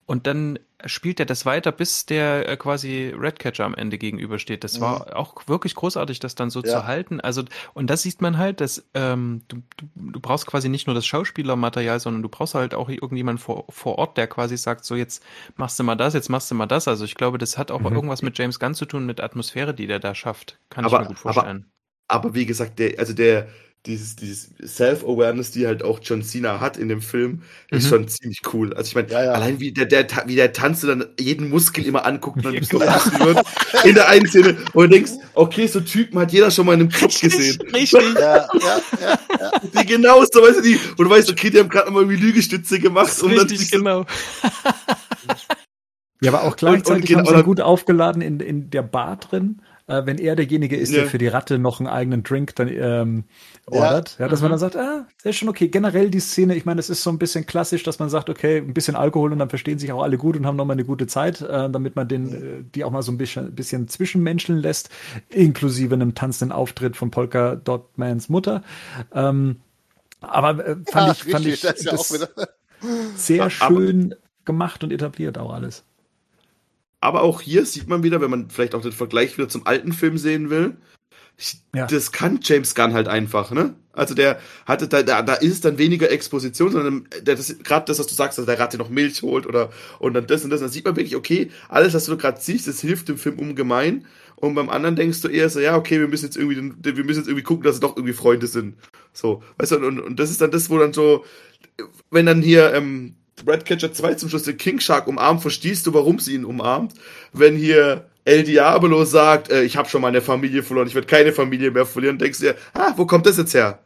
Und dann spielt er das weiter, bis der äh, quasi Redcatcher am Ende gegenübersteht. Das war auch wirklich großartig, das dann so Ja. zu halten. Also, und das sieht man halt, dass ähm, du, du, du brauchst quasi nicht nur das Schauspielermaterial, sondern du brauchst halt auch irgendjemanden vor, vor Ort, der quasi sagt, so jetzt machst du mal das, jetzt machst du mal das. Also ich glaube, das hat auch Mhm. irgendwas mit James Gunn zu tun, mit Atmosphäre, die der da schafft. Kann Aber- ich mir gut vorstellen. Aber wie gesagt, der, also der, dieses, dieses Self-Awareness, die halt auch John Cena hat in dem Film, ist Mhm. schon ziemlich cool. Also ich meine, Ja, ja. allein wie der, der, wie der tanzt und dann jeden Muskel immer anguckt und dann du lachen wird in der einen Szene und du denkst, okay, so Typen hat jeder schon mal in einem Club gesehen. Richtig. Ja, ja, ja, ja. Die genau so, weißt du, die, und du weißt, okay, die haben gerade mal irgendwie Lügestütze gemacht, dann Richtig, so- genau. Ja, aber auch gleichzeitig und haben sie genau- ihn gut aufgeladen in, in der Bar drin, äh, wenn er derjenige ist, der Ja. für die Ratte noch einen eigenen Drink dann ähm, Ja. ordert. Ja, dass man Mhm. dann sagt, ah, ist schon okay. Generell die Szene, ich meine, es ist so ein bisschen klassisch, dass man sagt, okay, ein bisschen Alkohol und dann verstehen sich auch alle gut und haben nochmal eine gute Zeit, äh, damit man den, äh, die auch mal so ein bisschen, bisschen zwischenmenscheln lässt, inklusive einem tanzenden Auftritt von Polka Dotmans Mutter. Ähm, aber äh, fand Ja, ich, fand richtig, ich das ja das sehr Aber- schön gemacht und etabliert auch alles. Aber auch hier sieht man wieder, wenn man vielleicht auch den Vergleich wieder zum alten Film sehen will, Ja. das kann James Gunn halt einfach, ne? Also der hatte da, da, da ist dann weniger Exposition, sondern der, das gerade das, was du sagst, dass der Ratte noch Milch holt oder und dann das und das, dann sieht man wirklich, okay, alles, was du gerade siehst, das hilft dem Film ungemein. Und beim anderen denkst du eher so, ja, okay, wir müssen jetzt irgendwie, den- wir müssen jetzt irgendwie gucken, dass sie doch irgendwie Freunde sind. So, weißt du, und, und das ist dann das, wo dann so, wenn dann hier ähm, Redcatcher 2 zum Schluss den King Shark umarmt, verstehst du, warum sie ihn umarmt. Wenn hier El Diablo sagt, äh, ich habe schon meine Familie verloren, ich werde keine Familie mehr verlieren, denkst du dir, ah, wo kommt das jetzt her?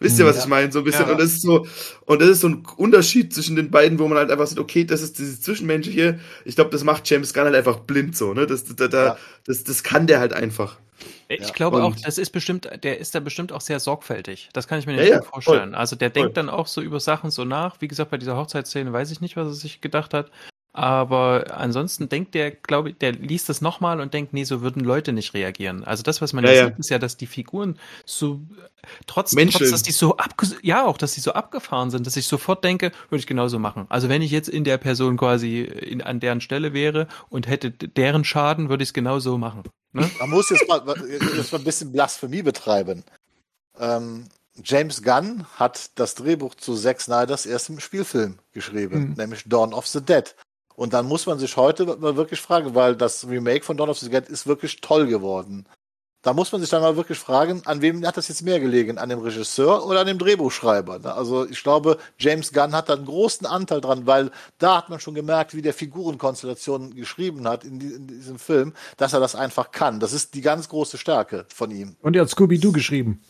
Wisst ihr, was Ja. ich meine? So ein bisschen. Ja. Und das ist so, und das ist so ein Unterschied zwischen den beiden, wo man halt einfach sieht, okay, das ist dieses Zwischenmenschliche. Ich glaube, das macht James Gunn halt einfach blind so, ne? Das, da, da, Ja. das, das kann der halt einfach. Ich Ja. glaube auch, das ist bestimmt, der ist da bestimmt auch sehr sorgfältig. Das kann ich mir Ja, nicht ja, vorstellen. Also der Voll. denkt dann auch so über Sachen so nach. Wie gesagt, bei dieser Hochzeitsszene weiß ich nicht, was er sich gedacht hat. Aber ansonsten denkt der, glaube ich, der liest das nochmal und denkt, nee, so würden Leute nicht reagieren. Also das, was man Ja, ja, sieht, ist ja, dass die Figuren so, trotz, Menscheln. trotz, dass die so abge ja, auch, dass die so abgefahren sind, dass ich sofort denke, würde ich genauso machen. Also wenn ich jetzt in der Person quasi in, an deren Stelle wäre und hätte deren Schaden, würde ich es genauso machen. Ne? Man muss jetzt mal, jetzt mal ein bisschen Blasphemie betreiben. Ähm, James Gunn hat das Drehbuch zu Zack Snyders erstem Spielfilm geschrieben, Mhm. nämlich Dawn of the Dead. Und dann muss man sich heute mal wirklich fragen, weil das Remake von Dawn of the Dead ist wirklich toll geworden. Da muss man sich dann mal wirklich fragen, an wem hat das jetzt mehr gelegen? An dem Regisseur oder an dem Drehbuchschreiber? ne? Also ich glaube, James Gunn hat da einen großen Anteil dran, weil da hat man schon gemerkt, wie der Figurenkonstellationen geschrieben hat in, die, in diesem Film, dass er das einfach kann. Das ist die ganz große Stärke von ihm. Und er hat Scooby-Doo geschrieben.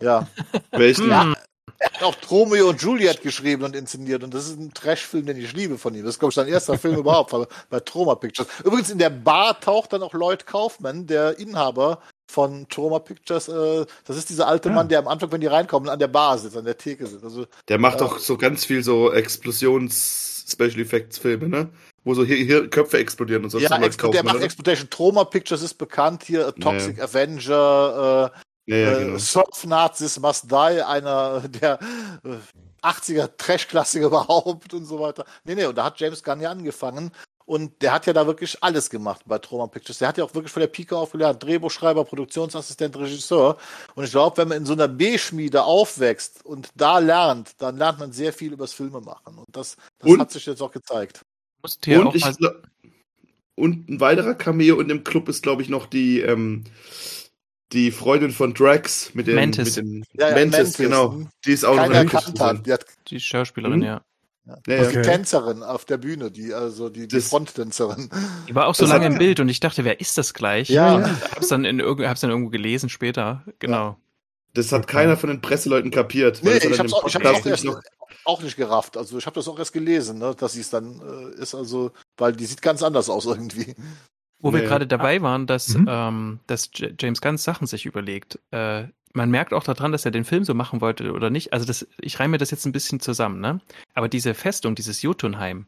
Ja. Welchen? Ja. Er hat auch Romeo und Juliet geschrieben und inszeniert und das ist ein Trash-Film, den ich liebe von ihm. Das ist, glaube ich, sein erster Film überhaupt bei, Troma Pictures. Übrigens in der Bar taucht dann auch Lloyd Kaufman, der Inhaber von Troma Pictures. Äh, das ist dieser alte Ah. Mann, der am Anfang, wenn die reinkommen, an der Bar sitzt, an der Theke sitzt. Also, Der macht Ja. doch so ganz viel so Explosions-Special Effects-Filme, ne? Wo so hier, hier Köpfe explodieren und so. ja, zum Explo der macht? Exploitation. Troma Pictures ist bekannt hier. A Toxic Avenger, äh, Ja, ja, äh, genau. Surf Nazis Must Die, einer der äh, 80er Trash-Klassiker überhaupt und so weiter. Nee, nee, und da hat James Gunn ja angefangen. Und der hat ja da wirklich alles gemacht bei Troma Pictures. Der hat ja auch wirklich von der Pike aufgelernt. Drehbuchschreiber, Produktionsassistent, Regisseur. Und ich glaube, wenn man in so einer B-Schmiede aufwächst und da lernt, dann lernt man sehr viel übers Filme machen. Und das, das Und- hat sich jetzt auch gezeigt. Und, ich, und ein weiterer Cameo in dem Club ist, glaube ich, noch die, ähm, die Freundin von Drax mit dem Mantis. Mit dem Ja, ja, Mantis, Mantis, genau. Die ist auch noch Keiner erkannt hat. Die hat die Schauspielerin, Mhm. ja. Ja, die ja. Okay. Tänzerin auf der Bühne, die, also die, die Fronttänzerin. Die war auch so Das lange hat- im Bild und ich dachte, wer ist das gleich? Ja. Und hab's dann, in, irg- hab's dann irgendwo gelesen später. Genau. Das hat keiner von den Presseleuten kapiert. Nee, ich hab's auch, ich hab's auch, erst, noch- auch nicht gerafft. Also ich habe das auch erst gelesen, ne, dass sie es dann äh, ist, also, weil die sieht ganz anders aus irgendwie. Wo wir Nee. gerade dabei waren, dass, Mhm. ähm, dass James Gunn Sachen sich überlegt. Äh, man merkt auch daran, dass er den Film so machen wollte oder nicht. Also das, ich reime das jetzt ein bisschen zusammen, ne? Aber diese Festung, dieses Jotunheim,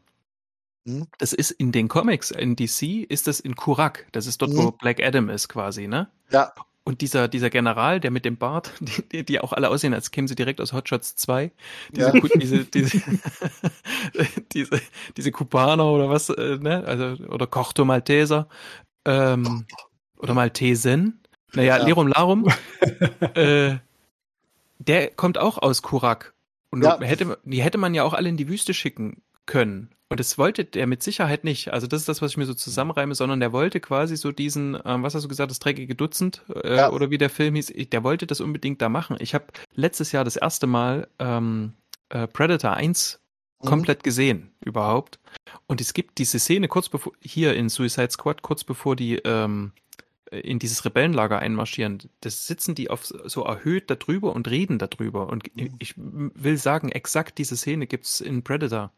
Hm? Das ist in den Comics, in DC ist das in Kurak. Das ist dort, hm. wo Black Adam ist quasi, ne? Ja. Und dieser, dieser General, der mit dem Bart, die, die auch alle aussehen, als kämen sie direkt aus Hotshots 2. Diese, ja. diese, diese, diese, diese Kubaner oder was, äh, ne? Also, oder Corto Malteser. Ähm, oder Maltesen. Naja, ja. Lirum Larum. äh, der kommt auch aus Kurak. Und ja. hätte, die hätte man ja auch alle in die Wüste schicken können. Und das wollte der mit Sicherheit nicht. Also das ist das, was ich mir so zusammenreime, sondern der wollte quasi so diesen, ähm, was hast du gesagt, das dreckige Dutzend äh, ja. oder wie der Film hieß, der wollte das unbedingt da machen. Ich habe letztes Jahr das erste Mal ähm, äh, Predator 1 mhm. komplett gesehen überhaupt. Und es gibt diese Szene kurz bevor, hier in Suicide Squad, kurz bevor die ähm, in dieses Rebellenlager einmarschieren, das sitzen die auf so erhöht darüber und reden darüber. Und mhm. ich will sagen, exakt diese Szene gibt's in Predator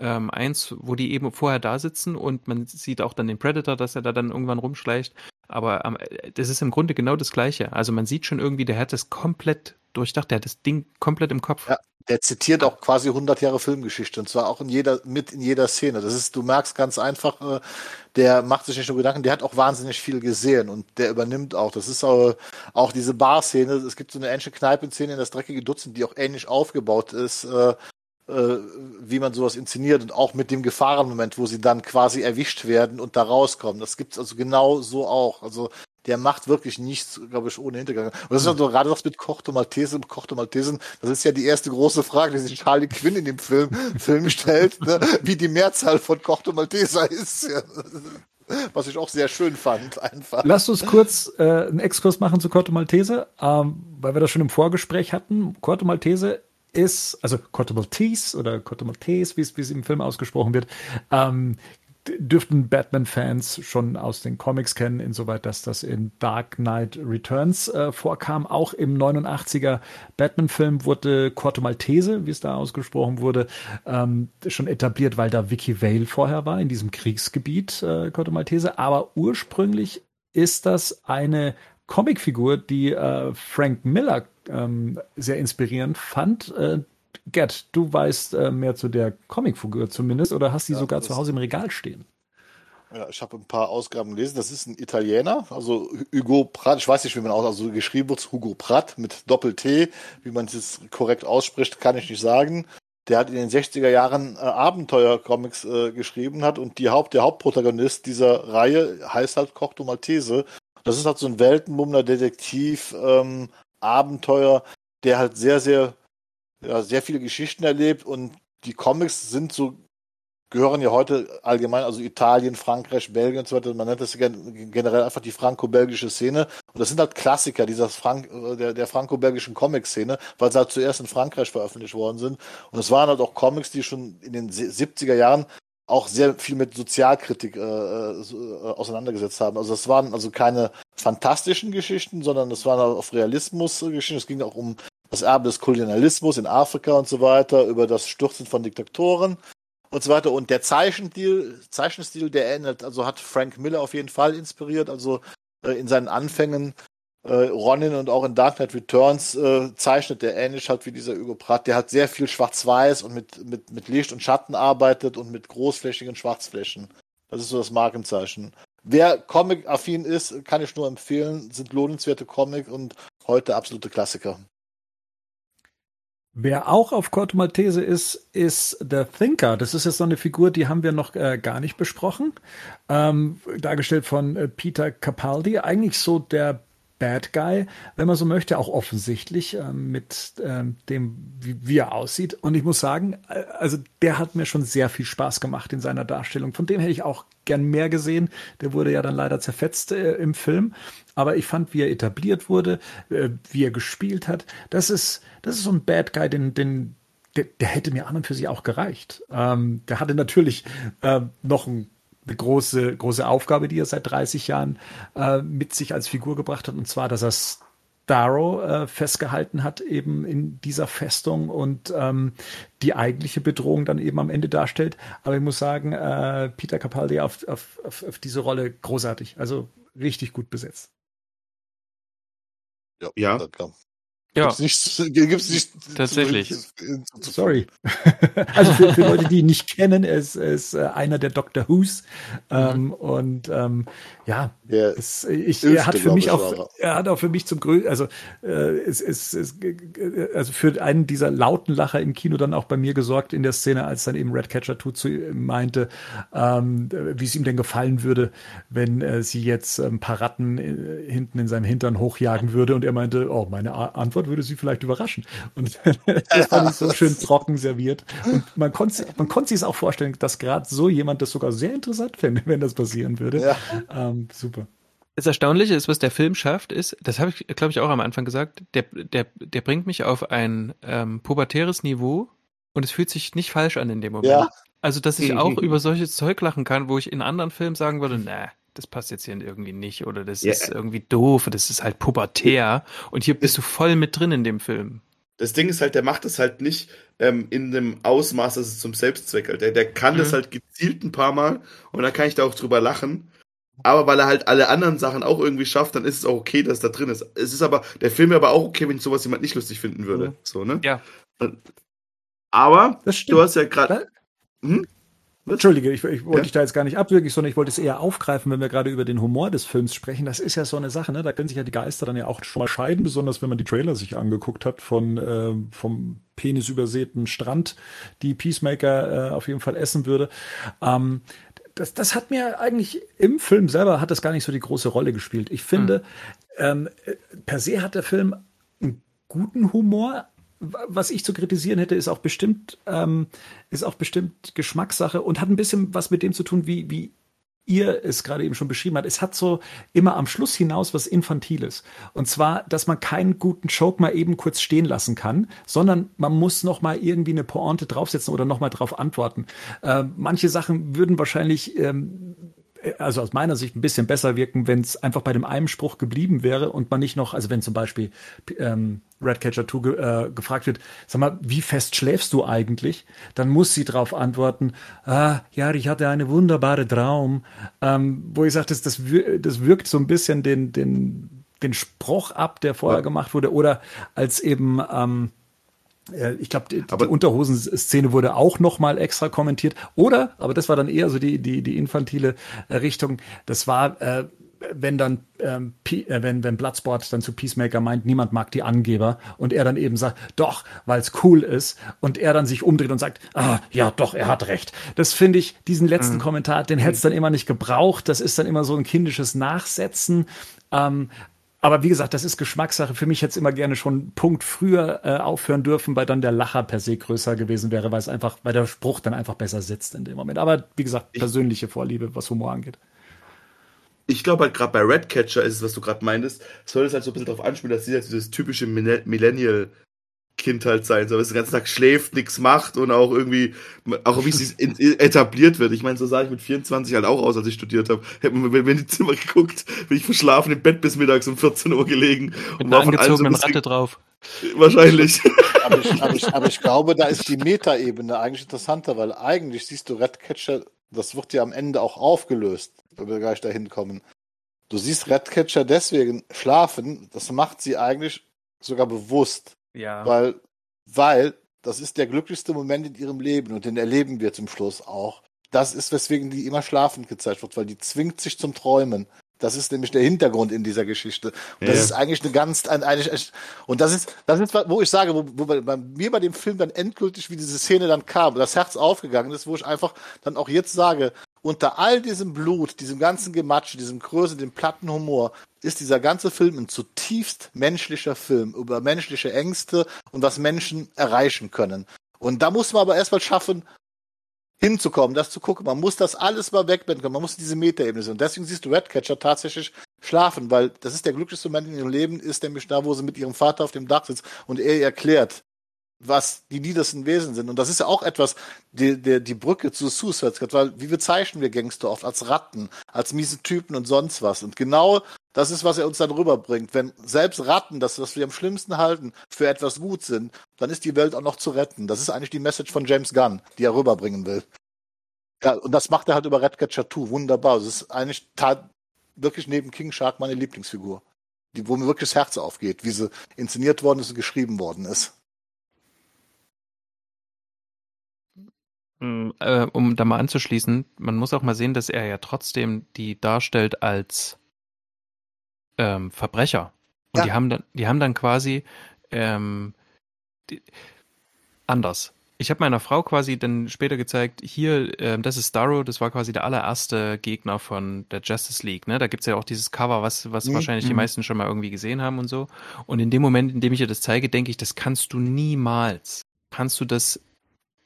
ähm, eins, wo die eben vorher da sitzen und man sieht auch dann den Predator, dass er da dann irgendwann rumschleicht. Aber ähm, das ist im Grunde genau das Gleiche. Also man sieht schon irgendwie, der hat das komplett durchdacht, der hat das Ding komplett im Kopf. Ja, der zitiert auch quasi 100 Jahre Filmgeschichte und zwar auch in jeder, mit in jeder Szene. Das ist, du merkst ganz einfach, äh, der macht sich nicht nur Gedanken, der hat auch wahnsinnig viel gesehen und der übernimmt auch. Das ist auch, auch diese Bar-Szene. Es gibt so eine ähnliche Kneipenszene in das dreckige Dutzend, die auch ähnlich aufgebaut ist. Äh, wie man sowas inszeniert und auch mit dem Gefahrenmoment, wo sie dann quasi erwischt werden und da rauskommen. Das gibt's also genau so auch. Also der macht wirklich nichts, glaube ich, ohne Hintergang. Und das ist also gerade das mit Kochte Maltese und Kochte Maltesen, das ist ja die erste große Frage, die sich Charlie Quinn in dem Film, Film stellt, ne? wie die Mehrzahl von Kochte Malteser ist. Ja. Was ich auch sehr schön fand, einfach. Lass uns kurz äh, einen Exkurs machen zu Corto Maltese, ähm, weil wir das schon im Vorgespräch hatten. Corto Maltese ist, also Corto Maltese oder Corto Maltese, wie es im Film ausgesprochen wird, ähm, dürften Batman-Fans schon aus den Comics kennen, insoweit, dass das in Dark Knight Returns äh, vorkam. Auch im 89er Batman-Film wurde Corto Maltese, wie es da ausgesprochen wurde, ähm, schon etabliert, weil da Vicky Vale vorher war, in diesem Kriegsgebiet äh, Corto Maltese. Aber ursprünglich ist das eine Comicfigur, die äh, Frank Miller ähm, sehr inspirierend fand. Äh, Gerd, du weißt äh, mehr zu der Comicfigur zumindest oder hast die ja, sogar zu Hause im Regal stehen? Ja, ich habe ein paar Ausgaben gelesen. Das ist ein Italiener, also Hugo Pratt. Ich weiß nicht, wie man auch also geschrieben wird, Hugo Pratt mit Doppel-T. Wie man es korrekt ausspricht, kann ich nicht sagen. Der hat in den 60er Jahren äh, Abenteuer-Comics äh, geschrieben hat und die Haupt, der Hauptprotagonist dieser Reihe heißt halt Cocteau Maltese das ist halt so ein Weltenbummler Detektiv, ähm, Abenteuer, der halt sehr, sehr, ja, sehr viele Geschichten erlebt und die Comics sind so, gehören ja heute allgemein, also Italien, Frankreich, Belgien und so weiter, man nennt das generell einfach die franco-belgische Szene. Und das sind halt Klassiker dieser Frank der, der franco-belgischen Comic-Szene, weil sie halt zuerst in Frankreich veröffentlicht worden sind. Und es waren halt auch Comics, die schon in den 70er Jahren auch sehr viel mit Sozialkritik äh, äh, auseinandergesetzt haben. Also es waren also keine fantastischen Geschichten, sondern es waren auf Realismus Geschichten. Es ging auch um das Erbe des Kolonialismus in Afrika und so weiter, über das Stürzen von Diktatoren und so weiter. Und der Zeichenstil, Zeichenstil, der ähnelt, also hat Frank Miller auf jeden Fall inspiriert. Also äh, in seinen Anfängen äh, Ronin und auch in Dark Knight Returns äh, zeichnet der ähnlich halt wie dieser Hugo Pratt. Der hat sehr viel Schwarz-Weiß und mit, mit, mit Licht und Schatten arbeitet und mit großflächigen Schwarzflächen. Das ist so das Markenzeichen. Wer Comic-affin ist, kann ich nur empfehlen, sind lohnenswerte Comic und heute absolute Klassiker. Wer auch auf Corto Maltese ist, ist The Thinker. Das ist jetzt so eine Figur, die haben wir noch äh, gar nicht besprochen. Ähm, dargestellt von äh, Peter Capaldi. Eigentlich so der Bad Guy, wenn man so möchte, auch offensichtlich äh, mit äh, dem, wie, wie, er aussieht. Und ich muss sagen, äh, also der hat mir schon sehr viel Spaß gemacht in seiner Darstellung. Von dem hätte ich auch gern mehr gesehen. Der wurde ja dann leider zerfetzt äh, im Film. Aber ich fand, wie er etabliert wurde, äh, wie er gespielt hat, das ist, das ist so ein Bad Guy, den, den, der, der hätte mir an und für sich auch gereicht. Ähm, der hatte natürlich äh, noch ein eine große, große Aufgabe, die er seit 30 Jahren äh, mit sich als Figur gebracht hat, und zwar, dass er Starrow äh, festgehalten hat, eben in dieser Festung und ähm, die eigentliche Bedrohung dann eben am Ende darstellt. Aber ich muss sagen, äh, Peter Capaldi auf, auf, auf, auf diese Rolle großartig, also richtig gut besetzt. Ja, ja. Ja, Gibt's nicht, gibt's nicht Tatsächlich. Sorry. also für, für Leute, die ihn nicht kennen, er ist, er ist äh, einer der Doctor Who's. Ähm, und ähm, ja, es, ich, er hat für mich ich, auch, er hat auch für mich zum größten, also äh, es, es, es, also für einen dieser lauten Lacher im Kino dann auch bei mir gesorgt in der Szene, als dann eben Redcatcher Tut zu meinte, ähm, wie es ihm denn gefallen würde, wenn äh, sie jetzt ein paar Ratten äh, hinten in seinem Hintern hochjagen würde. Und er meinte, oh, meine A Antwort würde sie vielleicht überraschen. Und das fand ich so schön trocken serviert. Und man konnte man konnte sich es auch vorstellen, dass gerade so jemand das sogar sehr interessant fände, wenn das passieren würde. Ja. Ähm, super. Das Erstaunliche ist, was der Film schafft, ist, das habe ich, glaube ich, auch am Anfang gesagt, der, der, der bringt mich auf ein ähm, pubertäres Niveau und es fühlt sich nicht falsch an in dem Moment. Ja. Also, dass ich auch über solches Zeug lachen kann, wo ich in anderen Filmen sagen würde, na, das passt jetzt hier irgendwie nicht oder das Ja. ist irgendwie doof, das ist halt pubertär und hier bist du voll mit drin in dem Film. Das Ding ist halt, der macht das halt nicht ähm, in dem Ausmaß, dass es zum Selbstzweck halt. Der, der kann das Mhm. halt gezielt ein paar Mal und dann kann ich da auch drüber lachen. Aber weil er halt alle anderen Sachen auch irgendwie schafft, dann ist es auch okay, dass da drin ist. Es ist aber, der Film wäre aber auch okay, wenn sowas jemand nicht lustig finden würde. Mhm. So, ne? Ja. Aber Das du hast ja gerade. Hm? Entschuldige, ich, ich wollte Ja? dich da jetzt gar nicht abwürgen, sondern ich wollte es eher aufgreifen, wenn wir gerade über den Humor des Films sprechen. Das ist ja so eine Sache, ne? Da können sich ja die Geister dann ja auch schon mal scheiden, besonders wenn man die Trailer sich angeguckt hat von ähm, vom penisübersäten Strand, die Peacemaker äh, auf jeden Fall essen würde. Ähm, das, das hat mir eigentlich im Film selber hat das gar nicht so die große Rolle gespielt. Ich finde, ähm, äh, per se hat der Film einen guten Humor. Was ich zu kritisieren hätte, ist auch bestimmt, ähm, ist auch bestimmt Geschmackssache und hat ein bisschen was mit dem zu tun, wie, wie ihr es gerade eben schon beschrieben hat. Es hat so immer am Schluss hinaus was Infantiles. Und zwar, dass man keinen guten Joke mal eben kurz stehen lassen kann, sondern man muss noch mal irgendwie eine Pointe draufsetzen oder noch mal drauf antworten. Ähm, manche Sachen würden wahrscheinlich ähm, also aus meiner Sicht ein bisschen besser wirken, wenn es einfach bei dem einen Spruch geblieben wäre und man nicht noch, also wenn zum Beispiel ähm, Redcatcher 2 ge äh, gefragt wird, sag mal, wie fest schläfst du eigentlich? Dann muss sie darauf antworten, ah, ja, ich hatte eine wunderbare Traum, ähm, wo ich sage, das, das, das wirkt so ein bisschen den, den, den Spruch ab, der vorher Ja. gemacht wurde, oder als eben ähm, äh, ich glaube, die, die Unterhosen-Szene wurde auch noch mal extra kommentiert. Oder, aber das war dann eher so die, die, die infantile äh, Richtung, das war, äh, wenn dann, ähm, P äh, wenn, wenn Bloodsport dann zu Peacemaker meint, niemand mag die Angeber und er dann eben sagt, doch, weil es cool ist und er dann sich umdreht und sagt, ah, ja, doch, er hat recht. Das finde ich, diesen letzten Kommentar, den hätte es dann immer nicht gebraucht. Das ist dann immer so ein kindisches Nachsetzen. Ähm, aber wie gesagt, das ist Geschmackssache. Für mich hätte es immer gerne schon einen Punkt früher äh, aufhören dürfen, weil dann der Lacher per se größer gewesen wäre, weil es einfach, weil der Spruch dann einfach besser sitzt in dem Moment. Aber wie gesagt, persönliche Vorliebe, was Humor angeht. Ich glaube halt gerade bei Redcatcher ist es, was du gerade meintest, soll es halt so ein bisschen darauf anspielen, dass sie halt dieses typische Mille- Millennial-Kind halt sein soll, dass den ganzen Tag schläft, nichts macht und auch irgendwie, auch wie es etabliert wird. Ich meine, so sah ich mit 24 halt auch aus, als ich studiert habe. Hätte mir wenn in die Zimmer geguckt, bin ich verschlafen im Bett bis mittags um 14 Uhr gelegen. Mit und war von allen so ein Ratte drauf. Wahrscheinlich. Aber ich, aber, ich, aber ich glaube, da ist die Metaebene eigentlich interessanter, weil eigentlich siehst du Redcatcher, das wird ja am Ende auch aufgelöst, wenn wir gleich dahin kommen. Du siehst Redcatcher deswegen schlafen, das macht sie eigentlich sogar bewusst, Ja. weil, weil das ist der glücklichste Moment in ihrem Leben und den erleben wir zum Schluss auch. Das ist, weswegen die immer schlafend gezeigt wird, weil die zwingt sich zum Träumen. Das ist nämlich der Hintergrund in dieser Geschichte. Und das Ja. ist eigentlich eine ganz, ein, eigentlich, und das ist, das ist, wo ich sage, wo, wo bei, bei mir bei dem Film dann endgültig, wie diese Szene dann kam, das Herz aufgegangen ist, wo ich einfach dann auch jetzt sage, unter all diesem Blut, diesem ganzen Gematsche, diesem Größe, dem platten Humor, ist dieser ganze Film ein zutiefst menschlicher Film über menschliche Ängste und was Menschen erreichen können. Und da muss man aber erstmal schaffen, hinzukommen, das zu gucken. Man muss das alles mal wegblenden können. Man muss diese Metaebene sehen. Und deswegen siehst du Redcatcher tatsächlich schlafen, weil das ist der glücklichste Moment in ihrem Leben, ist nämlich da, wo sie mit ihrem Vater auf dem Dach sitzt und er ihr erklärt, was die niedersten Wesen sind. Und das ist ja auch etwas, die, die, die Brücke zu Suicide Squad, weil wie bezeichnen wir Gangster oft? Als Ratten, als miese Typen und sonst was. Und genau das ist, was er uns dann rüberbringt. Wenn selbst Ratten, das, was wir am schlimmsten halten, für etwas gut sind, dann ist die Welt auch noch zu retten. Das ist eigentlich die Message von James Gunn, die er rüberbringen will. Ja, und das macht er halt über Redcatcher 2. Wunderbar. Das ist eigentlich wirklich neben King Shark meine Lieblingsfigur. die, wo mir wirklich das Herz aufgeht, wie sie inszeniert worden ist und geschrieben worden ist. Äh, um da mal anzuschließen, man muss auch mal sehen, dass er ja trotzdem die darstellt als ähm, Verbrecher. Und ja. die haben dann, die haben dann quasi ähm, die, anders. Ich habe meiner Frau quasi dann später gezeigt, hier, ähm, das ist Starro, das war quasi der allererste Gegner von der Justice League. Ne? Da gibt's ja auch dieses Cover, was, was mhm. wahrscheinlich die mhm. meisten schon mal irgendwie gesehen haben und so. Und in dem Moment, in dem ich ihr das zeige, denke ich, das kannst du niemals, kannst du das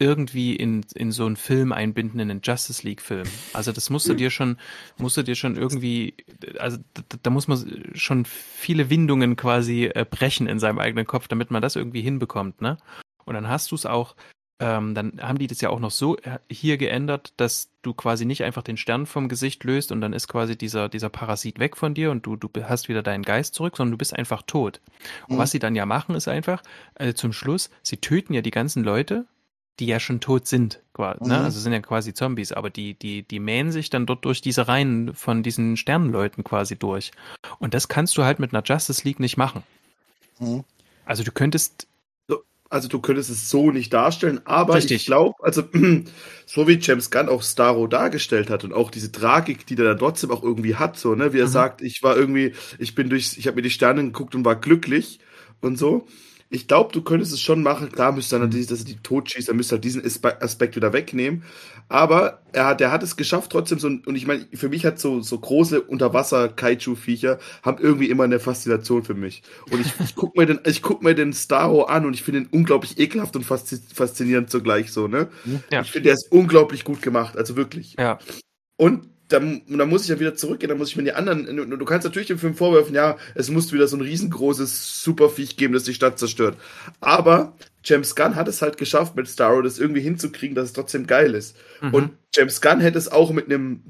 irgendwie in, in so einen Film einbinden, in einen Justice League-Film. Also das musst du dir schon, musst du dir schon irgendwie, also da, da muss man schon viele Windungen quasi äh, brechen in seinem eigenen Kopf, damit man das irgendwie hinbekommt, ne? Und dann hast du es auch, ähm, dann haben die das ja auch noch so äh, hier geändert, dass du quasi nicht einfach den Stern vom Gesicht löst und dann ist quasi dieser, dieser Parasit weg von dir und du, du hast wieder deinen Geist zurück, sondern du bist einfach tot. Und mhm. was sie dann ja machen, ist einfach, äh, zum Schluss, sie töten ja die ganzen Leute, die ja schon tot sind, quasi, ne? mhm. ne? also sind ja quasi Zombies, aber die, die, die mähen sich dann dort durch diese Reihen von diesen Sternenleuten quasi durch. Und das kannst du halt mit einer Justice League nicht machen. Mhm. Also du könntest. Also du könntest es so nicht darstellen, aber Richtig. ich glaube, also so wie James Gunn auch Starro dargestellt hat und auch diese Tragik, die der da trotzdem auch irgendwie hat, so, ne, wie er mhm. sagt, ich war irgendwie, ich bin durch, ich habe mir die Sterne geguckt und war glücklich und so ich glaube, du könntest es schon machen. Klar müsste er natürlich, dass er die tot schießt, er müsste halt diesen Aspekt wieder wegnehmen. Aber er hat, er hat es geschafft, trotzdem so, und ich meine, für mich hat so, so große Unterwasser-Kaiju-Viecher haben irgendwie immer eine Faszination für mich. Und ich, ich guck mir den, ich guck mir den Starro an und ich finde ihn unglaublich ekelhaft und faszinierend zugleich so, ne? Ja. Ich finde, er ist unglaublich gut gemacht, also wirklich. Ja. Und dann, dann muss ich ja wieder zurückgehen, dann muss ich mir die anderen, du kannst natürlich dem Film vorwerfen, ja, es muss wieder so ein riesengroßes Superviech geben, das die Stadt zerstört. Aber James Gunn hat es halt geschafft, mit Starro das irgendwie hinzukriegen, dass es trotzdem geil ist. Mhm. Und James Gunn hätte es auch mit einem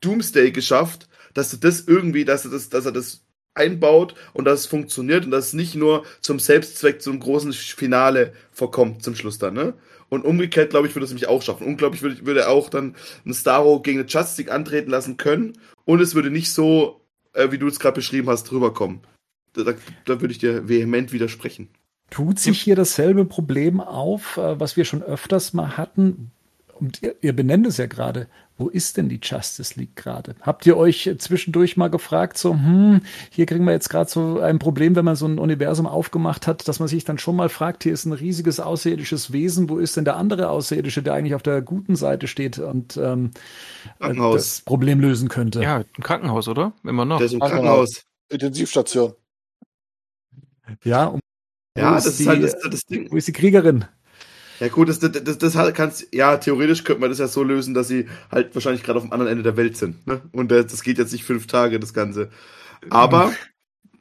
Doomsday geschafft, dass du das irgendwie, dass er das, dass er das einbaut und dass es funktioniert und dass es nicht nur zum Selbstzweck, zum großen Finale verkommt zum Schluss dann, ne? Und umgekehrt, glaube ich, würde es mich auch schaffen. Unglaublich würde, würde er auch dann einen Starro gegen eine Justice League antreten lassen können. Und es würde nicht so, äh, wie du es gerade beschrieben hast, rüberkommen. Da, da, da würde ich dir vehement widersprechen. Tut sich hier dasselbe Problem auf, äh, was wir schon öfters mal hatten? Und ihr, ihr benennt es ja gerade wo ist denn die Justice League gerade? Habt ihr euch zwischendurch mal gefragt, so, hm, hier kriegen wir jetzt gerade so ein Problem, wenn man so ein Universum aufgemacht hat, dass man sich dann schon mal fragt, hier ist ein riesiges außerirdisches Wesen, wo ist denn der andere Außerirdische, der eigentlich auf der guten Seite steht und ähm, das Problem lösen könnte? Ja, ein Krankenhaus, oder? Immer noch. Der ist im Krankenhaus. Intensivstation. Ja, um ja, das ist, die, halt das, das Ding. Wo ist die Kriegerin? Ja gut, das, das, das, das halt kannst, ja, theoretisch könnte man das ja so lösen, dass sie halt wahrscheinlich gerade auf dem anderen Ende der Welt sind. Ne? Und das geht jetzt nicht fünf Tage, das Ganze. Aber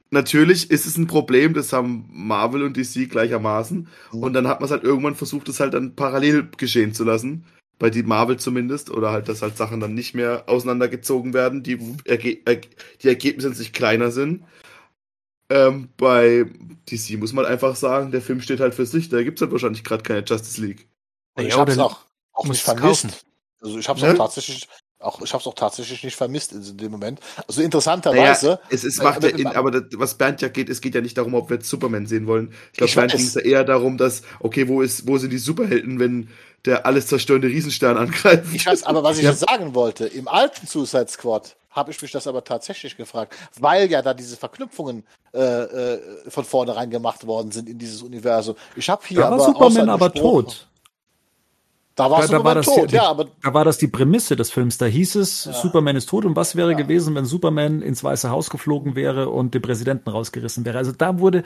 natürlich ist es ein Problem, das haben Marvel und DC gleichermaßen. Mhm. Und dann hat man es halt irgendwann versucht, es halt dann parallel geschehen zu lassen. Bei die Marvel zumindest. Oder halt, dass halt Sachen dann nicht mehr auseinandergezogen werden, die, mhm. Die Ergebnisse sich kleiner sind. Ähm, bei DC muss man einfach sagen, der Film steht halt für sich. Da gibt es halt wahrscheinlich gerade keine Justice League. Und ich habe es auch, auch nicht vermisst. Also ich habe es ne? auch tatsächlich auch ich habe es auch tatsächlich nicht vermisst in dem Moment. Also interessanterweise. Naja, es, es macht ja in, aber das, was Bernd ja geht, es geht ja nicht darum, ob wir jetzt Superman sehen wollen. Ich glaube, Bernd ging es ja eher darum, dass okay, wo ist, wo sind die Superhelden, wenn der alles zerstörende Riesenstern angreift? Ich weiß, aber was ich ja. jetzt sagen wollte, im alten Suicide Squad habe ich mich das aber tatsächlich gefragt, weil ja da diese Verknüpfungen äh, äh, von vornherein gemacht worden sind in dieses Universum. Ich habe hier da war Superman aber tot. Da, war da, da war das tot, die, ja, aber da war das die Prämisse des Films. Da hieß es, ja. Superman ist tot. Und was wäre ja. gewesen, wenn Superman ins Weiße Haus geflogen wäre und den Präsidenten rausgerissen wäre? Also da wurde,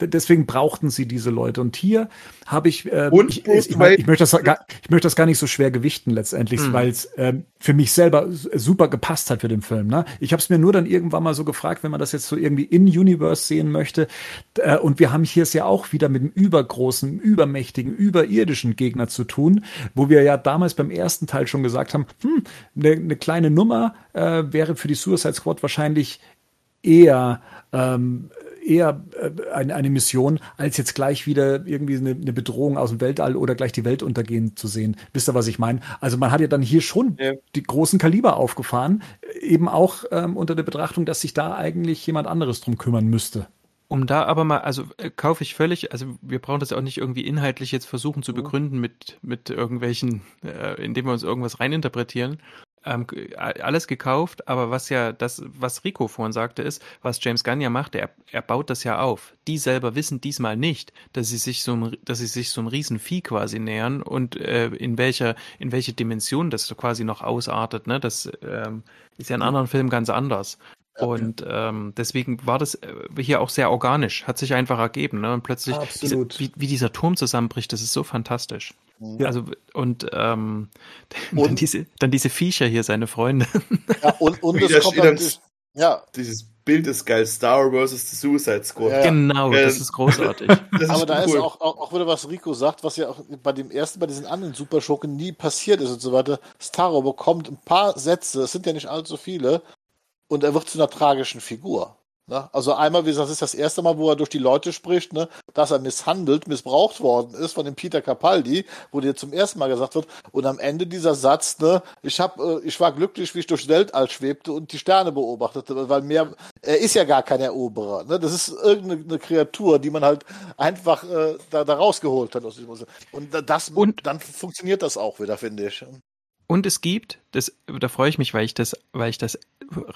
deswegen brauchten sie diese Leute. Und hier habe ich, äh, und, ich, ich, ich, ich, möchte das gar, ich möchte das gar nicht so schwer gewichten letztendlich, mhm. weil es äh, für mich selber super gepasst hat für den Film. Ne? Ich habe es mir nur dann irgendwann mal so gefragt, wenn man das jetzt so irgendwie in Universe sehen möchte. Äh, und wir haben hier es ja auch wieder mit einem übergroßen, übermächtigen, überirdischen Gegner zu tun wo wir ja damals beim ersten Teil schon gesagt haben, hm, eine, eine kleine Nummer äh, wäre für die Suicide Squad wahrscheinlich eher ähm, eher äh, eine, eine Mission, als jetzt gleich wieder irgendwie eine, eine Bedrohung aus dem Weltall oder gleich die Welt untergehen zu sehen. Wisst ihr, was ich meine? Also man hat ja dann hier schon ja. die großen Kaliber aufgefahren, eben auch ähm, unter der Betrachtung, dass sich da eigentlich jemand anderes drum kümmern müsste. Um da aber mal, also äh, kaufe ich völlig, also wir brauchen das auch nicht irgendwie inhaltlich jetzt versuchen zu begründen mit, mit irgendwelchen, äh, indem wir uns irgendwas reininterpretieren. Ähm, alles gekauft, aber was ja das, was Rico vorhin sagte, ist, was James Gunn ja macht, er, er baut das ja auf. Die selber wissen diesmal nicht, dass sie sich so ein, dass sie sich so ein Riesenvieh quasi nähern und äh, in welcher, in welche Dimension das quasi noch ausartet. Ne? Das ähm, ist ja in anderen Filmen ganz anders. Und ähm, deswegen war das äh, hier auch sehr organisch, hat sich einfach ergeben. Ne? Und plötzlich, diese, wie, wie dieser Turm zusammenbricht, das ist so fantastisch. Ja. Also und, ähm, und dann, diese, dann diese Viecher hier, seine Freunde. Ja, und, und das kommt dann, ja. Dieses Bild ist geil, Star versus the Suicide Squad. Ja, genau, äh, das ist großartig. das Aber ist da cool. ist auch, auch, auch wieder, was Rico sagt, was ja auch bei dem ersten, bei diesen anderen Superschurken nie passiert ist und so weiter. Starro bekommt ein paar Sätze, es sind ja nicht allzu viele, und er wird zu einer tragischen Figur. Ne? Also einmal, wie gesagt, das ist das erste Mal, wo er durch die Leute spricht, ne, dass er misshandelt, missbraucht worden ist von dem Peter Capaldi, wo dir zum ersten Mal gesagt wird. Und am Ende dieser Satz, ne, ich hab, äh, ich war glücklich, wie ich durchs Weltall schwebte und die Sterne beobachtete, weil mehr, er ist ja gar kein Eroberer. Ne? Das ist irgendeine Kreatur, die man halt einfach äh, da, da rausgeholt hat aus diesem Und das, und dann funktioniert das auch wieder, finde ich. Und es gibt, das, da freue ich mich, weil ich das, weil ich das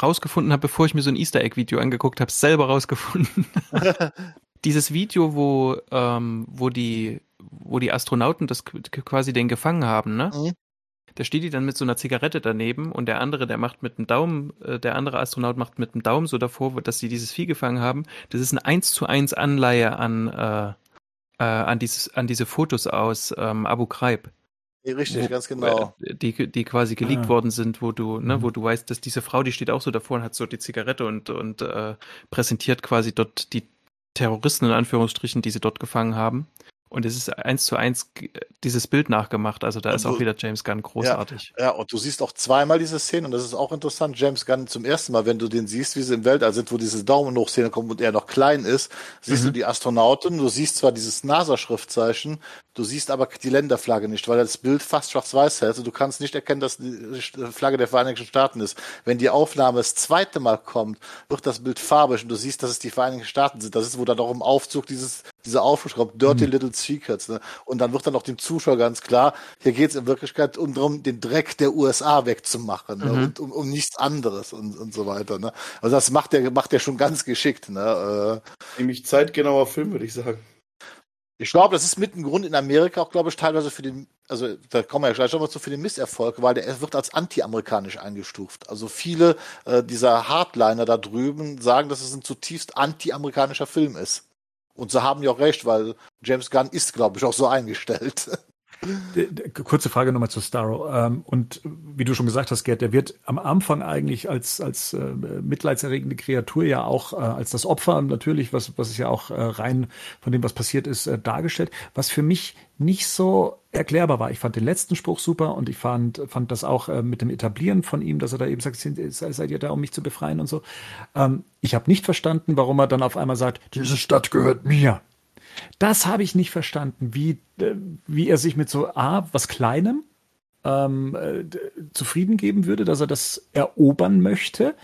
rausgefunden habe, bevor ich mir so ein Easter Egg Video angeguckt habe, selber rausgefunden. Dieses Video, wo, ähm, wo die, wo die Astronauten das quasi den gefangen haben, ne? Mhm. Da steht die dann mit so einer Zigarette daneben und der andere, der macht mit dem Daumen, äh, der andere Astronaut macht mit dem Daumen so davor, dass sie dieses Vieh gefangen haben. Das ist eine 1 zu 1 Anleihe an, äh, äh, an, dieses, an diese Fotos aus ähm, Abu Ghraib. Richtig, wo, ganz genau. Die, die quasi geleakt ah. worden sind, wo du, ne, mhm. wo du weißt, dass diese Frau, die steht auch so davor und hat so die Zigarette und, und äh, präsentiert quasi dort die Terroristen in Anführungsstrichen, die sie dort gefangen haben. Und es ist eins zu eins dieses Bild nachgemacht. Also da und ist auch wieder James Gunn großartig. Ja, ja, und du siehst auch zweimal diese Szene und das ist auch interessant. James Gunn zum ersten Mal, wenn du den siehst, wie sie im Weltall sind, wo diese Daumen hoch Szene kommt und er noch klein ist, siehst mhm. du die Astronauten, du siehst zwar dieses NASA-Schriftzeichen, du siehst aber die Länderflagge nicht, weil das Bild fast schwarz-weiß hält und du kannst nicht erkennen, dass die Flagge der Vereinigten Staaten ist. Wenn die Aufnahme das zweite Mal kommt, wird das Bild farbig und du siehst, dass es die Vereinigten Staaten sind. Das ist, wo dann auch im Aufzug dieses dieser Aufschrift kommt, Dirty mhm. Little Secrets. Ne? Und dann wird dann auch dem Zuschauer ganz klar, hier geht es in Wirklichkeit um darum, den Dreck der USA wegzumachen ne? mhm. und um, um, nichts anderes und, und so weiter. Ne? Also das macht der macht der schon ganz geschickt. Ne? Äh, Nämlich zeitgenauer Film, würde ich sagen. Ich glaube, das ist mit ein Grund in Amerika auch, glaube ich, teilweise für den, also da kommen wir ja gleich nochmal zu, für den Misserfolg, weil der wird als anti-amerikanisch eingestuft. Also viele äh, dieser Hardliner da drüben sagen, dass es ein zutiefst anti-amerikanischer Film ist. Und sie haben ja auch recht, weil James Gunn ist, glaube ich, auch so eingestellt. Kurze Frage nochmal zu Starro. Ähm, und wie du schon gesagt hast, Gerd, der wird am Anfang eigentlich als, als äh, mitleidserregende Kreatur ja auch äh, als das Opfer natürlich, was, was ist ja auch äh, rein von dem, was passiert ist, äh, dargestellt. Was für mich nicht so erklärbar war. Ich fand den letzten Spruch super und ich fand, fand das auch äh, mit dem Etablieren von ihm, dass er da eben sagt, seid ihr da, um mich zu befreien und so. Ähm, ich habe nicht verstanden, warum er dann auf einmal sagt, diese Stadt gehört mir. Das habe ich nicht verstanden, wie, äh, wie er sich mit so A, was Kleinem ähm, äh, zufrieden geben würde, dass er das erobern möchte.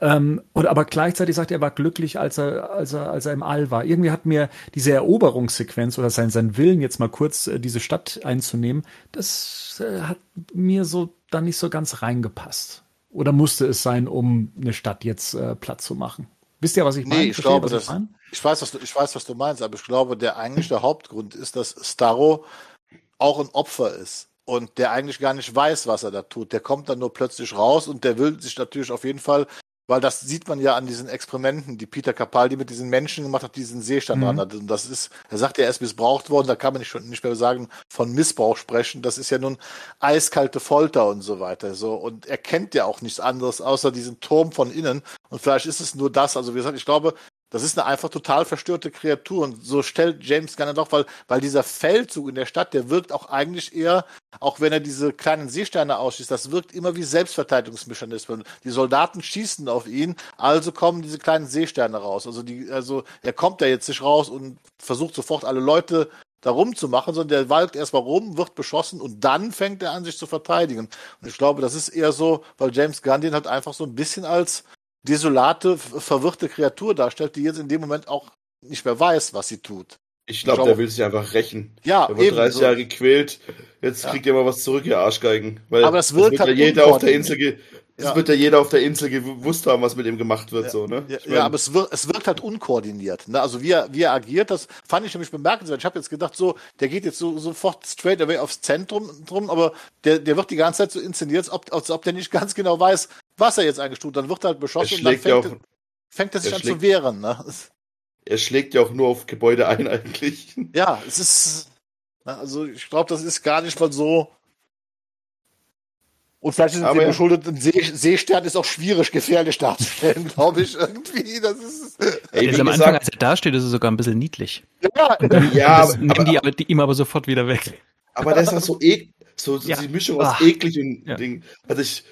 Ähm, und aber gleichzeitig sagt er, er war glücklich, als er, als er, als er im All war. Irgendwie hat mir diese Eroberungssequenz oder sein, sein Willen, jetzt mal kurz äh, diese Stadt einzunehmen, das äh, hat mir so dann nicht so ganz reingepasst. Oder musste es sein, um eine Stadt jetzt äh, platt zu machen? Wisst ihr, was ich meine? Nee, ich Verstehe, glaube, das, ich, ich, weiß, was du, ich weiß, was du meinst, aber ich glaube, der eigentlich der Hauptgrund ist, dass Starro auch ein Opfer ist und der eigentlich gar nicht weiß, was er da tut. Der kommt dann nur plötzlich raus und der will sich natürlich auf jeden Fall, weil das sieht man ja an diesen Experimenten, die Peter Capaldi mit diesen Menschen gemacht hat, diesen Seestand mhm. dran hat. Und das ist, er sagt ja, er ist missbraucht worden, da kann man nicht, schon, nicht mehr sagen, von Missbrauch sprechen. Das ist ja nun eiskalte Folter und so weiter. So. Und er kennt ja auch nichts anderes außer diesen Turm von innen. Und vielleicht ist es nur das. Also wie gesagt, ich glaube, Das ist eine einfach total verstörte Kreatur. Und so stellt James Gunn doch, weil, weil dieser Feldzug in der Stadt, der wirkt auch eigentlich eher, auch wenn er diese kleinen Seesterne ausschießt, das wirkt immer wie Selbstverteidigungsmechanismen. Die Soldaten schießen auf ihn, also kommen diese kleinen Seesterne raus. Also die, also er kommt da jetzt nicht raus und versucht sofort alle Leute da rumzumachen, sondern der walkt erstmal rum, wird beschossen und dann fängt er an, sich zu verteidigen. Und ich glaube, das ist eher so, weil James Gunn den halt einfach so ein bisschen als desolate, verwirrte Kreatur darstellt, die jetzt in dem Moment auch nicht mehr weiß, was sie tut. Ich glaube, der will sich einfach rächen. Ja, der wurde 30 so. Jahre gequält. Jetzt ja. kriegt ihr mal was zurück, ihr Arschgeigen. Weil Aber das wird, das wird halt ja jeder auf der Insel ge ja. wird ja jeder auf der Insel gewusst haben, was mit ihm gemacht wird, ja. so, ne? Ja, ja, aber es wirkt, es wirkt halt unkoordiniert. Ne? Also wie er, wie er agiert, das fand ich nämlich bemerkenswert. Ich habe jetzt gedacht, so, der geht jetzt so sofort straight away aufs Zentrum drum, aber der, der wird die ganze Zeit so inszeniert, als ob, als ob der nicht ganz genau weiß, was er jetzt eigentlich tut. Dann wird er halt beschossen und dann fängt, auch, fängt er sich an zu wehren. Ne? Er schlägt ja auch nur auf Gebäude ein eigentlich. Ja, es ist, also ich glaube, das ist gar nicht mal so und vielleicht ist es ja. geschuldet, ein See Seestern ist auch schwierig, gefährlich darzustellen, glaube ich, irgendwie. Das ist. Ey, also am gesagt, Anfang, als er da steht, ist er sogar ein bisschen niedlich. Ja, ja aber, nehmen die, aber, die ihm aber sofort wieder weg. Aber das ist auch so, e so, so ja. die Mischung aus Ach. eklig und ja. Ding. Also ich,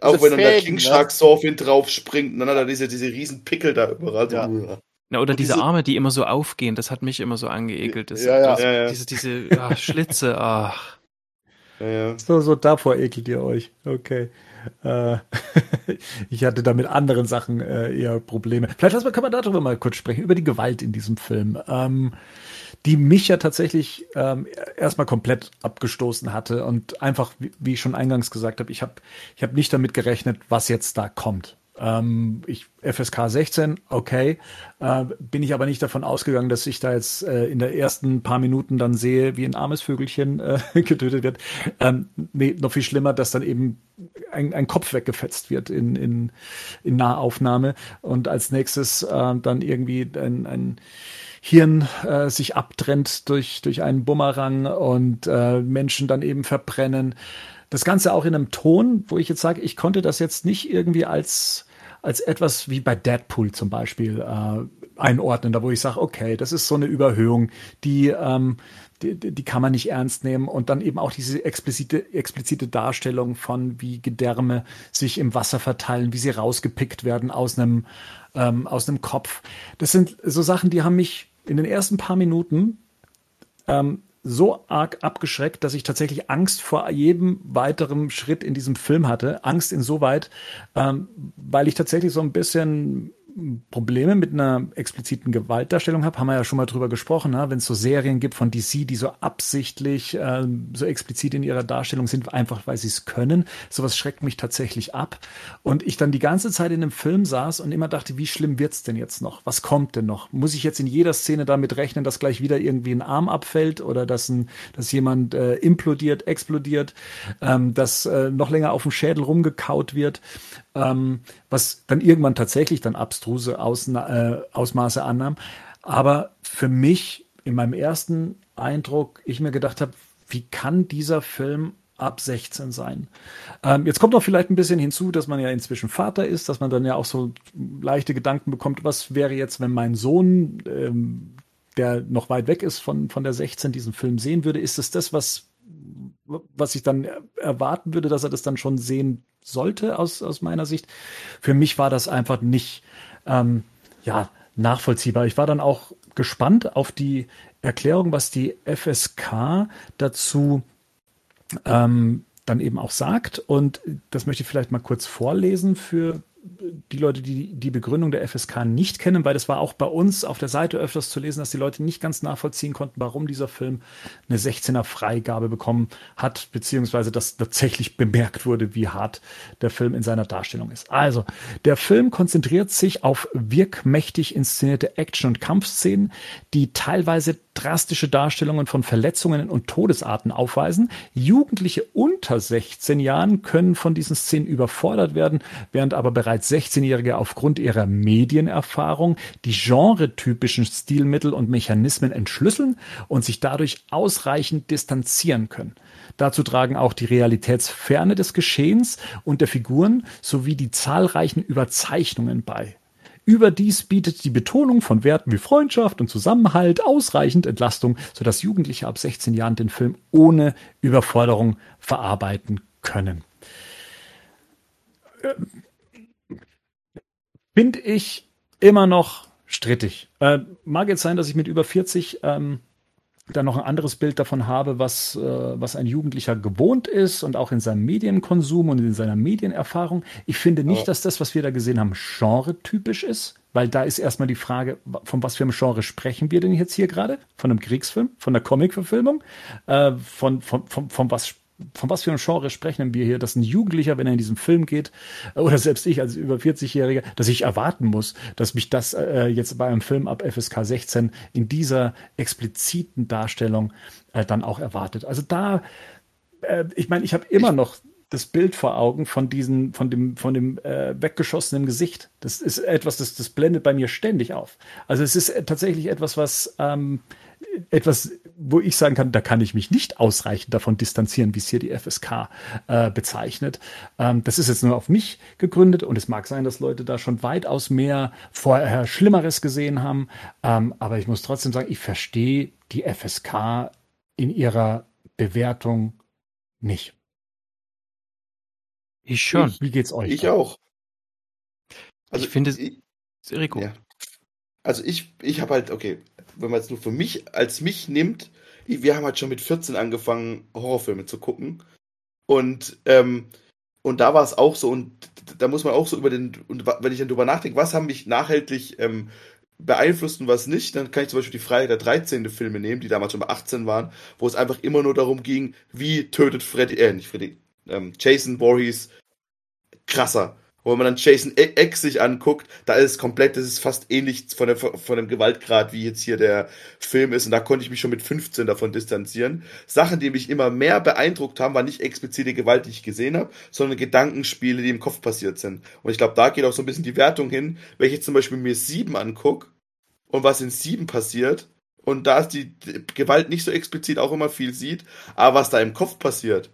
auch wenn dann der King Shark ne? so auf ihn drauf springt, dann hat er diese, diese riesen Pickel da überall. Ja. Na, oder diese, diese, Arme, die immer so aufgehen, das hat mich immer so angeekelt. Das, ja, ja. Das, ja, Diese, diese ach, Schlitze, ach. Ja, ja. So, so davor ekelt ihr euch. Okay. Äh, ich hatte da mit anderen Sachen äh, eher Probleme. Vielleicht kann man darüber mal kurz sprechen, über die Gewalt in diesem Film. Ähm, die mich ja tatsächlich ähm, erstmal komplett abgestoßen hatte und einfach, wie, wie ich schon eingangs gesagt habe, ich habe ich hab nicht damit gerechnet, was jetzt da kommt. Ähm, ich, FSK 16, okay. Äh, bin ich aber nicht davon ausgegangen, dass ich da jetzt äh, in der ersten paar Minuten dann sehe, wie ein armes Vögelchen äh, getötet wird. Ähm, nee, noch viel schlimmer, dass dann eben ein, ein Kopf weggefetzt wird in, in, in Nahaufnahme und als nächstes äh, dann irgendwie ein, ein Hirn äh, sich abtrennt durch, durch einen Bumerang und äh, Menschen dann eben verbrennen. Das Ganze auch in einem Ton, wo ich jetzt sage, ich konnte das jetzt nicht irgendwie als, als etwas wie bei Deadpool zum Beispiel äh, einordnen, da wo ich sage, okay, das ist so eine Überhöhung, die, ähm, die, die kann man nicht ernst nehmen und dann eben auch diese explizite, explizite Darstellung von, wie Gedärme sich im Wasser verteilen, wie sie rausgepickt werden aus einem, ähm, aus einem Kopf. Das sind so Sachen, die haben mich in den ersten paar Minuten ähm, so arg abgeschreckt, dass ich tatsächlich Angst vor jedem weiteren Schritt in diesem Film hatte. Angst insoweit, ähm, weil ich tatsächlich so ein bisschen Probleme mit einer expliziten Gewaltdarstellung habe, haben wir ja schon mal drüber gesprochen, ne? wenn es so Serien gibt von DC, die so absichtlich äh, so explizit in ihrer Darstellung sind, einfach weil sie es können. Sowas schreckt mich tatsächlich ab. Und ich dann die ganze Zeit in dem Film saß und immer dachte, wie schlimm wird's denn jetzt noch? Was kommt denn noch? Muss ich jetzt in jeder Szene damit rechnen, dass gleich wieder irgendwie ein Arm abfällt oder dass, ein, dass jemand äh, implodiert, explodiert, ähm, dass äh, noch länger auf dem Schädel rumgekaut wird? ähm, was dann irgendwann tatsächlich dann abstruse Ausna äh, Ausmaße annahm. Aber für mich in meinem ersten Eindruck, ich mir gedacht habe, wie kann dieser Film ab 16 sein. Ähm, jetzt kommt noch vielleicht ein bisschen hinzu, dass man ja inzwischen Vater ist, dass man dann ja auch so leichte Gedanken bekommt, was wäre jetzt, wenn mein Sohn, ähm, der noch weit weg ist von, von der 16, diesen Film sehen würde? Ist es das, was, was ich dann erwarten würde, dass er das dann schon sehen sollte aus, aus meiner Sicht. Für mich war das einfach nicht ähm, ja, nachvollziehbar. Ich war dann auch gespannt auf die Erklärung, was die FSK dazu ähm, dann eben auch sagt. Und das möchte ich vielleicht mal kurz vorlesen für die Leute, die die Begründung der FSK nicht kennen, weil das war auch bei uns auf der Seite öfters zu lesen, dass die Leute nicht ganz nachvollziehen konnten, warum dieser Film eine 16er Freigabe bekommen hat, beziehungsweise dass tatsächlich bemerkt wurde, wie hart der Film in seiner Darstellung ist. Also, der Film konzentriert sich auf wirkmächtig inszenierte Action- und Kampfszenen, die teilweise drastische Darstellungen von Verletzungen und Todesarten aufweisen. Jugendliche unter 16 Jahren können von diesen Szenen überfordert werden, während aber bereits 16-Jährige aufgrund ihrer Medienerfahrung die genretypischen Stilmittel und Mechanismen entschlüsseln und sich dadurch ausreichend distanzieren können. Dazu tragen auch die Realitätsferne des Geschehens und der Figuren sowie die zahlreichen Überzeichnungen bei. Überdies bietet die Betonung von Werten wie Freundschaft und Zusammenhalt ausreichend Entlastung, sodass Jugendliche ab 16 Jahren den Film ohne Überforderung verarbeiten können. Finde ich immer noch strittig. Äh, mag jetzt sein, dass ich mit über 40 ähm, dann noch ein anderes Bild davon habe, was, äh, was ein Jugendlicher gewohnt ist und auch in seinem Medienkonsum und in seiner Medienerfahrung. Ich finde nicht, oh. dass das, was wir da gesehen haben, genre-typisch ist, weil da ist erstmal die Frage, von was für einem Genre sprechen wir denn jetzt hier gerade? Von einem Kriegsfilm, von einer Comic-Verfilmung, äh, von, von, von, von was von was für einem Genre sprechen wir hier, dass ein Jugendlicher, wenn er in diesen Film geht, oder selbst ich als über 40-Jähriger, dass ich erwarten muss, dass mich das äh, jetzt bei einem Film ab FSK 16 in dieser expliziten Darstellung äh, dann auch erwartet. Also da, äh, ich meine, ich habe immer noch das Bild vor Augen von diesen, von dem, von dem äh, weggeschossenen Gesicht. Das ist etwas, das, das blendet bei mir ständig auf. Also es ist tatsächlich etwas, was ähm, etwas, wo ich sagen kann, da kann ich mich nicht ausreichend davon distanzieren, wie es hier die FSK äh, bezeichnet. Ähm, das ist jetzt nur auf mich gegründet und es mag sein, dass Leute da schon weitaus mehr vorher Schlimmeres gesehen haben. Ähm, aber ich muss trotzdem sagen, ich verstehe die FSK in ihrer Bewertung nicht. Ich schon. Wie geht's euch? Ich auch. Also ich finde es. Rico. Ja. Also ich, ich habe halt, okay, wenn man es nur für mich als mich nimmt, wir haben halt schon mit 14 angefangen, Horrorfilme zu gucken. Und, ähm, und da war es auch so, und da muss man auch so über den, und wenn ich dann drüber nachdenke, was haben mich nachhaltig ähm, beeinflusst und was nicht, dann kann ich zum Beispiel die Freitag der 13. Filme nehmen, die damals schon bei 18 waren, wo es einfach immer nur darum ging, wie tötet Freddy, äh, nicht Freddy, ähm, Jason Voorhees krasser wo man dann Jason X sich anguckt, da ist es komplett, das ist fast ähnlich von, der, von dem Gewaltgrad, wie jetzt hier der Film ist. Und da konnte ich mich schon mit 15 davon distanzieren. Sachen, die mich immer mehr beeindruckt haben, war nicht explizite Gewalt, die ich gesehen habe, sondern Gedankenspiele, die im Kopf passiert sind. Und ich glaube, da geht auch so ein bisschen die Wertung hin, wenn ich jetzt zum Beispiel mir sieben anguck und was in sieben passiert, und da ist die Gewalt nicht so explizit auch immer viel sieht, aber was da im Kopf passiert,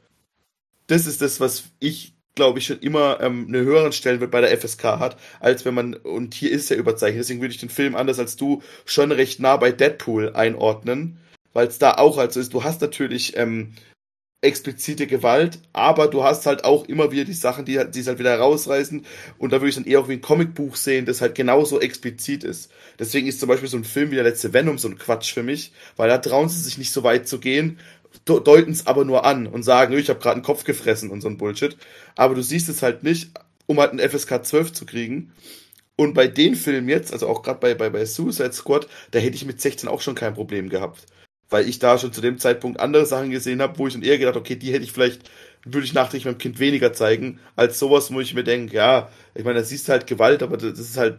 das ist das, was ich glaube ich, schon immer ähm, eine höheren Stellenwert bei der FSK hat, als wenn man, und hier ist er überzeichnet, deswegen würde ich den Film anders als du schon recht nah bei Deadpool einordnen, weil es da auch halt so ist, du hast natürlich ähm, explizite Gewalt, aber du hast halt auch immer wieder die Sachen, die, die es halt wieder rausreißen und da würde ich dann eher auch wie ein Comicbuch sehen, das halt genauso explizit ist. Deswegen ist zum Beispiel so ein Film wie der letzte Venom so ein Quatsch für mich, weil da trauen sie sich nicht so weit zu gehen deuten es aber nur an und sagen, ich habe gerade einen Kopf gefressen und so ein Bullshit. Aber du siehst es halt nicht, um halt einen FSK 12 zu kriegen. Und bei den Filmen jetzt, also auch gerade bei, bei, bei Suicide Squad, da hätte ich mit 16 auch schon kein Problem gehabt. Weil ich da schon zu dem Zeitpunkt andere Sachen gesehen habe, wo ich dann eher gedacht, okay, die hätte ich vielleicht, würde ich nachträglich meinem Kind weniger zeigen, als sowas, wo ich mir denke, ja, ich meine, da siehst du halt Gewalt, aber das ist halt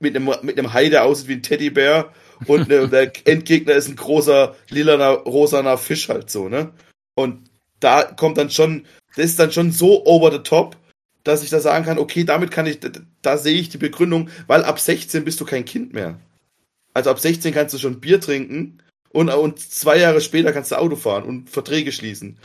mit einem, mit einem Hai, der aussieht wie ein Teddybär und ne, der Endgegner ist ein großer, lilaner, rosaner Fisch halt so, ne? Und da kommt dann schon, das ist dann schon so over the top, dass ich da sagen kann, okay, damit kann ich, da, da sehe ich die Begründung, weil ab 16 bist du kein Kind mehr. Also ab 16 kannst du schon Bier trinken und, und zwei Jahre später kannst du Auto fahren und Verträge schließen.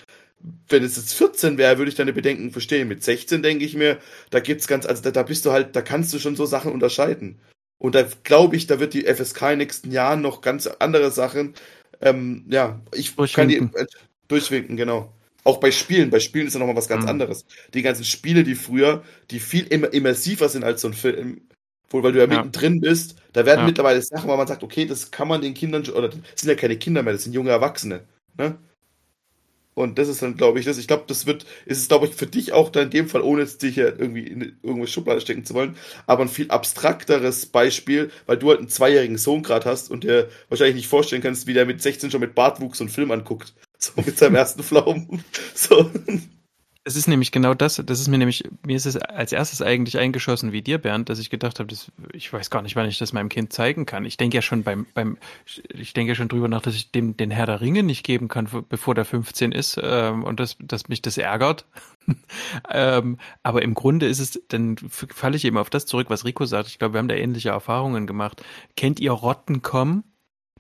Wenn es jetzt 14 wäre, würde ich deine Bedenken verstehen. Mit 16 denke ich mir, da gibt's ganz, also da, da bist du halt, da kannst du schon so Sachen unterscheiden. Und da glaube ich, da wird die FSK in den nächsten Jahren noch ganz andere Sachen, ähm, ja, ich kann die äh, durchwinken, genau. Auch bei Spielen. Bei Spielen ist ja nochmal was ganz mhm. anderes. Die ganzen Spiele, die früher, die viel immer immersiver sind als so ein Film, wohl weil du ja, ja. mittendrin bist, da werden ja. mittlerweile Sachen, wo man sagt, okay, das kann man den Kindern, oder das sind ja keine Kinder mehr, das sind junge Erwachsene. Ne? Und das ist dann, glaube ich, das. Ich glaube, das wird, ist es, glaube ich, für dich auch dann in dem Fall, ohne jetzt dich ja irgendwie in irgendeine Schublade stecken zu wollen, aber ein viel abstrakteres Beispiel, weil du halt einen zweijährigen Sohn gerade hast und dir wahrscheinlich nicht vorstellen kannst, wie der mit 16 schon mit Bartwuchs und Film anguckt. So mit seinem ersten Pflaumen. So. Es ist nämlich genau das, das ist mir nämlich, mir ist es als erstes eigentlich eingeschossen wie dir, Bernd, dass ich gedacht habe, das, ich weiß gar nicht, wann ich das meinem Kind zeigen kann. Ich denke ja schon beim, beim, ich denke ja schon drüber nach, dass ich dem den Herr der Ringe nicht geben kann, bevor der 15 ist, ähm, und dass, dass mich das ärgert. ähm, aber im Grunde ist es, dann falle ich eben auf das zurück, was Rico sagt. Ich glaube, wir haben da ähnliche Erfahrungen gemacht. Kennt ihr Rottenkomm?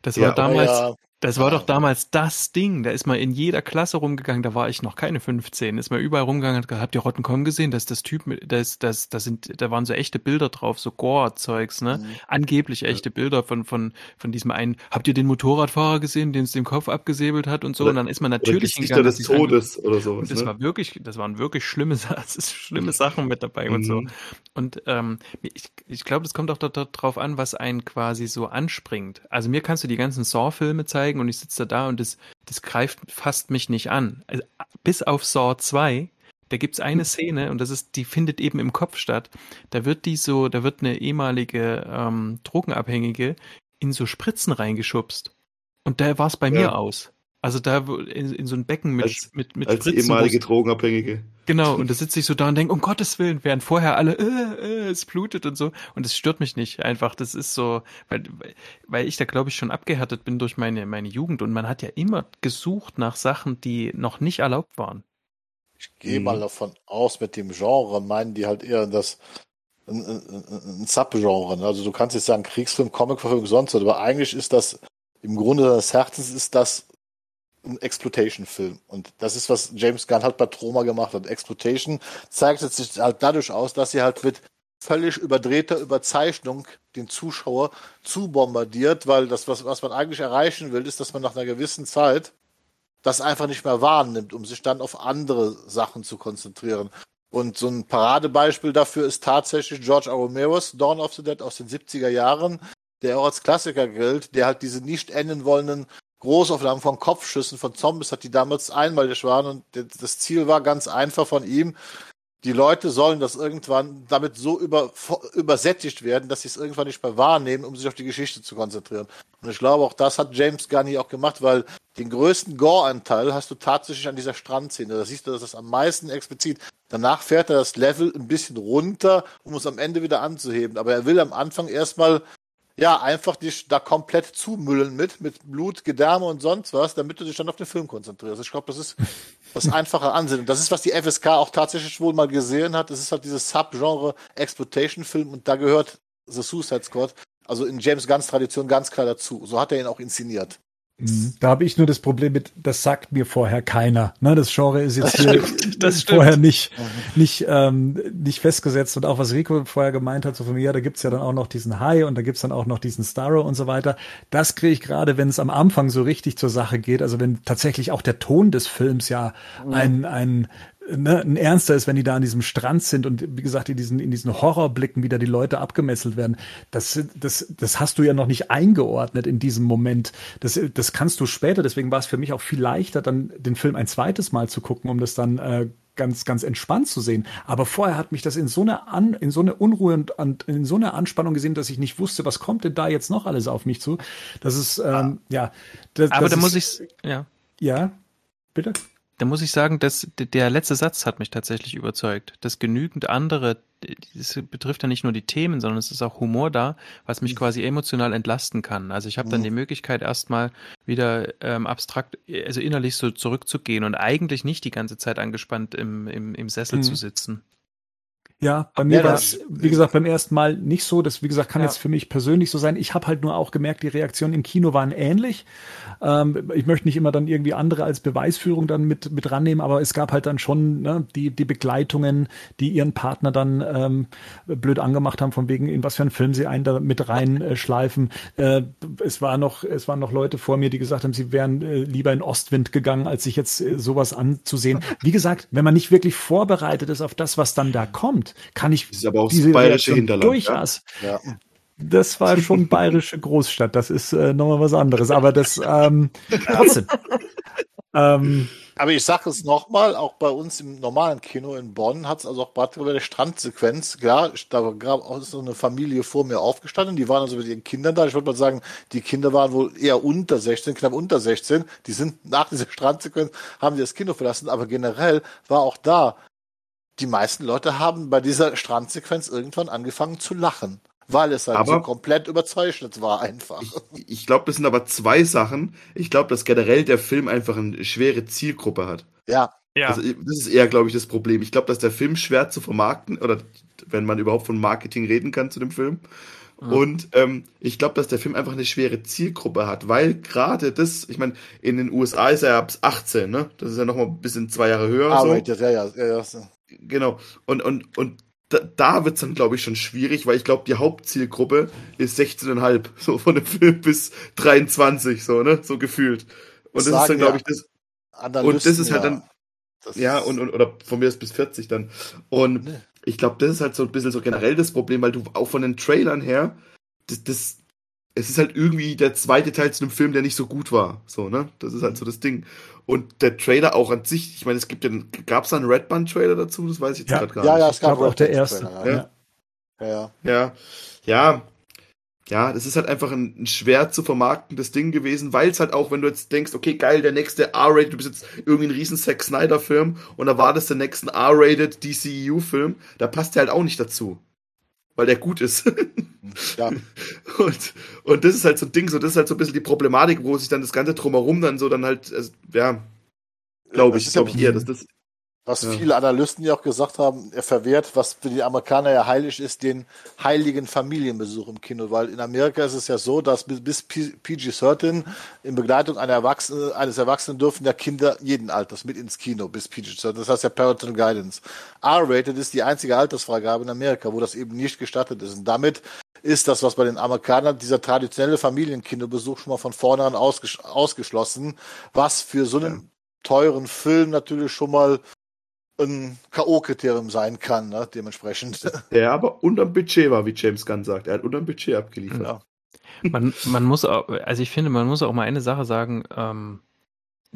Das ja, war damals, ja. Das war doch damals das Ding. Da ist man in jeder Klasse rumgegangen. Da war ich noch keine 15. Ist man überall rumgegangen und habt ihr Rotten Con gesehen? Das ist das Typ, das, das, das sind, da waren so echte Bilder drauf, so Gore-Zeugs, ne? Mhm. Angeblich echte ja. Bilder von, von, von diesem einen. Habt ihr den Motorradfahrer gesehen, den es den Kopf abgesäbelt hat und so? Oder, und dann ist man natürlich hingegangen. des Todes oder sowas. Das ne? war wirklich, das waren wirklich schlimme, schlimme Sachen mit dabei mhm. und so. Mhm. Und ähm, ich, ich glaube, es kommt auch darauf an, was einen quasi so anspringt. Also mir kannst du die ganzen Saw-Filme zeigen zeigen und ich sitze da und das, das greift fast mich nicht an. Also, bis auf Saw 2, da gibt es eine Szene und das ist, die findet eben im Kopf statt. Da wird die so, da wird eine ehemalige ähm, Drogenabhängige in so Spritzen reingeschubst. Und da war es bei ja. mir aus. Also da in, in so ein Becken mit, als, mit, mit als Spritzen. ehemalige Drogenabhängige. Genau, und da sitze ich so da und denke, um Gottes Willen, während vorher alle, äh, äh, es blutet und so. Und es stört mich nicht einfach. Das ist so, weil, weil ich da, glaube ich, schon abgehärtet bin durch meine, meine Jugend. Und man hat ja immer gesucht nach Sachen, die noch nicht erlaubt waren. Ich gehe mhm. mal davon aus, mit dem Genre meinen die halt eher das ein, ein, ein Subgenre. Ne? Also du kannst jetzt sagen Kriegsfilm, Comicverfilmung, sonst was, aber eigentlich ist das im Grunde des Herzens ist das ein Exploitation-Film. Und das ist, was James Gunn halt bei Troma gemacht hat. Exploitation zeigt sich halt dadurch aus, dass sie halt mit völlig überdrehter Überzeichnung den Zuschauer zu bombardiert, weil das, was, was man eigentlich erreichen will, ist, dass man nach einer gewissen Zeit das einfach nicht mehr wahrnimmt, um sich dann auf andere Sachen zu konzentrieren. Und so ein Paradebeispiel dafür ist tatsächlich George A. Romero's Dawn of the Dead aus den 70er Jahren, der auch als Klassiker gilt, der halt diese nicht enden wollenden Großaufnahmen von Kopfschüssen von Zombies hat, die damals einmalig waren. Und das Ziel war ganz einfach von ihm, die Leute sollen das irgendwann damit so über, übersättigt werden, dass sie es irgendwann nicht mehr wahrnehmen, um sich auf die Geschichte zu konzentrieren. Und ich glaube, auch das hat James Gunn hier auch gemacht, weil den größten Gore-Anteil hast du tatsächlich an dieser Strandszene. Da siehst du, dass das am meisten explizit. Danach fährt er das Level ein bisschen runter, um es am Ende wieder anzuheben. Aber er will am Anfang erstmal ja, einfach dich da komplett zumüllen mit, mit Blut, Gedärme und sonst was, damit du dich dann auf den Film konzentrierst. Ich glaube, das ist das einfache Ansehen. Das ist, was die FSK auch tatsächlich wohl mal gesehen hat. Das ist halt dieses Subgenre Exploitation-Film und da gehört The Suicide Squad, also in James Gunns Tradition ganz klar dazu. So hat er ihn auch inszeniert. Mhm. Da habe ich nur das Problem mit, das sagt mir vorher keiner. Ne, das Genre ist jetzt hier vorher nicht, nicht, ähm, nicht festgesetzt. Und auch was Rico vorher gemeint hat, so von mir, ja, da gibt's ja dann auch noch diesen High und da gibt's dann auch noch diesen Starro und so weiter. Das kriege ich gerade, wenn es am Anfang so richtig zur Sache geht, also wenn tatsächlich auch der Ton des Films ja ein, ein ne, ein ernster ist, wenn die da an diesem Strand sind und wie gesagt in diesen in diesen Horrorblicken wieder die Leute abgemesselt werden. Das das das hast du ja noch nicht eingeordnet in diesem Moment. Das das kannst du später. Deswegen war es für mich auch viel leichter, dann den Film ein zweites Mal zu gucken, um das dann äh, ganz, ganz entspannt zu sehen. Aber vorher hat mich das in so eine, An, in so eine Unruhe und in so eine Anspannung gesehen, dass ich nicht wusste, was kommt denn da jetzt noch alles auf mich zu. Das ist, ähm, ja. Das, Aber das da ist, muss ich, ja. Ja, bitte? Da muss ich sagen, dass der letzte Satz hat mich tatsächlich überzeugt, dass genügend andere, es betrifft ja nicht nur die Themen, sondern es ist auch Humor da, was mich mhm. quasi emotional entlasten kann. Also ich habe dann mhm. die Möglichkeit, erstmal wieder ähm, abstrakt, also innerlich so zurückzugehen und eigentlich nicht die ganze Zeit angespannt im, im, im Sessel mhm. zu sitzen. Ja, bei mir ja, war es, wie gesagt, beim ersten Mal nicht so. Das, wie gesagt, kann ja. jetzt für mich persönlich so sein. Ich habe halt nur auch gemerkt, die Reaktionen im Kino waren ähnlich. Ähm, ich möchte nicht immer dann irgendwie andere als Beweisführung dann mit, mit rannehmen, aber es gab halt dann schon ne, die, die Begleitungen, die ihren Partner dann ähm, blöd angemacht haben, von wegen, in was für einen Film sie einen da mit reinschleifen. Äh, es war noch, es waren noch Leute vor mir, die gesagt haben, sie wären äh, lieber in Ostwind gegangen, als sich jetzt äh, sowas anzusehen. Wie gesagt, wenn man nicht wirklich vorbereitet ist auf das, was dann da kommt, kann ich das ist aber auch diese bayerische Hinterland. Durchaus. Ja. Das war schon bayerische Großstadt. Das ist äh, nochmal was anderes. Aber das ähm, trotzdem. ähm, aber ich sage es nochmal, auch bei uns im normalen Kino in Bonn hat es also auch gerade bei der Strandsequenz, klar, da gab auch so eine Familie vor mir aufgestanden, die waren also mit ihren Kindern da. Ich wollte mal sagen, die Kinder waren wohl eher unter 16, knapp unter 16. Die sind nach dieser Strandsequenz, haben die das Kino verlassen, aber generell war auch da die meisten Leute haben bei dieser Strandsequenz irgendwann angefangen zu lachen. Weil es halt aber so komplett überzeichnet war einfach. Ich, ich glaube, das sind aber zwei Sachen. Ich glaube, dass generell der Film einfach eine schwere Zielgruppe hat. Ja. ja. Also, das ist eher, glaube ich, das Problem. Ich glaube, dass der Film schwer zu vermarkten, oder wenn man überhaupt von Marketing reden kann zu dem Film. Und ähm, ich glaube, dass der Film einfach eine schwere Zielgruppe hat, weil gerade das, ich meine, in den USA ist er ab 18, ne? Das ist ja nochmal ein bisschen zwei Jahre höher. Ah, so. ja, ja, ja, ja. Genau. Und, und, und da, da wird's dann, glaube ich, schon schwierig, weil ich glaube, die Hauptzielgruppe ist 16,5, so von dem Film bis 23, so, ne? So gefühlt. Und das, ist dann, glaube ich, das. Analysten, Und das ist halt dann, Das ja, und, und oder von mir ist bis 40 dann. Und Nee. ich glaube, das ist halt so ein bisschen so generell das Problem, weil du auch von den Trailern her, das, das, es ist halt irgendwie der zweite Teil zu einem Film, der nicht so gut war. So, ne? Das ist halt so das Ding. Und der Trailer auch an sich, ich meine, es gibt ja, gab es da einen Red Band-Trailer dazu? Das weiß ich jetzt Ja. gerade gar ja, nicht. ja, Ich es gab auch der erste. Trailer, Ja. Ja, ja. ja. Ja, ja, ja, das ist halt einfach ein, ein schwer zu vermarktendes Ding gewesen, weil es halt auch, wenn du jetzt denkst, okay, geil, der nächste R-Rated, du bist jetzt irgendwie ein riesen Zack Snyder-Film und erwartest den nächsten R-Rated DCEU-Film, da passt der halt auch nicht dazu. Weil der gut ist. ja. und, und das ist halt so ein Ding, so, das ist halt so ein bisschen die Problematik, wo sich dann das Ganze drumherum dann so dann halt, also, ja, glaube ich, glaube ich eher, dass das, Was Ja. viele Analysten ja auch gesagt haben, er verwehrt, was für die Amerikaner ja heilig ist, den heiligen Familienbesuch im Kino. Weil in Amerika ist es ja so, dass bis, bis P- PG-13 in Begleitung einer Erwachsenen, eines Erwachsenen dürfen ja Kinder jeden Alters mit ins Kino bis PG-13. Das heißt ja Parental Guidance. R-Rated ist die einzige Altersfreigabe in Amerika, wo das eben nicht gestattet ist. Und damit ist das, was bei den Amerikanern, dieser traditionelle Familienkinobesuch schon mal von vornherein ausges ausgeschlossen, was für so einen teuren Film natürlich schon mal ein K.O.-Kriterium sein kann, ne, dementsprechend. der aber unterm Budget war, wie James Gunn sagt. Er hat unterm Budget abgeliefert. Ja. Man, man muss auch, also ich finde, man muss auch mal eine Sache sagen, ähm,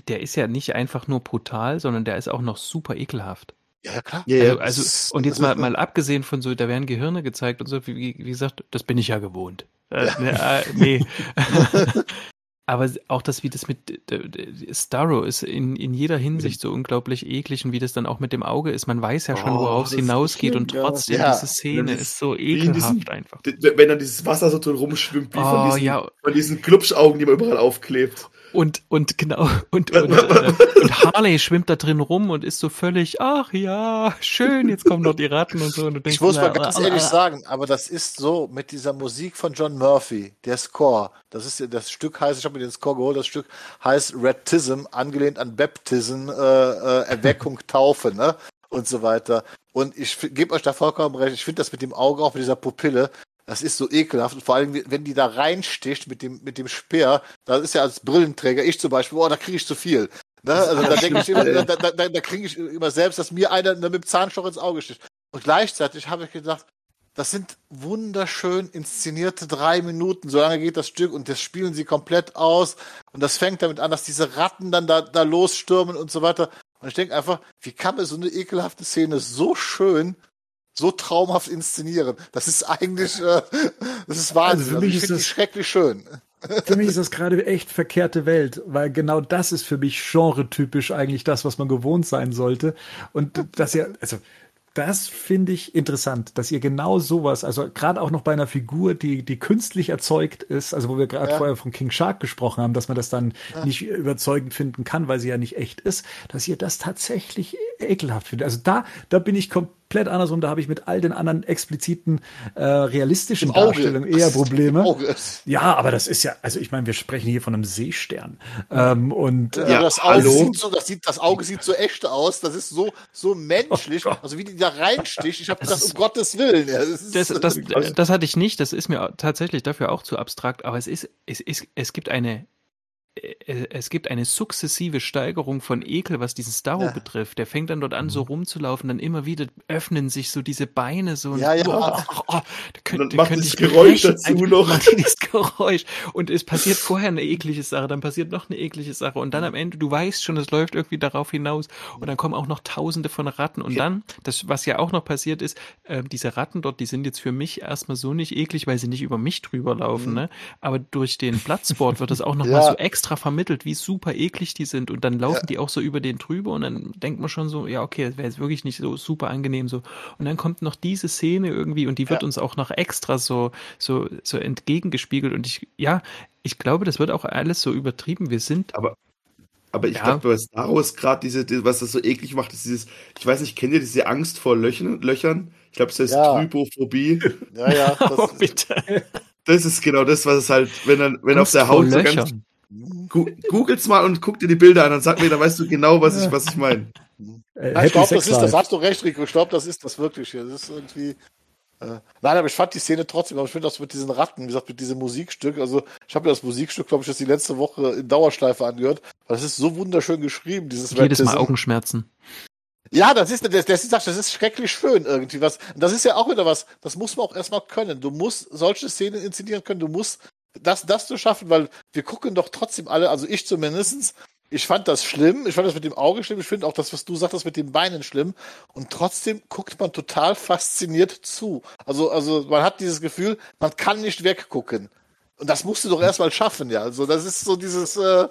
der ist ja nicht einfach nur brutal, sondern der ist auch noch super ekelhaft. Ja, ja, klar. Ja, ja. Also, also und jetzt mal, mal abgesehen von so, da werden Gehirne gezeigt und so, wie, wie gesagt, das bin ich ja gewohnt. Äh, ne, äh, nee. Aber auch das, wie das mit Starro ist in, in jeder Hinsicht so unglaublich eklig und wie das dann auch mit dem Auge ist. Man weiß ja schon, Oh, worauf es hinausgeht und trotzdem Ja. diese Szene ist so in diesem- ekelhaft einfach. wenn dann dieses Wasser so drin rumschwimmt, wie von, Oh, diesen, ja. von diesen Glubschaugen, die man überall aufklebt. Und, und genau, und, und, äh, und Harley schwimmt da drin rum und ist so völlig, ach ja, schön, jetzt kommen noch die Ratten und so. Und du denkst, Ich muss mal ganz ehrlich sagen, aber das ist so mit dieser Musik von John Murphy, der Score. Das ist ja- das Stück heißt, ich habe mir den Score geholt, das Stück heißt Redtism, angelehnt an Baptism, äh, äh, Erweckung, Taufe, ne? Und so weiter. Und ich gebe euch da vollkommen recht. Ich finde das mit dem Auge, auch mit dieser Pupille, das ist so ekelhaft. Und vor allem, wenn die da reinsticht mit dem, mit dem Speer, das ist ja als Brillenträger, ich zum Beispiel, oh, da kriege ich zu viel. Ne? Also da denke ich immer, da, da, da, da kriege ich immer selbst, dass mir einer mit dem Zahnstocher ins Auge sticht. Und gleichzeitig habe ich gedacht, das sind wunderschön inszenierte drei Minuten. So lange geht das Stück und das spielen sie komplett aus. Und das fängt damit an, dass diese Ratten dann da, da losstürmen und so weiter. Und ich denke einfach, wie kann man so eine ekelhafte Szene so schön, so traumhaft inszenieren? Das ist eigentlich, äh, das ist Wahnsinn. Also für Also mich ich ist das- schrecklich schön. Für mich ist das gerade echt verkehrte Welt, weil genau das ist für mich genretypisch eigentlich das, was man gewohnt sein sollte. Und dass ihr, also das finde ich interessant, dass ihr genau sowas, also gerade auch noch bei einer Figur, die, die künstlich erzeugt ist, also wo wir gerade Ja. vorher von King Shark gesprochen haben, dass man das dann nicht überzeugend finden kann, weil sie ja nicht echt ist, dass ihr das tatsächlich ekelhaft findet. Also da, da bin ich komplett andersrum, da habe ich mit all den anderen expliziten äh, realistischen Im Auge. Darstellungen eher Probleme. Auge. Ja, aber das ist ja, also ich meine, wir sprechen hier von einem Seestern. Ähm, und Ja, äh, das, Auge hallo? sieht so, das, sieht, das Auge sieht so echt aus. Das ist so, so menschlich. Oh also wie die da reinsticht. Ich habe gedacht, um Gottes Willen. Ja, das Das, das, Also- das hatte ich nicht, das ist mir tatsächlich dafür auch zu abstrakt, aber es ist, es ist, es gibt eine, es gibt eine sukzessive Steigerung von Ekel, was diesen Starro Ja. betrifft. Der fängt dann dort an, so rumzulaufen, dann immer wieder öffnen sich so diese Beine so. und- Ja, ja. Oh, oh, oh, da Und macht dieses Geräusch dazu noch. mal Dieses Geräusch. Und es passiert vorher eine eklige Sache, dann passiert noch eine eklige Sache und dann am Ende, du weißt schon, es läuft irgendwie darauf hinaus und dann kommen auch noch tausende von Ratten und dann, das, was ja auch noch passiert ist, äh, diese Ratten dort, die sind jetzt für mich erstmal so nicht eklig, weil sie nicht über mich drüber laufen, ne? Aber durch den Platzsport wird das auch nochmal Ja. so extra vermittelt, wie super eklig die sind und dann laufen die auch so über den drüber und dann denkt man schon so, ja, okay, das wäre jetzt wirklich nicht so super angenehm so. Und dann kommt noch diese Szene irgendwie und die wird Ja. uns auch noch extra so, so, so entgegengespiegelt und ich, ja, ich glaube, das wird auch alles so übertrieben. Wir sind Aber Aber ich Ja. glaube, Star Wars gerade diese, die- was das so eklig macht, ist dieses, ich weiß nicht, kennt ihr diese Angst vor Löchern? Löchern? Ich glaube, das heißt Ja. Trypophobie. Ja, ja. Oh, Das, bitte. Das ist genau das, was es halt, wenn dann, wenn auf der Haut so ganz, Googles mal und guck dir die Bilder an, dann sag mir, dann weißt du genau, was ich, was ich meine. Äh, ich glaube, das ist, das hast du recht, Rico. Ich glaube, das ist das wirklich hier. Das ist irgendwie. Äh, nein, aber ich fand die Szene trotzdem, aber ich finde das mit diesen Ratten, wie gesagt, mit diesem Musikstück, also ich habe mir das Musikstück, glaube ich, das die letzte Woche in Dauerschleife angehört, weil das ist so wunderschön geschrieben, dieses Jedes Mal. Augenschmerzen. Ja, das ist, das, das, das ist schrecklich schön irgendwie was. Und das ist ja auch wieder was, das muss man auch erstmal können. Du musst solche Szenen inszenieren können, du musst das, das zu schaffen, weil wir gucken doch trotzdem alle, also ich zumindestens, ich fand das schlimm, ich fand das mit dem Auge schlimm, ich finde auch das, was du sagtest, mit den Beinen schlimm. Und trotzdem guckt man total fasziniert zu. Also, also man hat dieses Gefühl, man kann nicht weggucken. Und das musst du doch erstmal schaffen, ja. Also das ist so dieses, äh,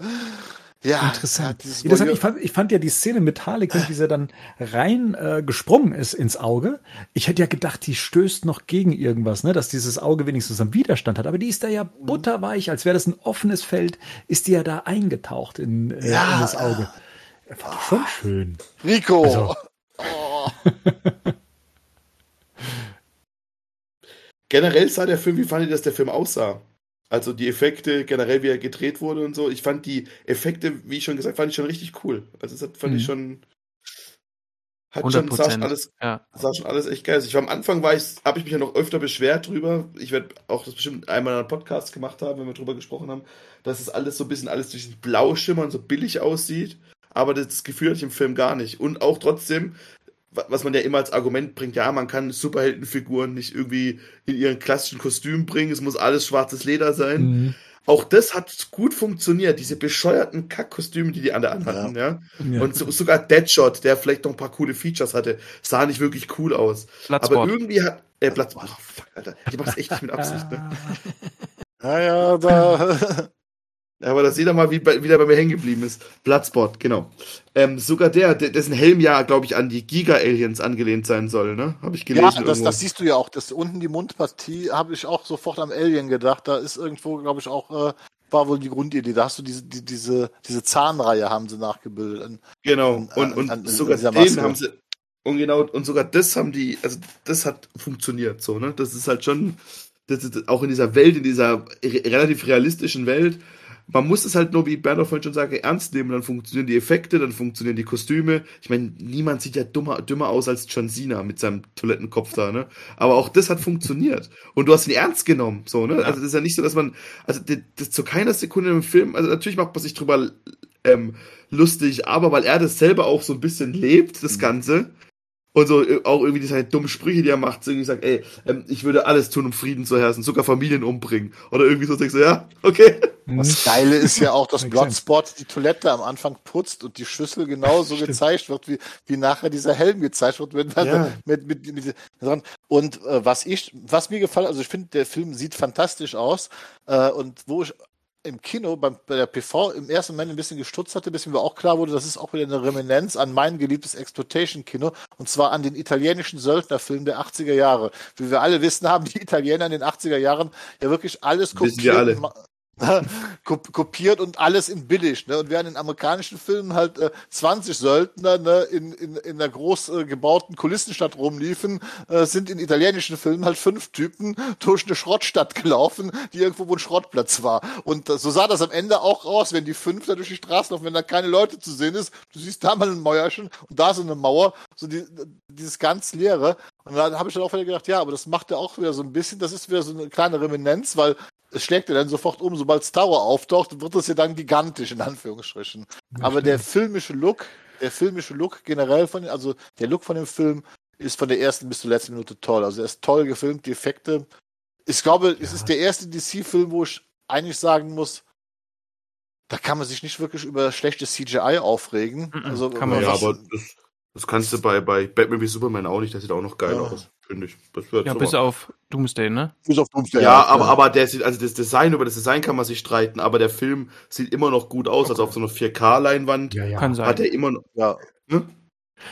ja, Interessant. Ja, Interessant. Ich, fand, ich fand ja die Szene mit Harlequin, wie sie dann rein äh, gesprungen ist ins Auge. Ich hätte ja gedacht, die stößt noch gegen irgendwas, ne, dass dieses Auge wenigstens am Widerstand hat. Aber die ist da ja butterweich, als wäre das ein offenes Feld, ist die ja da eingetaucht in, äh, Ja. in das Auge. Ja, Fand ich schon schön. Rico. Also- Oh. Generell sah der Film, wie fandet ihr, dass der Film aussah? Also die Effekte, generell wie er gedreht wurde und so. Ich fand die Effekte, wie ich schon gesagt, fand ich schon richtig cool. Also das fand ich Mhm. schon. Hat 100 schon, sah schon alles, Ja. sah schon alles echt geil. Ich war am Anfang war ich, habe ich mich ja noch öfter beschwert drüber. Ich werde auch das bestimmt einmal in einem Podcast gemacht haben, wenn wir drüber gesprochen haben, dass es alles so ein bisschen alles durch den Blau schimmern, so billig aussieht. Aber das Gefühl hatte ich im Film gar nicht. Und auch trotzdem, was man ja immer als Argument bringt, ja, man kann Superheldenfiguren nicht irgendwie in ihren klassischen Kostümen bringen, es muss alles schwarzes Leder sein. Mhm. Auch das hat gut funktioniert, diese bescheuerten Kackkostüme, die die alle anhatten, ja. Ja. Und so, sogar Deadshot, der vielleicht noch ein paar coole Features hatte, sah nicht wirklich cool aus. Aber Platzwort. irgendwie hat. Äh, Platz. Oh, fuck, Alter. Ich mach's echt nicht mit Absicht, ne? Ja, ja, da. Ja, aber dass jeder mal wie bei, wieder bei mir hängen geblieben ist. Bloodspot, genau. Ähm, sogar der, dessen Helm ja, glaube ich, an die Giga-Aliens angelehnt sein soll, ne? Habe ich gelesen. Ja, das, irgendwo. das siehst du ja auch. Das unten die Mundpartie habe ich auch sofort am Alien gedacht. Da ist irgendwo, glaube ich, auch äh, war wohl die Grundidee. Da hast du diese die, diese diese Zahnreihe haben sie nachgebildet. Und, Genau. an- Und, und an- an sogar den haben sie. Und genau, und sogar das haben die, also das hat funktioniert so, ne? Das ist halt schon, das ist auch in dieser Welt, in dieser re relativ realistischen Welt, man muss es halt nur, wie Bernhard vorhin schon sagte, ernst nehmen, dann funktionieren die Effekte, dann funktionieren die Kostüme. Ich meine, niemand sieht ja dummer, dümmer aus als John Cena mit seinem Toilettenkopf da, ne? Aber auch das hat funktioniert. Und du hast ihn ernst genommen, so, ne? Also das ist ja nicht so, dass man, also das, das zu keiner Sekunde im Film, also natürlich macht man sich drüber ähm, lustig, aber weil er das selber auch so ein bisschen lebt, das Ganze, und so äh, auch irgendwie diese dummen Sprüche, die er macht, so irgendwie sagt, ey, ähm, ich würde alles tun, um Frieden zu herrschen, sogar Familien umbringen. Oder irgendwie so denkst du, ja, okay. das Geile ist ja auch, dass. Bloodspot die Toilette am Anfang putzt und die Schüssel genauso gezeigt wird, wie, wie nachher dieser Helm gezeigt wird mit, Ja. mit, mit, mit, mit. Und äh, was ich, was mir gefallen, also ich finde, der Film sieht fantastisch aus. Äh, und wo ich im Kino beim, bei der PV im ersten Moment ein bisschen gestutzt hatte, bis mir auch klar wurde, das ist auch wieder eine Reminenz an mein geliebtes Exploitation-Kino und zwar an den italienischen Söldnerfilm der 80er Jahre. Wie wir alle wissen, haben die Italiener in den 80er Jahren ja wirklich alles Wissen wir alle. kopiert und alles in billig. Ne? Und während in amerikanischen Filmen halt äh, 20 Söldner ne, in, in, in einer groß äh, gebauten Kulissenstadt rumliefen, äh, sind in italienischen Filmen halt fünf Typen durch eine Schrottstadt gelaufen, die irgendwo wo ein Schrottplatz war. Und äh, so sah das am Ende auch aus, wenn die fünf da durch die Straßen laufen, wenn da keine Leute zu sehen ist. Du siehst da mal ein Mäuerchen und da so eine Mauer, so die, dieses ganz leere. Und dann habe ich dann auch wieder gedacht, ja, aber das macht ja auch wieder so ein bisschen, das ist wieder so eine kleine Reminenz, weil es schlägt ja dann sofort um, sobald Tower auftaucht, wird es ja dann gigantisch, in Anführungsstrichen. Aber der filmische Look, der filmische Look generell von, also der Look von dem Film ist von der ersten bis zur letzten Minute toll. Also er ist toll gefilmt, die Effekte. Ich glaube, es ist der erste DC-Film, wo ich eigentlich sagen muss, da kann man sich nicht wirklich über schlechtes CGI aufregen. Also kann man Ja, aber das, das kannst du bei, bei Batman wie Superman auch nicht, das sieht auch noch geil Ja. aus, finde ich. Das wird Ja, super. bis auf Doomsday, ne? bis auf Doomsday, Ja, aber, aber der sieht, also das Design, über das Design kann man sich streiten, aber der Film sieht immer noch gut aus, also auf so einer 4K-Leinwand Ja, ja. Kann sein. hat er immer noch, ja. ne?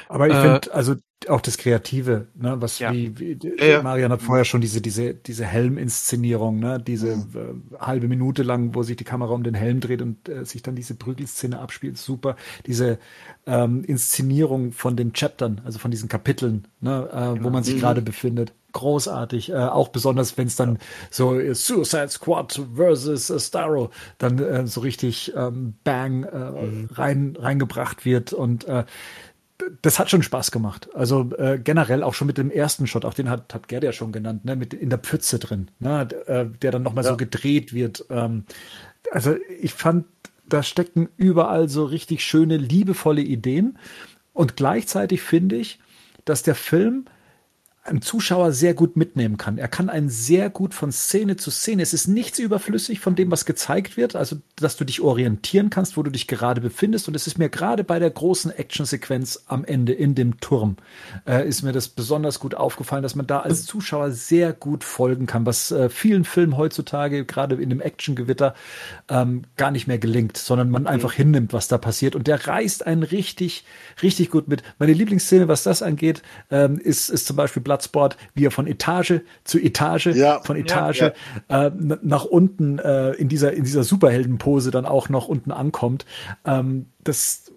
Aber ich Äh, finde, also auch das Kreative, ne, was Ja. wie, wie Ja, ja. Marian hat vorher schon diese, diese, diese Helminszenierung, ne, diese Mhm. äh, halbe Minute lang, wo sich die Kamera um den Helm dreht und äh, sich dann diese Prügelszene abspielt, super. Diese ähm, Inszenierung von den Chaptern, also von diesen Kapiteln, ne, äh, wo man sich gerade befindet. Großartig, äh, auch besonders wenn es dann so äh, Suicide Squad versus äh, Starro dann äh, so richtig ähm, Bang äh, rein reingebracht wird und äh, das hat schon Spaß gemacht. Also äh, generell auch schon mit dem ersten Shot, auch den hat, hat Gerd ja schon genannt, ne, mit in der Pfütze drin, ne, äh, der dann nochmal so gedreht wird. Ähm, also ich fand, da stecken überall so richtig schöne, liebevolle Ideen. Und gleichzeitig finde ich, dass der Film einen Zuschauer sehr gut mitnehmen kann. Er kann einen sehr gut von Szene zu Szene. Es ist nichts überflüssig von dem, was gezeigt wird, also dass du dich orientieren kannst, wo du dich gerade befindest. Und es ist mir gerade bei der großen Actionsequenz am Ende in dem Turm, äh, ist mir das besonders gut aufgefallen, dass man da als Zuschauer sehr gut folgen kann, was äh, vielen Filmen heutzutage, gerade in dem Actiongewitter, ähm, gar nicht mehr gelingt, sondern man einfach hinnimmt, was da passiert. Und der reißt einen richtig, richtig gut mit. Meine Lieblingsszene, was das angeht, ähm, ist, ist zum Beispiel Bloodsport, wie er von Etage zu Etage, Ja. von Etage Ja. Äh, n- nach unten äh, in dieser, in dieser Superheldenpose dann auch noch unten ankommt. Ähm, das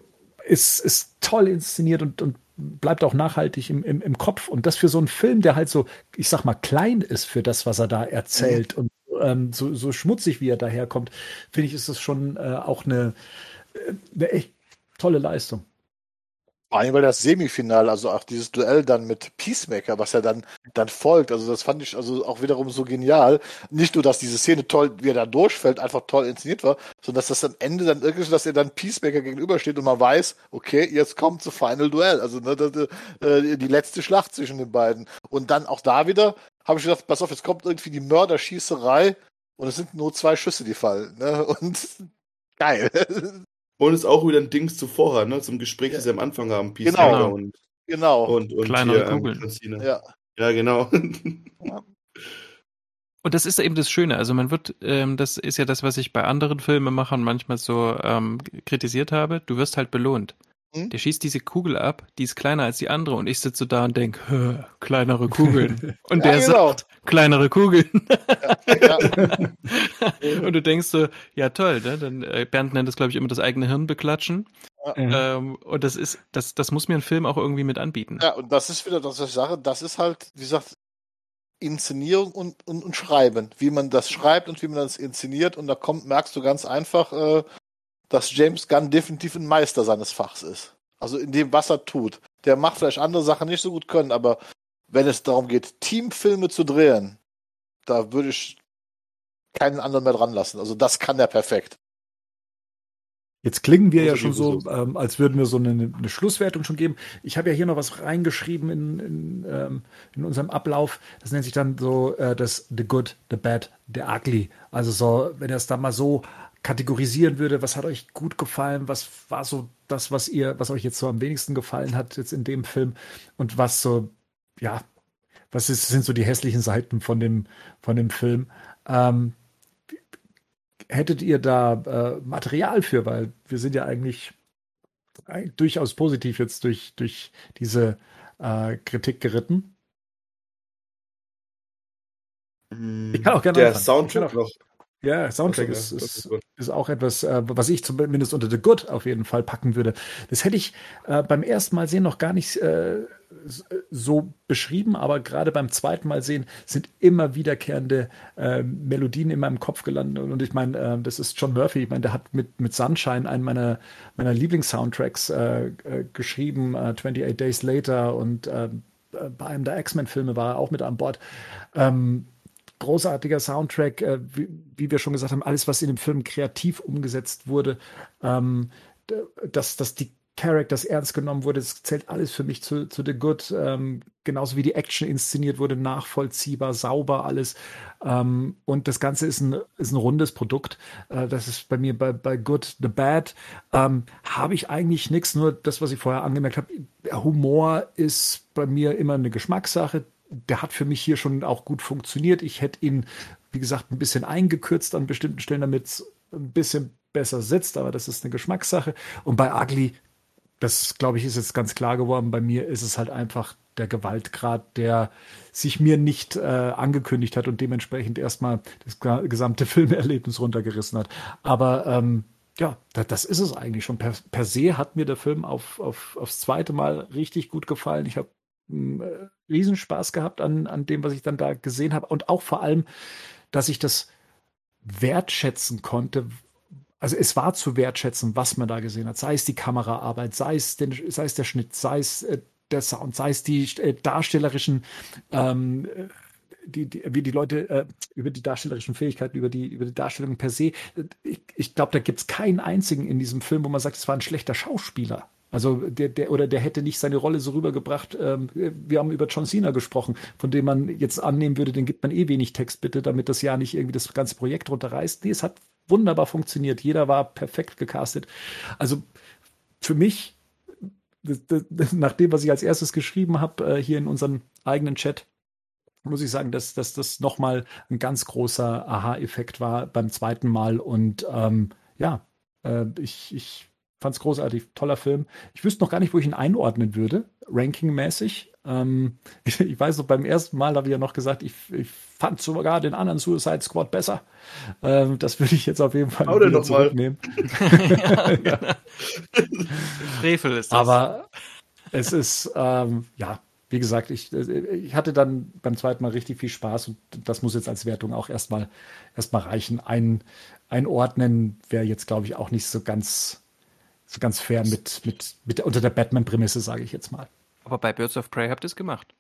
ist, ist toll inszeniert und, und bleibt auch nachhaltig im, im, im Kopf. Und das für so einen Film, der halt so, ich sag mal, klein ist für das, was er da erzählt und ähm, so, so schmutzig, wie er daherkommt, finde ich, ist das schon äh, auch eine, äh, eine echt tolle Leistung. Vor allem, weil das Semifinal, also auch dieses Duell dann mit Peacemaker, was ja dann, dann folgt, also das fand ich also auch wiederum so genial. Nicht nur, dass diese Szene toll, wie er da durchfällt, einfach toll inszeniert war, sondern dass das am Ende dann irgendwie, so, dass er dann Peacemaker gegenübersteht und man weiß, okay, jetzt kommt zu Final Duell, also ne, das, äh, die letzte Schlacht zwischen den beiden. Und dann auch da wieder habe ich gedacht, pass auf, jetzt kommt irgendwie die Mörderschießerei und es sind nur zwei Schüsse, die fallen. Ne? Und geil. Und ist auch wieder ein Dings zuvor, ne? Zum Gespräch, Ja. das sie am Anfang haben. Genau. Peacemaker und, genau. und, und Kleinere hier, ähm, Kugeln. Christine. ja. Ja, genau. Und das ist eben das Schöne. Also man wird, ähm, das ist ja das, was ich bei anderen Filmemachern manchmal so ähm, kritisiert habe. Du wirst halt belohnt. Hm? Der schießt diese Kugel ab, die ist kleiner als die andere und ich sitze da und denke, kleinere Kugeln. Und Ja, der genau. sagt, kleinere Kugeln. ja. und du denkst so, ja toll, ne? Dann äh, Bernd nennt das, glaube ich, immer das eigene Hirn beklatschen. Ähm, und das ist, das, das muss mir ein Film auch irgendwie mit anbieten. Ja, und das ist wieder das, was ich sage, das ist halt, wie gesagt, Inszenierung und, und, und Schreiben. Wie man das schreibt und wie man das inszeniert. Und da kommt, merkst du ganz einfach, äh, dass James Gunn definitiv ein Meister seines Fachs ist. Also in dem, was er tut. Der macht vielleicht andere Sachen nicht so gut können, aber wenn es darum geht, Teamfilme zu drehen, da würde ich keinen anderen mehr dran lassen. Also das kann er perfekt. Jetzt klingen wir ja schon so, ähm, als würden wir so eine, eine Schlusswertung schon geben. Ich habe ja hier noch was reingeschrieben in, in, ähm, in unserem Ablauf. Das nennt sich dann so äh, das The Good, The Bad, The Ugly. Also so, wenn er es da mal so kategorisieren würde, was hat euch gut gefallen, was war so das, was ihr, was euch jetzt so am wenigsten gefallen hat jetzt in dem Film und was so, ja, was ist, sind so die hässlichen Seiten von dem, von dem Film. Ähm, hättet ihr da äh, Material für? Weil wir sind ja eigentlich äh, durchaus positiv jetzt durch, durch diese äh, Kritik geritten. Ich kann auch gerne Der anfangen. Soundtrack noch. Ja, Soundtrack Okay, ist, ist, ist auch etwas, äh, was ich zumindest unter The Good auf jeden Fall packen würde. Das hätte ich äh, beim ersten Mal sehen noch gar nicht äh, so beschrieben, aber gerade beim zweiten Mal sehen sind immer wiederkehrende äh, Melodien in meinem Kopf gelandet. Und ich meine, äh, das ist John Murphy. Ich meine, der hat mit, mit Sunshine einen meiner, meiner Lieblings-Soundtracks äh, äh, geschrieben, äh, 28 Days Later und bei einem der X-Men-Filme war er auch mit an Bord. Ähm, großartiger Soundtrack, äh, wie, wie wir schon gesagt haben, alles, was in dem Film kreativ umgesetzt wurde, ähm, dass, dass die Characters ernst genommen wurde, das zählt alles für mich zu, zu The Good. Ähm, genauso wie die Action inszeniert wurde, nachvollziehbar, sauber alles. Ähm, und das Ganze ist ein, ist ein rundes Produkt. Äh, das ist bei mir bei, bei Good, The Bad. Ähm, habe ich eigentlich nichts, nur das, was ich vorher angemerkt habe. Humor ist bei mir immer eine Geschmackssache der hat für mich hier schon auch gut funktioniert. Ich hätte ihn, wie gesagt, ein bisschen eingekürzt an bestimmten Stellen, damit es ein bisschen besser sitzt, aber das ist eine Geschmackssache. Und bei Ugly, das, glaube ich, ist jetzt ganz klar geworden. Bei mir ist es halt einfach der Gewaltgrad, der sich mir nicht äh, angekündigt hat und dementsprechend erstmal das gesamte Filmerlebnis runtergerissen hat. Aber ähm, ja, das ist es eigentlich schon. Per, per se hat mir der Film auf, auf, aufs zweite Mal richtig gut gefallen. Ich habe äh, Riesenspaß gehabt an, an dem, was ich dann da gesehen habe. Und auch vor allem, dass ich das wertschätzen konnte, also es war zu wertschätzen, was man da gesehen hat. Sei es die Kameraarbeit, sei es, den, sei es der Schnitt, sei es äh, der Sound, sei es die äh, darstellerischen, ähm, die, die, wie die Leute äh, über die darstellerischen Fähigkeiten, über die, über die Darstellung per se. Ich, ich glaube, da gibt es keinen einzigen in diesem Film, wo man sagt, es war ein schlechter Schauspieler. Also der, der oder der hätte nicht seine Rolle so rübergebracht. Ähm, wir haben über John Cena gesprochen, von dem man jetzt annehmen würde, den gibt man eh wenig Text bitte, damit das ja nicht irgendwie das ganze Projekt runterreißt. Nee, es hat wunderbar funktioniert. Jeder war perfekt gecastet. Also für mich, nach dem, was ich als erstes geschrieben habe, äh, hier in unserem eigenen Chat, muss ich sagen, dass, dass das nochmal ein ganz großer Aha-Effekt war beim zweiten Mal. Und ähm, ja, äh, ich, ich fand es großartig, toller Film. Ich wüsste noch gar nicht, wo ich ihn einordnen würde, rankingmäßig. Ähm, ich, ich, weiß noch, beim ersten Mal habe ich ja noch gesagt, ich, ich fand sogar den anderen Suicide Squad besser. Ähm, das würde ich jetzt auf jeden Fall wieder noch zurücknehmen. ja, genau. Frevel ist das. Aber es ist, ähm, ja, wie gesagt, ich, ich hatte dann beim zweiten Mal richtig viel Spaß und das muss jetzt als Wertung auch erstmal erstmal reichen. Ein, einordnen wäre jetzt, glaube ich, auch nicht so ganz ganz fair mit, mit, mit unter der Batman-Prämisse, sage ich jetzt mal. Aber bei Birds of Prey habt ihr es gemacht.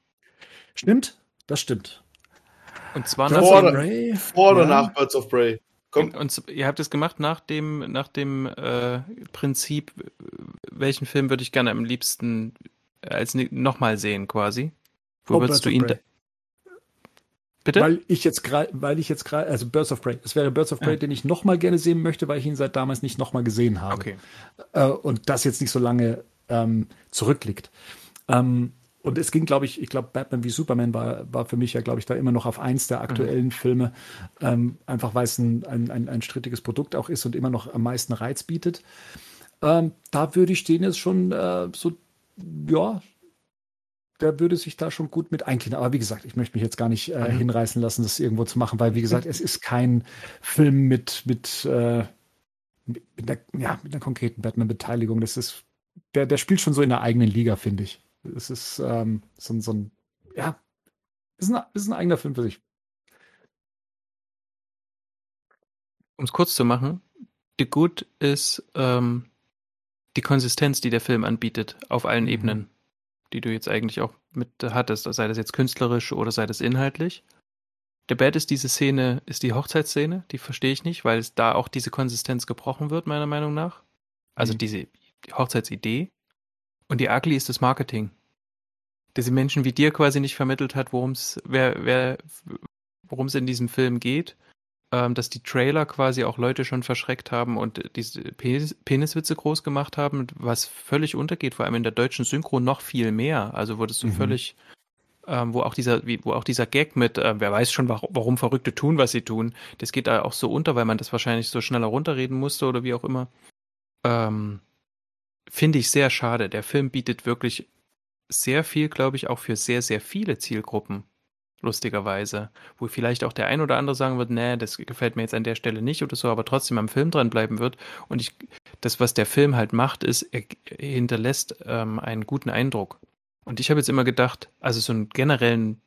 Stimmt, das stimmt. Und zwar nach vor, dem, vor oder ja. nach Birds of Prey. Und, und, ihr habt es gemacht nach dem, nach dem äh, Prinzip, welchen Film würde ich gerne am liebsten als nochmal sehen, quasi? Wo oh, würdest Birds du ihn. Bitte? Weil ich jetzt gerade, weil ich jetzt gerade, also Birds of Prey, es wäre Birds of Prey, ja. den ich nochmal gerne sehen möchte, weil ich ihn seit damals nicht nochmal gesehen habe. Okay. Äh, und das jetzt nicht so lange ähm, zurückliegt. Ähm, und es ging, glaube ich, ich glaube, Batman wie Superman war, war für mich ja, glaube ich, da immer noch auf eins der aktuellen mhm. Filme, ähm, einfach weil es ein, ein, ein, ein, strittiges Produkt auch ist und immer noch am meisten Reiz bietet. Ähm, da würde ich den jetzt schon äh, so, ja, der würde sich da schon gut mit einklinken. Aber wie gesagt, ich möchte mich jetzt gar nicht äh, mhm. hinreißen lassen, das irgendwo zu machen, weil wie gesagt, es ist kein Film mit, mit, äh, mit, mit, einer, ja, mit einer konkreten Batman-Beteiligung. Das ist, der, der spielt schon so in der eigenen Liga, finde ich. Es ist ähm, so, so ein, ja, ist ein, ist ein eigener Film für sich. Um es kurz zu machen, The Good ist ähm, die Konsistenz, die der Film anbietet, auf allen mhm. Ebenen die du jetzt eigentlich auch mit hattest, sei das jetzt künstlerisch oder sei das inhaltlich. Der Bad ist diese Szene, ist die Hochzeitsszene, die verstehe ich nicht, weil es da auch diese Konsistenz gebrochen wird, meiner Meinung nach. Also mhm. diese die Hochzeitsidee. Und die Ugly ist das Marketing. Diese Menschen wie dir quasi nicht vermittelt hat, worum es, wer, wer, worum es in diesem Film geht dass die Trailer quasi auch Leute schon verschreckt haben und diese Penis Peniswitze groß gemacht haben, was völlig untergeht, vor allem in der deutschen Synchro noch viel mehr. Also wurdest du mhm. völlig, ähm, wo auch dieser, wie, wo auch dieser Gag mit, äh, wer weiß schon, warum, warum Verrückte tun, was sie tun, das geht da auch so unter, weil man das wahrscheinlich so schneller runterreden musste oder wie auch immer. Ähm, Finde ich sehr schade. Der Film bietet wirklich sehr viel, glaube ich, auch für sehr, sehr viele Zielgruppen lustigerweise. Wo vielleicht auch der ein oder andere sagen wird, nee, das gefällt mir jetzt an der Stelle nicht oder so, aber trotzdem am Film dranbleiben wird. Und ich, das, was der Film halt macht, ist, er hinterlässt ähm, einen guten Eindruck. Und ich habe jetzt immer gedacht, also so einen generellen,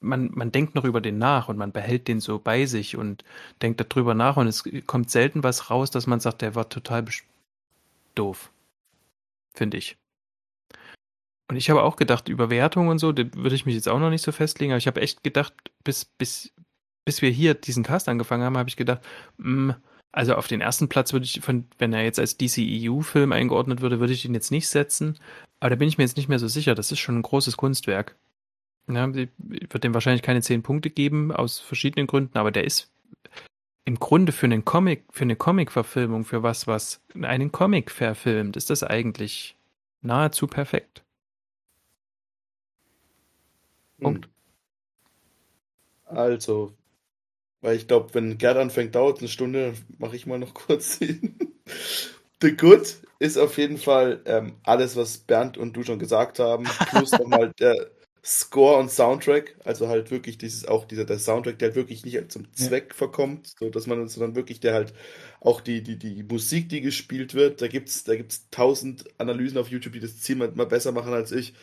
man, man denkt noch über den nach und man behält den so bei sich und denkt darüber nach und es kommt selten was raus, dass man sagt, der war total doof. Finde ich. Und ich habe auch gedacht, über Wertung und so, da würde ich mich jetzt auch noch nicht so festlegen, aber ich habe echt gedacht, bis, bis, bis wir hier diesen Cast angefangen haben, habe ich gedacht, mh, mm, also auf den ersten Platz würde ich, von, wenn er jetzt als DCEU-Film eingeordnet würde, würde ich ihn jetzt nicht setzen. Aber da bin ich mir jetzt nicht mehr so sicher. Das ist schon ein großes Kunstwerk. Ja, ich würde dem wahrscheinlich keine zehn Punkte geben, aus verschiedenen Gründen, aber der ist im Grunde für einen Comic, für eine Comic-Verfilmung, für was, was einen Comic verfilmt, ist das eigentlich nahezu perfekt. Punkt. Also, weil ich glaube, wenn Gerd anfängt, dauert es eine Stunde, mache ich mal noch kurz. The Good ist auf jeden Fall ähm, alles, was Bernd und du schon gesagt haben, plus nochmal der Score und Soundtrack, also halt wirklich dieses auch dieser der Soundtrack, der halt wirklich nicht zum Zweck verkommt, so dass man sondern wirklich der halt auch die die die Musik, die gespielt wird, da gibt's da gibt's tausend Analysen auf YouTube, die das Ziel mal, besser machen als ich,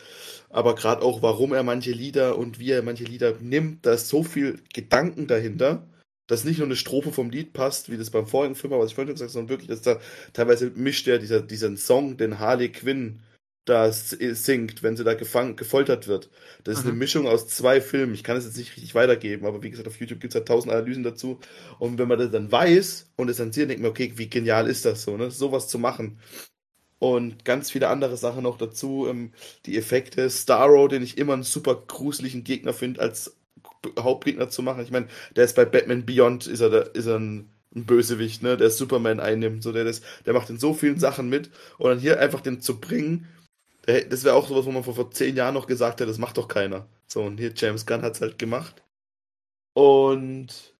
aber gerade auch warum er manche Lieder und wie er manche Lieder nimmt, da ist so viel Gedanken dahinter dass nicht nur eine Strophe vom Lied passt, wie das beim vorigen Film was ich vorhin gesagt habe, sondern wirklich, dass da teilweise mischt er dieser, diesen Song, den Harley Quinn da singt, wenn sie da gefangen, gefoltert wird. Das ist mhm. eine Mischung aus zwei Filmen. Ich kann es jetzt nicht richtig weitergeben, aber wie gesagt, auf YouTube gibt es halt tausend Analysen dazu. Und wenn man das dann weiß und es dann sieht, denkt man, okay, wie genial ist das so, ne? Sowas zu machen. Und ganz viele andere Sachen noch dazu. Ähm, die Effekte. Starro, den ich immer einen super gruseligen Gegner finde, als Hauptgegner zu machen. Ich meine, der ist bei Batman Beyond, ist er, da, ist er ein, ein Bösewicht, ne, der Superman einnimmt. So, der, das, der macht in so vielen Sachen mit. Und dann hier einfach den zu bringen, das wäre auch sowas, wo man vor, vor zehn Jahren noch gesagt hätte, das macht doch keiner. So, und hier James Gunn hat es halt gemacht. Und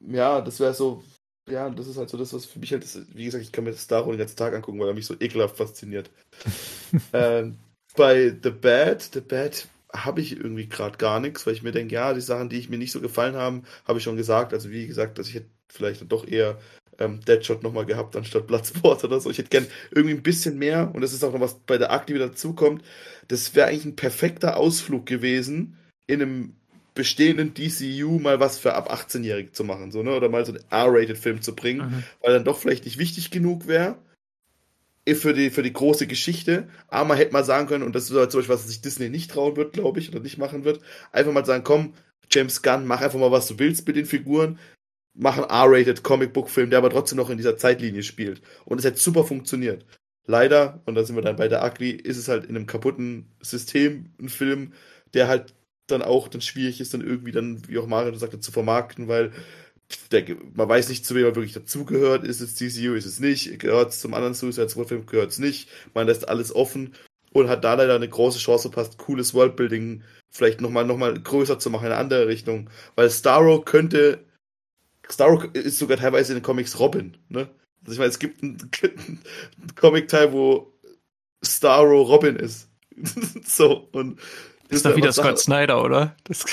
ja, das wäre so, ja, das ist halt so das, was für mich halt, ist, wie gesagt, ich kann mir das Star den ganzen Tag angucken, weil er mich so ekelhaft fasziniert. ähm, bei The Bad, The Bad habe ich irgendwie gerade gar nichts, weil ich mir denke, ja, die Sachen, die ich mir nicht so gefallen haben, habe ich schon gesagt. Also wie gesagt, dass ich hätte vielleicht doch eher ähm, Deadshot nochmal gehabt anstatt Bloodsport oder so. Ich hätte gern irgendwie ein bisschen mehr und das ist auch noch was bei der Akte wieder dazukommt. Das wäre eigentlich ein perfekter Ausflug gewesen, in einem bestehenden DCU mal was für ab 18-Jährige zu machen, so, ne? Oder mal so einen R-Rated-Film zu bringen, mhm. weil dann doch vielleicht nicht wichtig genug wäre für die, für die große Geschichte. Aber man hätte mal sagen können, und das ist halt zum Beispiel, was sich Disney nicht trauen wird, glaube ich, oder nicht machen wird, einfach mal sagen, komm, James Gunn, mach einfach mal, was du willst mit den Figuren. Mach einen R-rated Comic-Book-Film, der aber trotzdem noch in dieser Zeitlinie spielt. Und es hätte super funktioniert. Leider, und da sind wir dann bei der Ugly, ist es halt in einem kaputten System ein Film, der halt dann auch dann schwierig ist, dann irgendwie dann, wie auch Mario sagte, zu vermarkten, weil der, man weiß nicht, zu wem er wirklich dazugehört. Ist es DCU, ist es nicht? Gehört es zum anderen Suicide Squad Film, gehört es nicht? Man lässt alles offen und hat da leider eine große Chance verpasst, cooles Worldbuilding vielleicht nochmal noch mal größer zu machen in eine andere Richtung. Weil Starro könnte, Starro ist sogar teilweise in den Comics Robin, ne? Also ich meine, es gibt einen, einen Comic-Teil, wo Starro Robin ist. so, und. Ist doch wieder Scott Snyder, oder? Das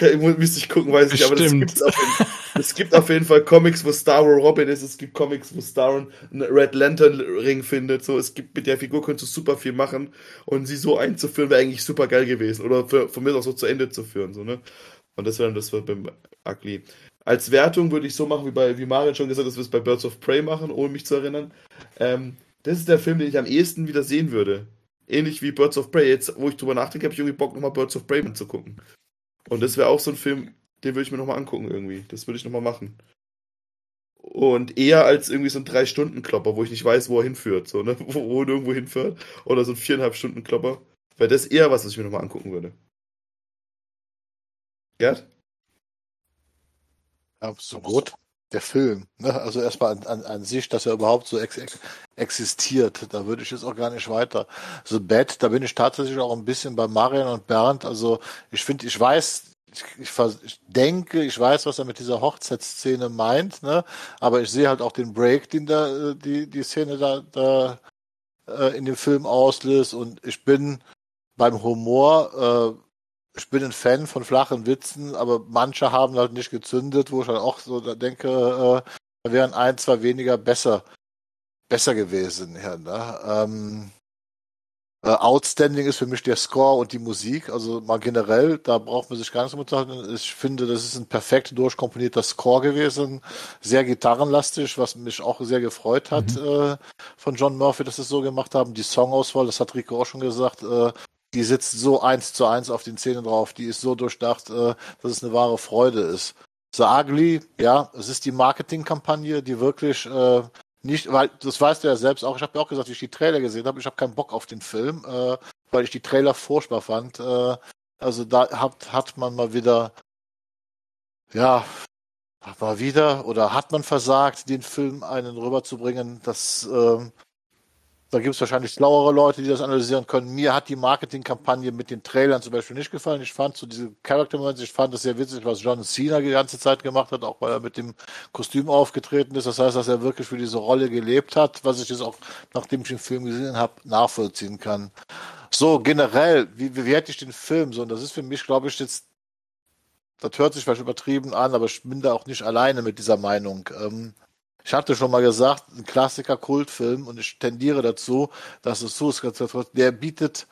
müsste ich gucken, weiß ich, aber das gibt's auf jeden, es gibt auf jeden Fall Comics, wo Starro Robin ist, es gibt Comics, wo Starro einen Red Lantern Ring findet, so, es gibt, mit der Figur könntest du super viel machen und sie so einzuführen wäre eigentlich super geil gewesen oder für, von mir auch so zu Ende zu führen, so, ne? Und das wäre dann das beim Ugly. Als Wertung würde ich so machen, wie bei, wie Marian schon gesagt hat, dass wir es bei Birds of Prey machen, ohne mich zu erinnern. Ähm, das ist der Film, den ich am ehesten wieder sehen würde. Ähnlich wie Birds of Prey. Jetzt, wo ich drüber nachdenke, habe ich irgendwie Bock, nochmal Birds of Prey anzugucken. Und das wäre auch so ein Film, den würde ich mir nochmal angucken irgendwie. Das würde ich nochmal machen. Und eher als irgendwie so ein Drei-Stunden-Klopper, wo ich nicht weiß, wo er hinführt, so, ne? Wo, wo er irgendwo hinführt. Oder so ein viereinhalb Stunden Klopper. Weil das eher was, was ich mir nochmal angucken würde. Gerd? Ja, so gut. Der Film, ne? Also erstmal an, an, an sich, dass er überhaupt so ex ex existiert. Da würde ich jetzt auch gar nicht weiter. So Bad, da bin ich tatsächlich auch ein bisschen bei Marian und Bernd. Also ich finde, ich weiß, ich, ich, ich, denke, ich weiß, was er mit dieser Hochzeitsszene meint, ne? Aber ich sehe halt auch den Break, den da die die Szene da, da äh, in dem Film auslöst. Und ich bin beim Humor äh, ich bin ein Fan von flachen Witzen, aber manche haben halt nicht gezündet, wo ich halt auch so denke, äh, da wären ein, zwei weniger besser, besser gewesen. Ja, ne? ähm, äh, outstanding ist für mich der Score und die Musik, also mal generell, da braucht man sich gar nicht so unterhalten. Ich finde, das ist ein perfekt durchkomponierter Score gewesen, sehr gitarrenlastig, was mich auch sehr gefreut hat mhm. äh, von John Murphy, dass sie es so gemacht haben. Die Songauswahl, das hat Rico auch schon gesagt, äh, die sitzt so eins zu eins auf den Zähnen drauf, die ist so durchdacht, äh, dass es eine wahre Freude ist. The Ugly, ja, es ist die Marketingkampagne, die wirklich äh, nicht, weil das weißt du ja selbst auch, ich habe ja auch gesagt, wie ich die Trailer gesehen habe, ich habe keinen Bock auf den Film, äh, weil ich die Trailer furchtbar fand. Äh, also da hat, hat man mal wieder, ja, mal wieder oder hat man versagt, den Film einen rüberzubringen, das äh, Da gibt es wahrscheinlich schlauere Leute, die das analysieren können. Mir hat die Marketingkampagne mit den Trailern zum Beispiel nicht gefallen. Ich fand so diese Character Moments, ich fand das sehr witzig, was John Cena die ganze Zeit gemacht hat, auch weil er mit dem Kostüm aufgetreten ist. Das heißt, dass er wirklich für diese Rolle gelebt hat, was ich jetzt auch, nachdem ich den Film gesehen habe, nachvollziehen kann. So, generell, wie bewerte ich den Film? So, und das ist für mich, glaube ich, jetzt, das hört sich vielleicht übertrieben an, aber ich bin da auch nicht alleine mit dieser Meinung. Ähm, ich hatte schon mal gesagt, ein Klassiker Kultfilm und ich tendiere dazu, dass es Suicide Squad, der bietet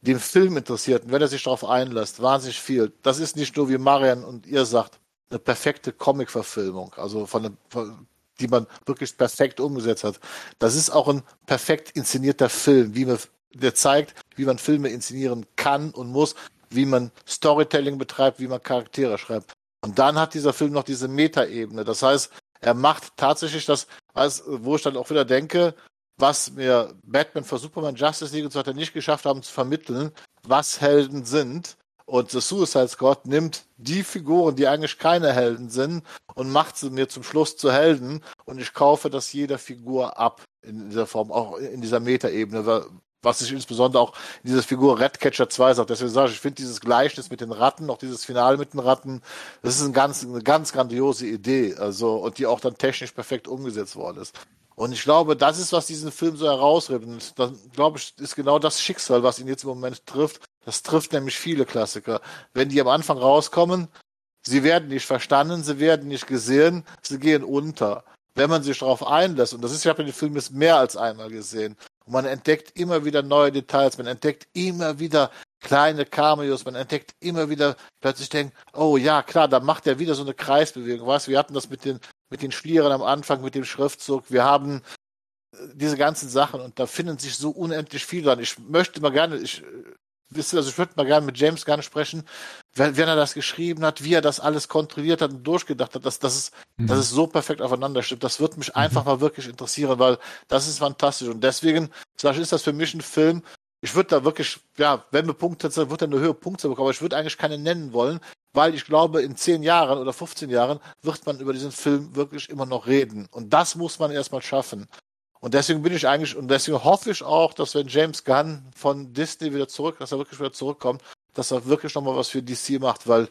den Filminteressierten, wenn er sich darauf einlässt, wahnsinnig viel. Das ist nicht nur, wie Marian und ihr sagt, eine perfekte Comic-Verfilmung, also von, von die man wirklich perfekt umgesetzt hat. Das ist auch ein perfekt inszenierter Film, wie man, der zeigt, wie man Filme inszenieren kann und muss, wie man Storytelling betreibt, wie man Charaktere schreibt. Und dann hat dieser Film noch diese Metaebene. Das heißt, er macht tatsächlich das, was, wo ich dann auch wieder denke, was mir Batman für Superman Justice League und so weiter nicht geschafft haben zu vermitteln, was Helden sind. Und The Suicide Squad nimmt die Figuren, die eigentlich keine Helden sind, und macht sie mir zum Schluss zu Helden. Und ich kaufe das jeder Figur ab in dieser Form, auch in dieser Metaebene, was ich insbesondere auch in dieser Figur Redcatcher 2 sagt. Deswegen sage ich, ich finde dieses Gleichnis mit den Ratten, auch dieses Finale mit den Ratten, das ist ein ganz, eine ganz grandiose Idee, also, und die auch dann technisch perfekt umgesetzt worden ist. Und ich glaube, das ist, was diesen Film so herausrippt. Und dann, glaube ich, ist genau das Schicksal, was ihn jetzt im Moment trifft. Das trifft nämlich viele Klassiker. Wenn die am Anfang rauskommen, sie werden nicht verstanden, sie werden nicht gesehen, sie gehen unter. Wenn man sich darauf einlässt, und das ist, ich habe den Film jetzt mehr als einmal gesehen, und man entdeckt immer wieder neue Details, man entdeckt immer wieder kleine Cameos, man entdeckt immer wieder plötzlich denkt, oh ja, klar, da macht er wieder so eine Kreisbewegung. Weißt, wir hatten das mit den, mit den Schlieren am Anfang, mit dem Schriftzug. Wir haben äh, diese ganzen Sachen und da finden sich so unendlich viel dran. Ich möchte mal gerne, ich wisst ihr, also ich würde mal gerne mit James Gunn sprechen, wenn, wenn, er das geschrieben hat, wie er das alles kontrolliert hat und durchgedacht hat, dass, dass, es, mhm. dass es so perfekt aufeinander stimmt. Das wird mich mhm. einfach mal wirklich interessieren, weil das ist fantastisch. Und deswegen, sag ich, ist das für mich ein Film, ich würde da wirklich, ja, wenn wir Punkte, dann wird er eine höhere Punkte bekommen, aber ich würde eigentlich keine nennen wollen, weil ich glaube, in 10 Jahren oder 15 Jahren wird man über diesen Film wirklich immer noch reden. Und das muss man erstmal schaffen. Und deswegen bin ich eigentlich, und deswegen hoffe ich auch, dass wenn James Gunn von Disney wieder zurück, dass er wirklich wieder zurückkommt, dass er wirklich nochmal was für DC macht, weil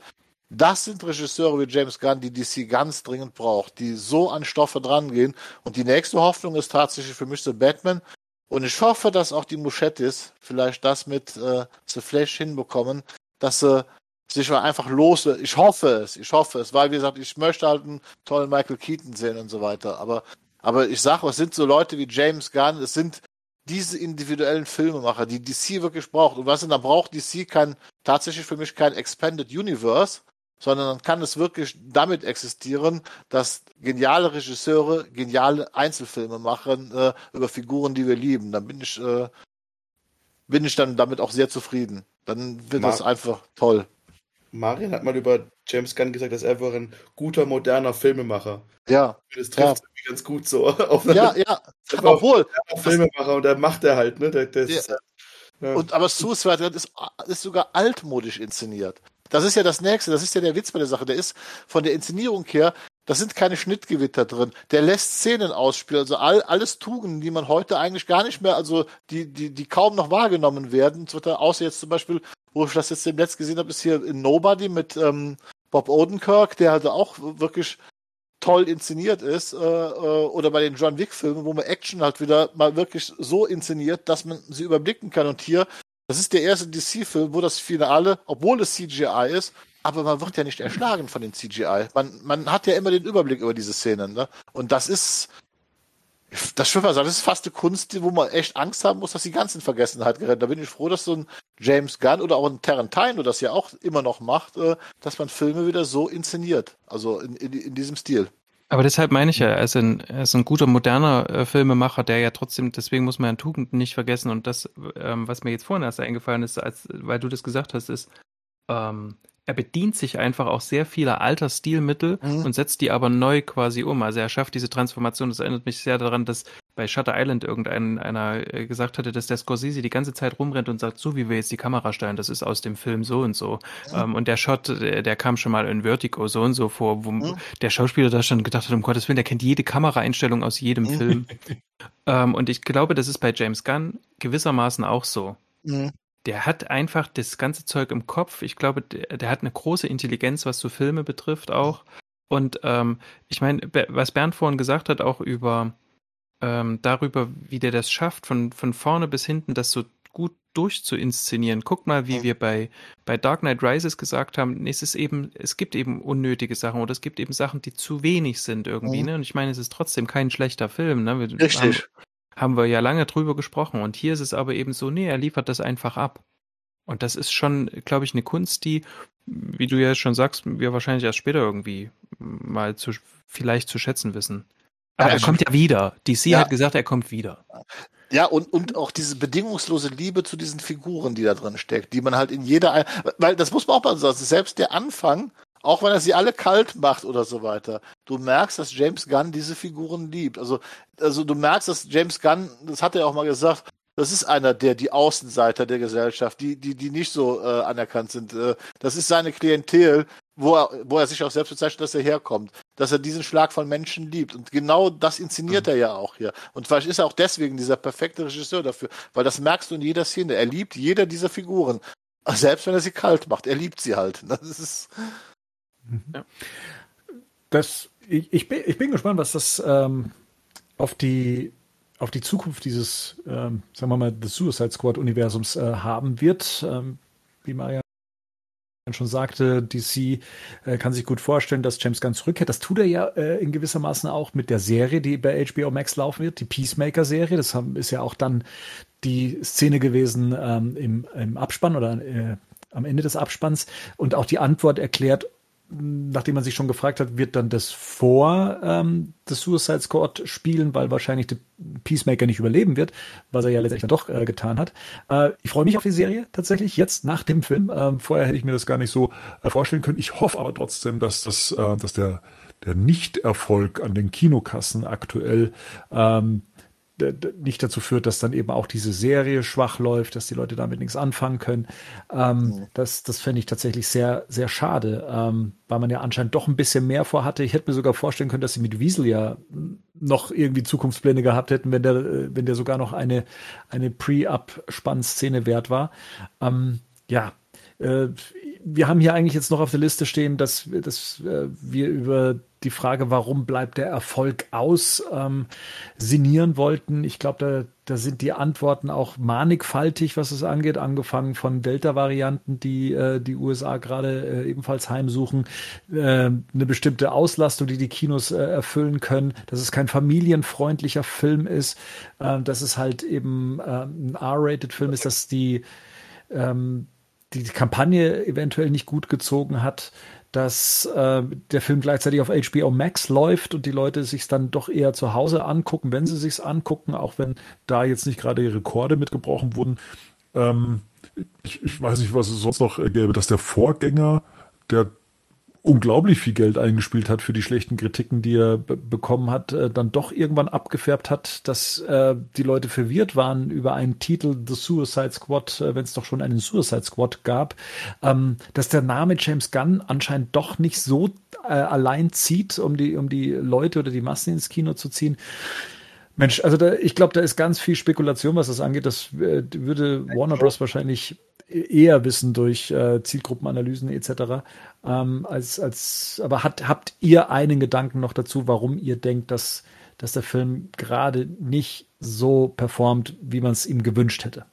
das sind Regisseure wie James Gunn, die DC ganz dringend braucht, die so an Stoffe drangehen. Und die nächste Hoffnung ist tatsächlich für mich The Batman. Und ich hoffe, dass auch die Muschettis vielleicht das mit äh, The Flash hinbekommen, dass sie sich mal einfach los. Ich hoffe es, ich hoffe es, weil wie gesagt, ich möchte halt einen tollen Michael Keaton sehen und so weiter. Aber aber ich sage, es sind so Leute wie James Gunn, es sind diese individuellen Filmemacher, die DC wirklich braucht. Und was denn, da braucht DC kein, tatsächlich für mich kein Expanded Universe, sondern dann kann es wirklich damit existieren, dass geniale Regisseure geniale Einzelfilme machen äh, über Figuren, die wir lieben. Dann bin ich, äh, bin ich dann damit auch sehr zufrieden. Dann wird Mar das einfach toll. Marian hat mal über James Gunn gesagt, dass er wäre ein guter, moderner Filmemacher. Ja. Das trifft ja. Ganz gut so. Ja, ja. Obwohl. Filmemacher und der macht er halt, ne? Der, der ja. Ist, ja. Und, aber Suicide ist, ist sogar altmodisch inszeniert. Das ist ja das Nächste, das ist ja der Witz bei der Sache. Der ist von der Inszenierung her, da sind keine Schnittgewitter drin. Der lässt Szenen ausspielen, also all, alles Tugenden, die man heute eigentlich gar nicht mehr, also die, die, die kaum noch wahrgenommen werden. Außer jetzt zum Beispiel, wo ich das jetzt Netz gesehen habe, ist hier in Nobody mit ähm, Bob Odenkirk, der halt auch wirklich toll inszeniert ist, äh, äh, oder bei den John Wick-Filmen, wo man Action halt wieder mal wirklich so inszeniert, dass man sie überblicken kann. Und hier, das ist der erste DC-Film, wo das Finale, obwohl es CGI ist, aber man wird ja nicht erschlagen von den CGI. Man, man hat ja immer den Überblick über diese Szenen. Ne? Und das ist, das Schwimmer sagen, das ist fast eine Kunst, wo man echt Angst haben muss, dass die ganzen Vergessenheit gerät. Da bin ich froh, dass so ein James Gunn oder auch ein Tarantino das ja auch immer noch macht, äh, dass man Filme wieder so inszeniert. Also in, in, in diesem Stil. Aber deshalb meine ich ja, er ist ein, er ist ein guter, moderner äh, Filmemacher, der ja trotzdem, deswegen muss man ja Tugenden nicht vergessen. Und das, ähm, was mir jetzt vorhin erst eingefallen ist, als, weil du das gesagt hast, ist, ähm, er bedient sich einfach auch sehr vieler alter Stilmittel mhm. und setzt die aber neu quasi um. Also er schafft diese Transformation. Das erinnert mich sehr daran, dass bei Shutter Island irgendein einer äh, gesagt hatte, dass der Scorsese die ganze Zeit rumrennt und sagt, so wie wir jetzt die Kamera stellen, das ist aus dem Film so und so. Ja. Ähm, und der Shot, der, der, kam schon mal in Vertigo so und so vor, wo ja. der Schauspieler da schon gedacht hat, um Gottes Willen, der kennt jede Kameraeinstellung aus jedem Film. ähm, und ich glaube, das ist bei James Gunn gewissermaßen auch so. Der hat einfach das ganze Zeug im Kopf. Ich glaube, der, der, hat eine große Intelligenz, was so Filme betrifft auch. Und ähm, ich meine, was Bernd vorhin gesagt hat, auch über ähm, darüber, wie der das schafft, von, von vorne bis hinten das so gut durchzuinszenieren. Guck mal, wie wir bei, bei Dark Knight Rises gesagt haben, es ist eben, es gibt eben unnötige Sachen oder es gibt eben Sachen, die zu wenig sind irgendwie, mhm. ne? Und ich meine, es ist trotzdem kein schlechter Film, ne? Wir Richtig. Haben, haben wir ja lange drüber gesprochen. Und hier ist es aber eben so, nee, er liefert das einfach ab. Und das ist schon, glaube ich, eine Kunst, die, wie du ja schon sagst, wir wahrscheinlich erst später irgendwie mal zu, vielleicht zu schätzen wissen. Aber ja, er kommt ja wieder. DC ja. hat gesagt, er kommt wieder. Ja, und, und auch diese bedingungslose Liebe zu diesen Figuren, die da drin steckt, die man halt in jeder, weil das muss man auch mal sagen, selbst der Anfang, auch wenn er sie alle kalt macht oder so weiter. Du merkst, dass James Gunn diese Figuren liebt. Also, also du merkst, dass James Gunn, das hat er auch mal gesagt, das ist einer der, die Außenseiter der Gesellschaft, die, die, die nicht so äh, anerkannt sind. Äh, das ist seine Klientel, wo er, wo er sich auch selbst bezeichnet, dass er herkommt. Dass er diesen Schlag von Menschen liebt. Und genau das inszeniert mhm. er ja auch hier. Und vielleicht ist er auch deswegen dieser perfekte Regisseur dafür, weil das merkst du in jeder Szene. Er liebt jeder dieser Figuren. Selbst wenn er sie kalt macht. Er liebt sie halt. Das ist, ja. Das, ich, ich, bin, ich bin gespannt, was das ähm, auf die auf die Zukunft dieses, ähm, sagen wir mal, des Suicide Squad Universums äh, haben wird. Ähm, wie Maria schon sagte, DC äh, kann sich gut vorstellen, dass James Gunn zurückkehrt. Das tut er ja äh, in gewisser Maßen auch mit der Serie, die bei HBO Max laufen wird, die Peacemaker-Serie. Das haben, ist ja auch dann die Szene gewesen ähm, im, im Abspann oder äh, am Ende des Abspanns und auch die Antwort erklärt, nachdem man sich schon gefragt hat, wird dann das vor ähm, das Suicide Squad spielen, weil wahrscheinlich der Peacemaker nicht überleben wird, was er ja letztendlich dann doch äh, getan hat. Äh, ich freue mich auf die Serie tatsächlich jetzt nach dem Film. Ähm, vorher hätte ich mir das gar nicht so äh, vorstellen können. Ich hoffe aber trotzdem, dass das, äh, dass der der Nichterfolg an den Kinokassen aktuell ähm, nicht dazu führt, dass dann eben auch diese Serie schwach läuft, dass die Leute damit nichts anfangen können. Ähm, mhm. Das, das fände ich tatsächlich sehr, sehr schade, ähm, weil man ja anscheinend doch ein bisschen mehr vorhatte. Ich hätte mir sogar vorstellen können, dass sie mit Wiesel ja noch irgendwie Zukunftspläne gehabt hätten, wenn der, wenn der sogar noch eine, eine Pre-Up-Spann-Szene wert war. Ähm, ja, äh, wir haben hier eigentlich jetzt noch auf der Liste stehen, dass, dass äh, wir über die Frage, warum bleibt der Erfolg aus, ähm, sinnieren wollten. Ich glaube, da, da sind die Antworten auch mannigfaltig, was es angeht, angefangen von Delta-Varianten, die äh, die USA gerade äh, ebenfalls heimsuchen, äh, eine bestimmte Auslastung, die die Kinos äh, erfüllen können, dass es kein familienfreundlicher Film ist, äh, dass es halt eben äh, ein R-rated Film ist, dass die ähm, die Kampagne eventuell nicht gut gezogen hat, dass äh, der Film gleichzeitig auf HBO Max läuft und die Leute sich dann doch eher zu Hause angucken, wenn sie sich angucken, auch wenn da jetzt nicht gerade die Rekorde mitgebrochen wurden. Ähm, ich, ich, weiß nicht, was es sonst noch gäbe, dass der Vorgänger, der unglaublich viel Geld eingespielt hat für die schlechten Kritiken, die er bekommen hat, äh, dann doch irgendwann abgefärbt hat, dass äh, die Leute verwirrt waren über einen Titel The Suicide Squad, äh, wenn es doch schon einen Suicide Squad gab, ähm, dass der Name James Gunn anscheinend doch nicht so äh, allein zieht, um die, um die Leute oder die Massen ins Kino zu ziehen. Mensch, also da, ich glaube, da ist ganz viel Spekulation, was das angeht. Das äh, würde Warner Bros. wahrscheinlich eher wissen durch äh, Zielgruppenanalysen etc. Ähm, als, als, aber hat, habt ihr einen Gedanken noch dazu, warum ihr denkt, dass, dass der Film gerade nicht so performt, wie man es ihm gewünscht hätte?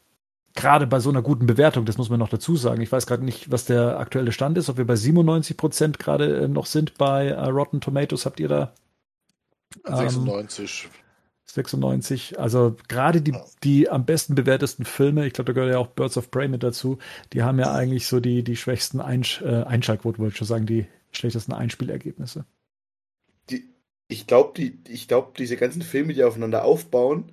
Gerade bei so einer guten Bewertung, das muss man noch dazu sagen. Ich weiß gerade nicht, was der aktuelle Stand ist, ob wir bei 97 Prozent gerade äh, noch sind bei äh, Rotten Tomatoes. Habt ihr da? Ähm, 96. 96. Also gerade die, die am besten bewertesten Filme, ich glaube, da gehört ja auch Birds of Prey mit dazu, die haben ja eigentlich so die, die schwächsten Einsch äh, Einschaltquoten, wollte ich schon sagen, die schlechtesten Einspielergebnisse. Die, ich glaube, die, ich glaube, diese ganzen Filme, die aufeinander aufbauen,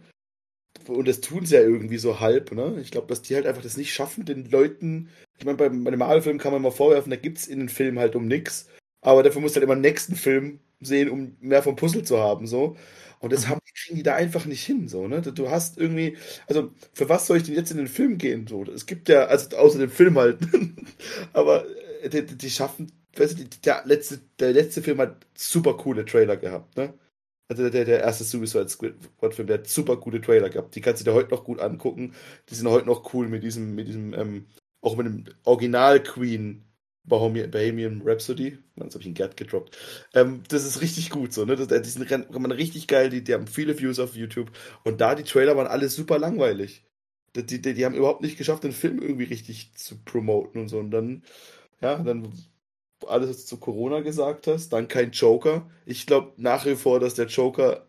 und das tun sie ja irgendwie so halb, ne? Ich glaube, dass die halt einfach das nicht schaffen, den Leuten, ich meine, bei, bei einem Marvel-Film kann man mal vorwerfen, da gibt es in den Filmen halt um nichts, aber dafür muss halt immer im nächsten Film sehen, um mehr vom Puzzle zu haben, so. Und das haben, kriegen die da einfach nicht hin, so, ne? Du hast irgendwie, also, für was soll ich denn jetzt in den Film gehen, so? Es gibt ja, also, außer dem Film halt. Aber, äh, die, die schaffen, weißt du, der letzte, der letzte Film hat super coole Trailer gehabt, ne? Also der, der erste Suicide Squad Film, der hat super gute Trailer gehabt. Die kannst du dir heute noch gut angucken. Die sind heute noch cool mit diesem, mit diesem, ähm, auch mit dem Original Queen Bohemian Rhapsody. Jetzt habe ich einen Gerd gedroppt. Ähm, das ist richtig gut so, ne? Das, die sind richtig geil, die, die haben viele Views auf YouTube. Und da die Trailer waren alle super langweilig. Die, die, die haben überhaupt nicht geschafft, den Film irgendwie richtig zu promoten und so. Und dann, ja, dann alles, was du zu Corona gesagt hast, dann kein Joker. Ich glaube nach wie vor, dass der Joker,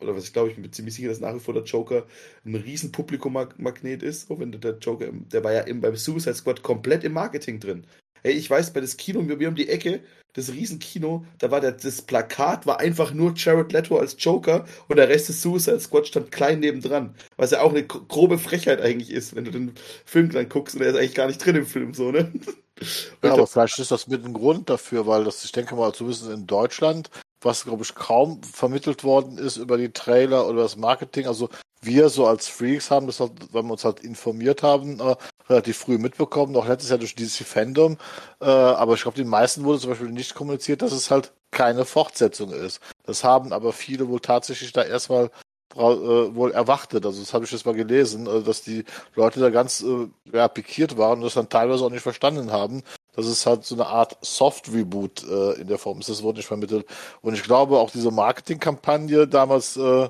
oder was ich glaube, ich bin ziemlich sicher, dass nach wie vor der Joker ein riesen Publikummagnet ist, auch wenn der Joker, der war ja im, beim Suicide Squad komplett im Marketing drin. Ey, ich weiß, bei das Kino, wir um die Ecke, das Riesenkino, da war der, das Plakat, war einfach nur Jared Leto als Joker und der Rest des Suicide Squad stand klein nebendran. Was ja auch eine grobe Frechheit eigentlich ist, wenn du den Film dann guckst und er ist eigentlich gar nicht drin im Film, so, ne? Ja, aber vielleicht ist das mit ein Grund dafür, weil das, ich denke mal, zumindest in Deutschland, was glaube ich kaum vermittelt worden ist über die Trailer oder das Marketing. Also wir so als Freaks haben das halt, wenn wir uns halt informiert haben, äh, relativ früh mitbekommen, auch letztes Jahr durch DC Fandom. Äh, aber ich glaube, den meisten wurde zum Beispiel nicht kommuniziert, dass es halt keine Fortsetzung ist. Das haben aber viele wohl tatsächlich da erstmal äh, wohl erwartet. Also das habe ich jetzt mal gelesen, äh, dass die Leute da ganz äh, ja, pikiert waren und das dann teilweise auch nicht verstanden haben. dass es halt so eine Art Soft-Reboot äh, in der Form ist. Das wurde nicht vermittelt. Und ich glaube auch diese Marketingkampagne damals, äh,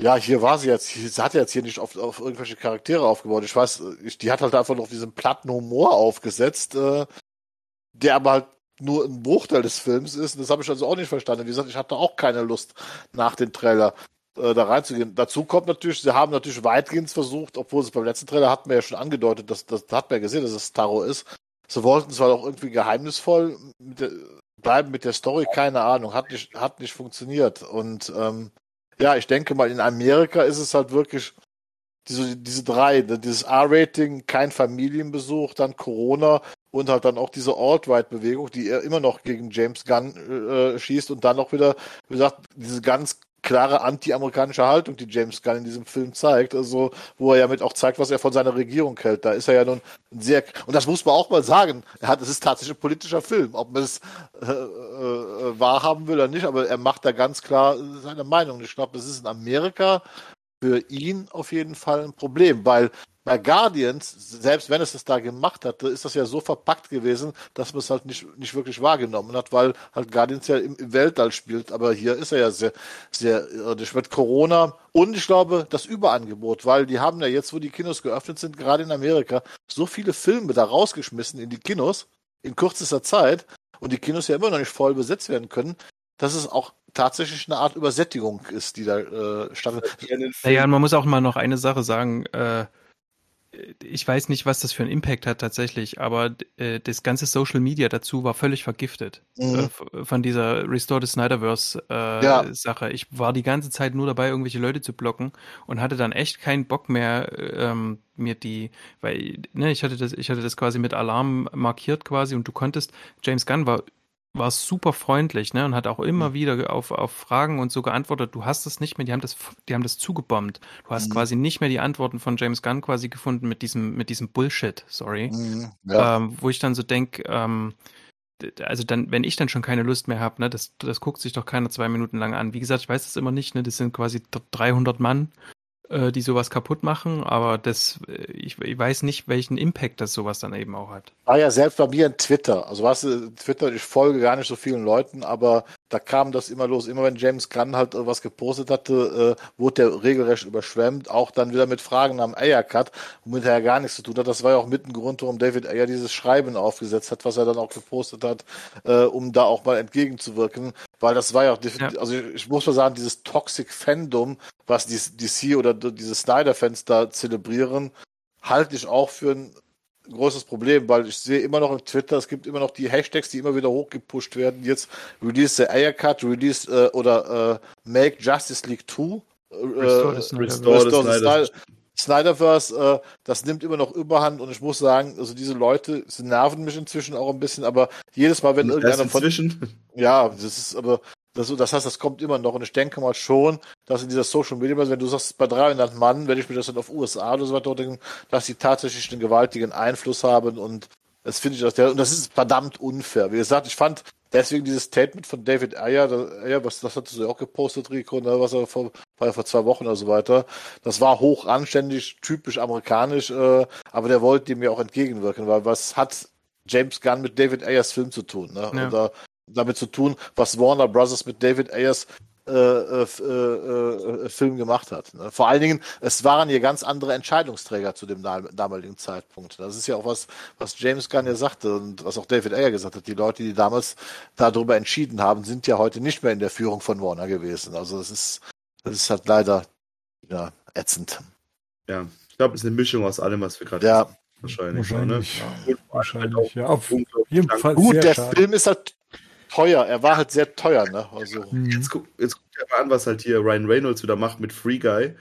ja, hier war sie jetzt, sie hat jetzt hier nicht auf, auf irgendwelche Charaktere aufgebaut. Ich weiß, ich, die hat halt einfach noch diesen platten Humor aufgesetzt, äh, der aber halt nur ein Bruchteil des Films ist. Und das habe ich also auch nicht verstanden. Wie gesagt, ich hatte auch keine Lust nach dem Trailer äh, da reinzugehen. Dazu kommt natürlich, sie haben natürlich weitgehend versucht, obwohl es beim letzten Trailer hatten wir ja schon angedeutet, dass das hat man ja gesehen, dass es Taro ist. Sie wollten zwar auch irgendwie geheimnisvoll mit der, bleiben mit der Story, keine Ahnung, hat nicht, hat nicht funktioniert. Und ähm, ja, ich denke mal, in Amerika ist es halt wirklich diese, diese drei, ne, dieses R-Rating, kein Familienbesuch, dann Corona und halt dann auch diese Alt-Right-Bewegung, die er immer noch gegen James Gunn äh, schießt und dann auch wieder, wie gesagt, diese ganz klare anti-amerikanische Haltung, die James Gunn in diesem Film zeigt, also wo er ja mit auch zeigt, was er von seiner Regierung hält. Da ist er ja nun sehr und das muss man auch mal sagen. Er hat, es ist tatsächlich ein politischer Film, ob man es äh, äh, wahrhaben will oder nicht, aber er macht da ganz klar seine Meinung. Ich glaube, das ist in Amerika für ihn auf jeden Fall ein Problem, weil bei Guardians, selbst wenn es es da gemacht hatte, ist das ja so verpackt gewesen, dass man es halt nicht, nicht wirklich wahrgenommen hat, weil halt Guardians ja im, im Weltall spielt. Aber hier ist er ja sehr, sehr irdisch mit Corona und ich glaube, das Überangebot, weil die haben ja jetzt, wo die Kinos geöffnet sind, gerade in Amerika, so viele Filme da rausgeschmissen in die Kinos in kürzester Zeit und die Kinos ja immer noch nicht voll besetzt werden können, dass es auch tatsächlich eine Art Übersättigung ist, die da äh, stattfindet. Naja, man muss auch mal noch eine Sache sagen, äh, ich weiß nicht, was das für einen Impact hat tatsächlich, aber äh, das ganze Social Media dazu war völlig vergiftet mhm. äh, von dieser Restore the Snyderverse äh, ja. Sache. Ich war die ganze Zeit nur dabei, irgendwelche Leute zu blocken und hatte dann echt keinen Bock mehr, ähm, mir die, weil ne, ich hatte das, ich hatte das quasi mit Alarm markiert quasi und du konntest, James Gunn war war super freundlich, ne, und hat auch immer mhm. wieder auf, auf Fragen und so geantwortet. Du hast es nicht mehr, die haben das, die haben das zugebombt. Du hast mhm. quasi nicht mehr die Antworten von James Gunn quasi gefunden mit diesem, mit diesem Bullshit, sorry. Mhm. Ja. Ähm, wo ich dann so denk, ähm, also dann, wenn ich dann schon keine Lust mehr habe, ne, das, das guckt sich doch keiner zwei Minuten lang an. Wie gesagt, ich weiß das immer nicht, ne, das sind quasi 300 Mann äh, die sowas kaputt machen, aber das, äh, ich, ich, weiß nicht, welchen Impact das sowas dann eben auch hat. War ja selbst bei mir in Twitter. Also was Twitter, ich folge gar nicht so vielen Leuten, aber da kam das immer los. Immer wenn James Gunn halt was gepostet hatte, äh, wurde der regelrecht überschwemmt. Auch dann wieder mit Fragen am Eiercut, womit er ja gar nichts zu tun hat. Das war ja auch mit ein Grund, warum David Ayer dieses Schreiben aufgesetzt hat, was er dann auch gepostet hat, äh, um da auch mal entgegenzuwirken. Weil das war ja auch, ja. also ich, ich, muss mal sagen, dieses Toxic Fandom, was die DC oder diese Snyder-Fans da zelebrieren, halte ich auch für ein großes Problem, weil ich sehe immer noch im Twitter, es gibt immer noch die Hashtags, die immer wieder hochgepusht werden. Jetzt Release the Air Cut, Release äh, oder äh, Make Justice League 2. Äh, Restore the Snyder. Restore the Snyder. Snyderverse, äh, das nimmt immer noch Überhand und ich muss sagen, also diese Leute, sie nerven mich inzwischen auch ein bisschen, aber jedes Mal, wenn irgendeiner von. Inzwischen? Ja, das ist aber, das, das heißt, das kommt immer noch und ich denke mal schon, dass in dieser Social Media, wenn du sagst, bei 300 Mann, wenn ich mir das dann auf USA oder so weiter denke, dass die tatsächlich einen gewaltigen Einfluss haben und das finde ich, dass der, und das ist verdammt unfair. Wie gesagt, ich fand deswegen dieses Statement von David Ayer, Ayer was, das hattest du ja auch gepostet, Rico, ne, was er vor, war ja vor zwei Wochen oder so weiter. Das war hoch anständig, typisch amerikanisch, äh, aber der wollte dem ja auch entgegenwirken, weil was hat James Gunn mit David Ayers Film zu tun, ne? Ja. Oder damit zu tun, was Warner Brothers mit David Ayers äh, äh, äh, äh, Film gemacht hat. Ne? Vor allen Dingen, es waren hier ganz andere Entscheidungsträger zu dem damaligen Zeitpunkt. Das ist ja auch was, was James Gunn ja sagte und was auch David Ayer gesagt hat. Die Leute, die damals darüber entschieden haben, sind ja heute nicht mehr in der Führung von Warner gewesen. Also das ist, das ist halt leider ja, ätzend. Ja, ich glaube, es ist eine Mischung aus allem, was wir gerade ja. Wahrscheinlich. Wahrscheinlich, ne? ja. wahrscheinlich ja. Auf jeden Fall Gut, der schade. Film ist halt teuer. Er war halt sehr teuer, ne? Also. Mhm. Jetzt, guck, jetzt guck dir mal an, was halt hier Ryan Reynolds wieder macht mit Free Guy.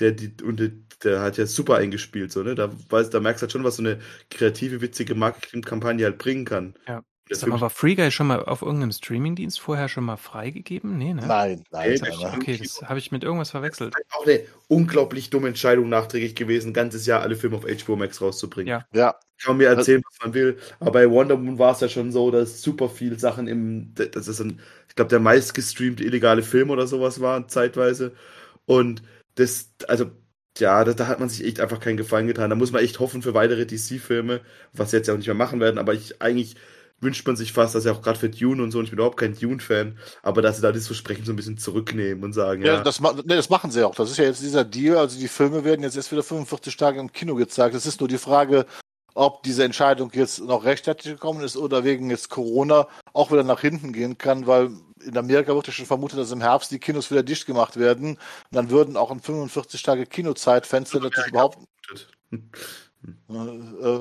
Der, die, und der, der hat ja super eingespielt, so, ne? Da, weiß, da merkst du halt schon, was so eine kreative, witzige Marketingkampagne halt bringen kann. Ja. Sag mal, war Free Guy schon mal auf irgendeinem Streamingdienst vorher schon mal freigegeben? Nee, ne? Nein, nein. nein, nein. Okay, das habe ich mit irgendwas verwechselt. Auch eine unglaublich dumme Entscheidung nachträglich gewesen, ein ganzes Jahr alle Filme auf HBO Max rauszubringen. Ja. ja. Kann man mir erzählen, was man will. Aber bei Wonder Woman war es ja schon so, dass super viel Sachen im, das ist ein, ich glaube, der meist gestreamte illegale Film oder sowas war, zeitweise. Und das, also, ja, da, da, hat man sich echt einfach keinen Gefallen getan. Da muss man echt hoffen für weitere DC-Filme, was sie jetzt ja auch nicht mehr machen werden, aber ich eigentlich wünscht man sich fast, dass er auch gerade für Dune und so, und ich bin überhaupt kein Dune-Fan, aber dass sie da das Versprechen so ein bisschen zurücknehmen und sagen, ja. ja das, nee, das machen sie auch. Das ist ja jetzt dieser Deal, also die Filme werden jetzt erst wieder 45 Tage im Kino gezeigt. Es ist nur die Frage, ob diese Entscheidung jetzt noch rechtzeitig gekommen ist oder wegen jetzt Corona auch wieder nach hinten gehen kann, weil in Amerika wird ja schon vermutet, dass im Herbst die Kinos wieder dicht gemacht werden. Und dann würden auch in 45 Tage Kinozeitfenster natürlich überhaupt äh,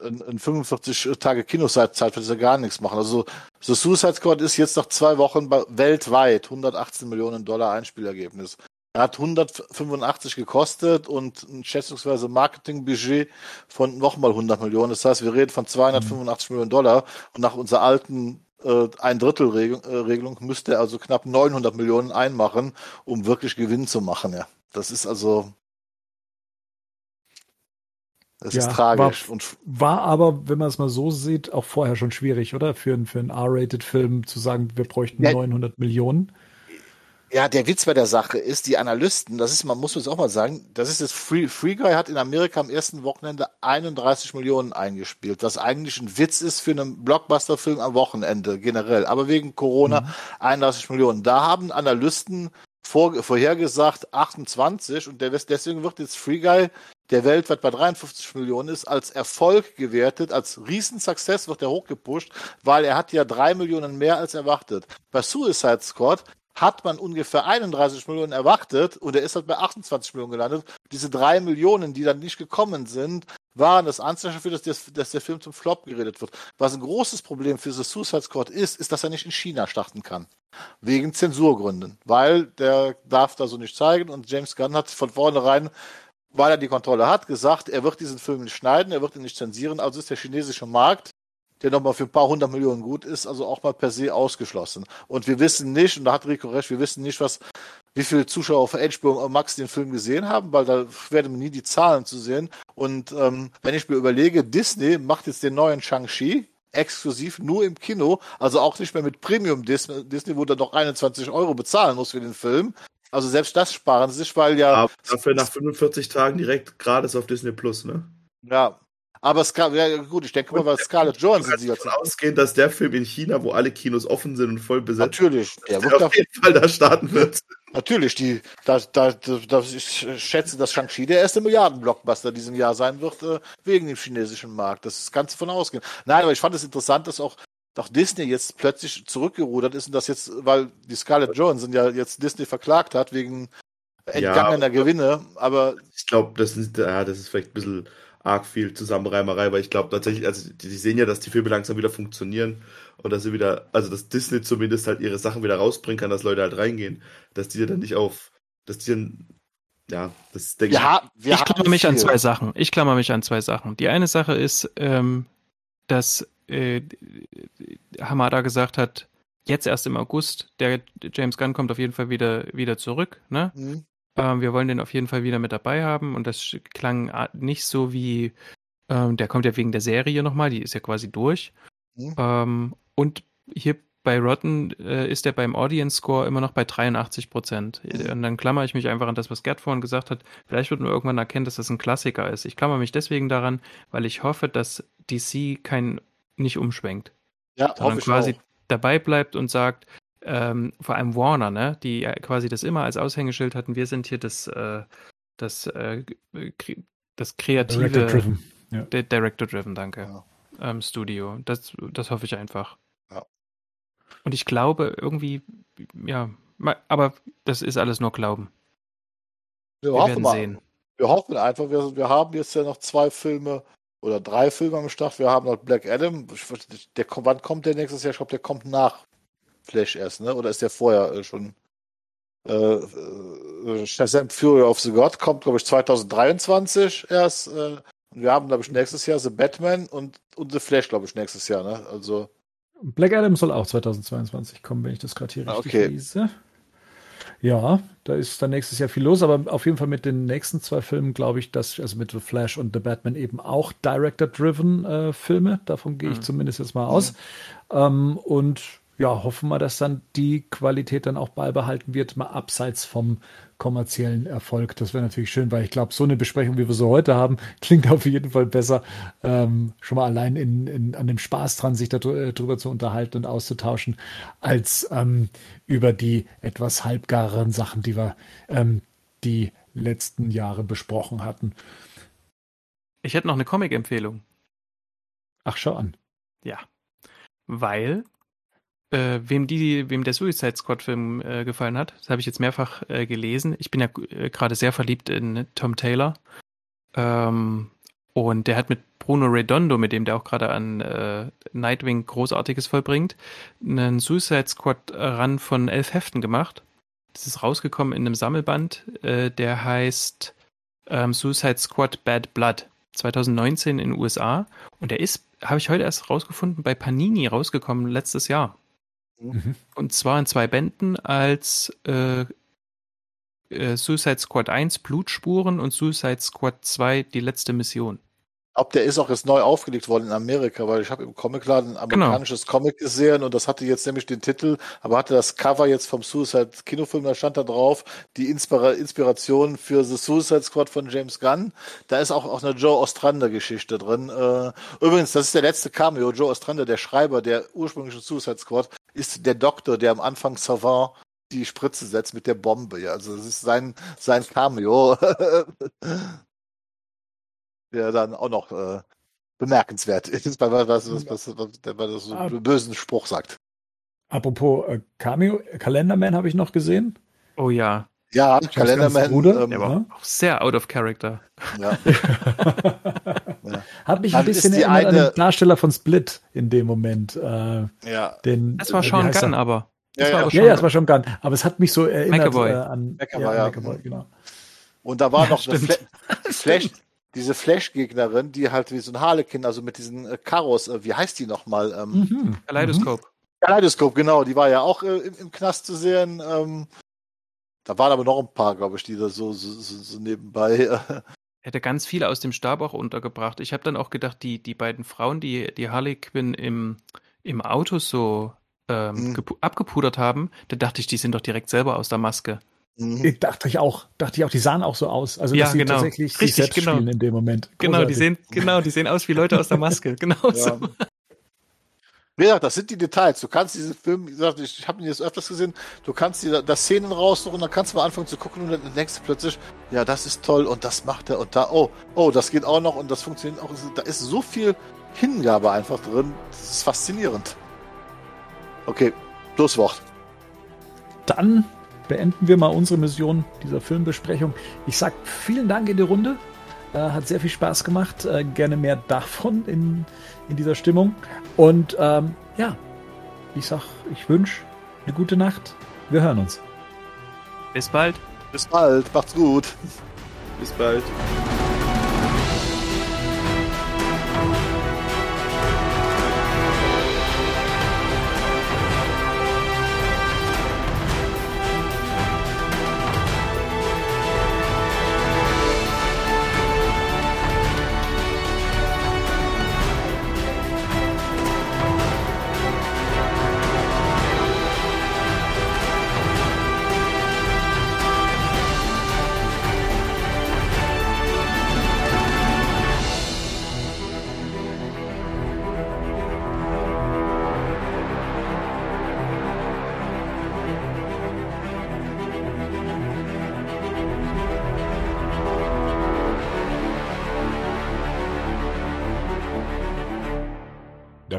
in 45 Tage Kinozeit wird er gar nichts machen. Also so Suicide Squad ist jetzt nach zwei Wochen weltweit 118 Millionen Dollar Einspielergebnis. Er hat 185 gekostet und ein schätzungsweise Marketingbudget von nochmal 100 Millionen. Das heißt, wir reden von 285 mhm. Millionen Dollar und nach unserer alten äh, ein Drittel Regelung, äh, Regelung müsste er also knapp 900 Millionen einmachen, um wirklich Gewinn zu machen. Ja, das ist also das ja, ist tragisch. War, und war aber, wenn man es mal so sieht, auch vorher schon schwierig, oder? Für, für einen R-Rated-Film zu sagen, wir bräuchten ja, 900 Millionen. Ja, der Witz bei der Sache ist, die Analysten, das ist, man muss es auch mal sagen, das ist das Free, Free Guy hat in Amerika am ersten Wochenende 31 Millionen eingespielt, was eigentlich ein Witz ist für einen Blockbuster-Film am Wochenende generell. Aber wegen Corona mhm. 31 Millionen. Da haben Analysten vor, vorhergesagt 28 und der, deswegen wird jetzt Free Guy der weltweit bei 53 Millionen ist, als Erfolg gewertet, als Riesen-Success wird er hochgepusht, weil er hat ja drei Millionen mehr als erwartet. Bei Suicide Squad hat man ungefähr 31 Millionen erwartet und er ist halt bei 28 Millionen gelandet. Diese drei Millionen, die dann nicht gekommen sind, waren das Anzeichen dafür, dass, das, dass der Film zum Flop geredet wird. Was ein großes Problem für The Suicide Squad ist, ist, dass er nicht in China starten kann. Wegen Zensurgründen. Weil der darf da so nicht zeigen und James Gunn hat von vornherein weil er die Kontrolle hat, gesagt, er wird diesen Film nicht schneiden, er wird ihn nicht zensieren, also ist der chinesische Markt, der nochmal für ein paar hundert Millionen gut ist, also auch mal per se ausgeschlossen. Und wir wissen nicht, und da hat Rico recht, wir wissen nicht, was, wie viele Zuschauer auf HBO Max den Film gesehen haben, weil da werden wir nie die Zahlen zu sehen. Und ähm, wenn ich mir überlege, Disney macht jetzt den neuen Shang-Chi, exklusiv nur im Kino, also auch nicht mehr mit Premium Disney, wo du noch 21 Euro bezahlen musst für den Film, also selbst das sparen sie sich, weil ja. Aber dafür nach 45 Tagen direkt gratis auf Disney Plus, ne? Ja. Aber Scar ja, gut, ich denke mal, weil Scarlett Johansson sie davon ausgehen, dass der Film in China, wo alle Kinos offen sind und voll besetzt Natürlich, der, der auf jeden Fall da starten wird. Natürlich, die, da, da, da, ich schätze, dass Shang-Chi der erste Milliarden-Blockbuster diesem Jahr sein wird, äh, wegen dem chinesischen Markt. Das ist ganz von ausgehen. Nein, aber ich fand es interessant, dass auch doch Disney jetzt plötzlich zurückgerudert ist und das jetzt, weil die Scarlett Johansson ja jetzt Disney verklagt hat wegen entgangener ja, Gewinne, aber ich glaube, das ist, ja, das ist vielleicht ein bisschen arg viel Zusammenreimerei, weil ich glaube tatsächlich, also die, die, sehen ja, dass die Filme langsam wieder funktionieren und dass sie wieder, also dass Disney zumindest halt ihre Sachen wieder rausbringen kann, dass Leute halt reingehen, dass die dann nicht auf, dass die dann ja, das denke wir ich haben klammer mich an zwei Sachen. Ich klammer mich an zwei Sachen. Die eine Sache ist, ähm, dass äh, Hamada gesagt hat, jetzt erst im August, der James Gunn kommt auf jeden Fall wieder, wieder zurück. Ne? Hm? Ähm, wir wollen den auf jeden Fall wieder mit dabei haben und das klang nicht so wie, ähm, der kommt ja wegen der Serie nochmal, die ist ja quasi durch. Mhm. Ähm, und hier bei Rotten äh, ist er beim Audience Score immer noch bei 83 Prozent. Mhm. Und dann klammer ich mich einfach an das, was Gerd vorhin gesagt hat. Vielleicht wird man irgendwann erkennen, dass das ein Klassiker ist. Ich klammer mich deswegen daran, weil ich hoffe, dass DC kein nicht umschwenkt, Ja, hoffe sondern ich quasi auch. dabei bleibt und sagt, ähm, vor allem Warner, ne, die ja quasi das immer als Aushängeschild hatten, wir sind hier das, äh, das, äh, kre- das kreative Director-driven. Di- Director-driven, danke. Ja. Ähm, Studio. Das, das hoffe ich einfach. Ja. Und ich glaube irgendwie, ja, aber das ist alles nur Glauben. Wir, Wir hoffen werden mal. sehen. Wir hoffen einfach, wir, wir haben jetzt ja noch zwei Filme oder drei Filme am Start. Wir haben noch Black Adam. Der, wann kommt der nächstes Jahr? Ich glaube, der kommt nach Flash erst, ne? Oder ist der vorher äh, schon? Äh, äh, Shazam Fury of the God kommt, glaube ich, 2023 erst. Äh, und wir haben, glaube ich, nächstes Jahr The Batman und, und The Flash, glaube ich, nächstes Jahr, ne? Also, Black Adam soll auch 2022 kommen, wenn ich das gerade hier Ah, richtig okay. lese. Ja, da ist dann nächstes Jahr viel los, aber auf jeden Fall mit den nächsten zwei Filmen glaube ich, dass, also mit The Flash und The Batman eben auch Director-driven äh, Filme, davon gehe ich Mhm. zumindest jetzt mal aus. Ähm, und ja, hoffen wir, dass dann die Qualität dann auch beibehalten wird, mal abseits vom kommerziellen Erfolg. Das wäre natürlich schön, weil ich glaube, so eine Besprechung, wie wir sie heute haben, klingt auf jeden Fall besser. Ähm, schon mal allein in, in, an dem Spaß dran, sich darüber zu unterhalten und auszutauschen, als ähm, über die etwas halbgaren Sachen, die wir ähm, die letzten Jahre besprochen hatten. Ich hätte noch eine Comic-Empfehlung. Ach, schau an. Ja. Weil, äh, wem, die, wem der Suicide Squad-Film äh, gefallen hat, das habe ich jetzt mehrfach äh, gelesen. Ich bin ja äh, gerade sehr verliebt in Tom Taylor. Ähm, und der hat mit Bruno Redondo, mit dem der auch gerade an äh, Nightwing Großartiges vollbringt, einen Suicide Squad-Run von elf Heften gemacht. Das ist rausgekommen in einem Sammelband, äh, der heißt ähm, Suicide Squad Bad Blood. 2019 in den USA. Und der ist, habe ich heute erst rausgefunden, bei Panini rausgekommen letztes Jahr. Mhm. Und zwar in zwei Bänden als äh, äh, Suicide Squad 1 Blutspuren und Suicide Squad 2 die letzte Mission. Glaube, der ist auch jetzt neu aufgelegt worden in Amerika, weil ich habe im Comicladen ein Genau. amerikanisches Comic gesehen und das hatte jetzt nämlich den Titel, aber hatte das Cover jetzt vom Suicide Kinofilm, da stand da drauf, die Inspira Inspiration für The Suicide Squad von James Gunn. Da ist auch, auch eine Joe Ostrander Geschichte drin. Äh, übrigens, das ist der letzte Cameo. Joe Ostrander, der Schreiber der ursprünglichen Suicide Squad, ist der Doktor, der am Anfang Savant die Spritze setzt mit der Bombe. Ja, also das ist sein, sein Cameo. der dann auch noch äh, bemerkenswert ist, weil was, was, was, was, der bei so Ah. einen bösen Spruch sagt. Apropos äh, Cameo, Kalenderman habe ich noch gesehen. Oh ja, Ja, Kalenderman. Ähm, der war Ja. auch sehr out of character. ja. Hat mich Dann ein bisschen erinnert an eine- den Darsteller von Split in dem Moment. Äh, ja. den, Das war äh, Sean Gunn, er? aber. Ja, Das war ja. Ja, Sean ja, es war schon Gunn. Aber es hat mich so erinnert McAvoy. äh, an McAvoy, ja. McAvoy, genau. Und da war Ja, noch eine Fla. Flash, diese Flash-Gegnerin, die halt wie so ein Harlequin, also mit diesen äh, Karos, äh, wie heißt die nochmal? Ähm, Mhm. Kaleidoskop. Kaleidoskop, genau, die war ja auch äh, im, im Knast zu sehen. Ähm, da waren aber noch ein paar, glaube ich, die da so, so, so, so nebenbei. Äh, hätte ganz viele aus dem Stab auch untergebracht. Ich habe dann auch gedacht, die, die beiden Frauen, die, die Harley Quinn im, im Auto so ähm, Mhm. gepu- abgepudert haben, da dachte ich, die sind doch direkt selber aus der Maske. mhm. Ich dachte ich auch, dachte ich auch, die sahen auch so aus. Also Ja, dass sie genau. tatsächlich sich Richtig, selbst genau. spielen in dem Moment. Genau, die Großartig. sehen, genau, die sehen aus wie Leute aus der Maske. Genau Ja. so. Wie gesagt, das sind die Details. Du kannst diesen Film, wie gesagt, ich, habe ihn jetzt öfters gesehen, du kannst dir da, Szenen raussuchen, dann kannst du mal anfangen zu gucken und dann denkst du plötzlich, ja, das ist toll und das macht er und da, oh, oh, das geht auch noch und das funktioniert auch. Da ist so viel Hingabe einfach drin. Das ist faszinierend. Okay, Schlusswort. Dann beenden wir mal unsere Mission dieser Filmbesprechung. Ich sag vielen Dank in die Runde. Äh, hat sehr viel Spaß gemacht. Äh, gerne mehr davon in, in dieser Stimmung. Und ähm, ja, ich sag, ich wünsche eine gute Nacht. Wir hören uns. Bis bald. Bis bald. Macht's gut. Bis bald.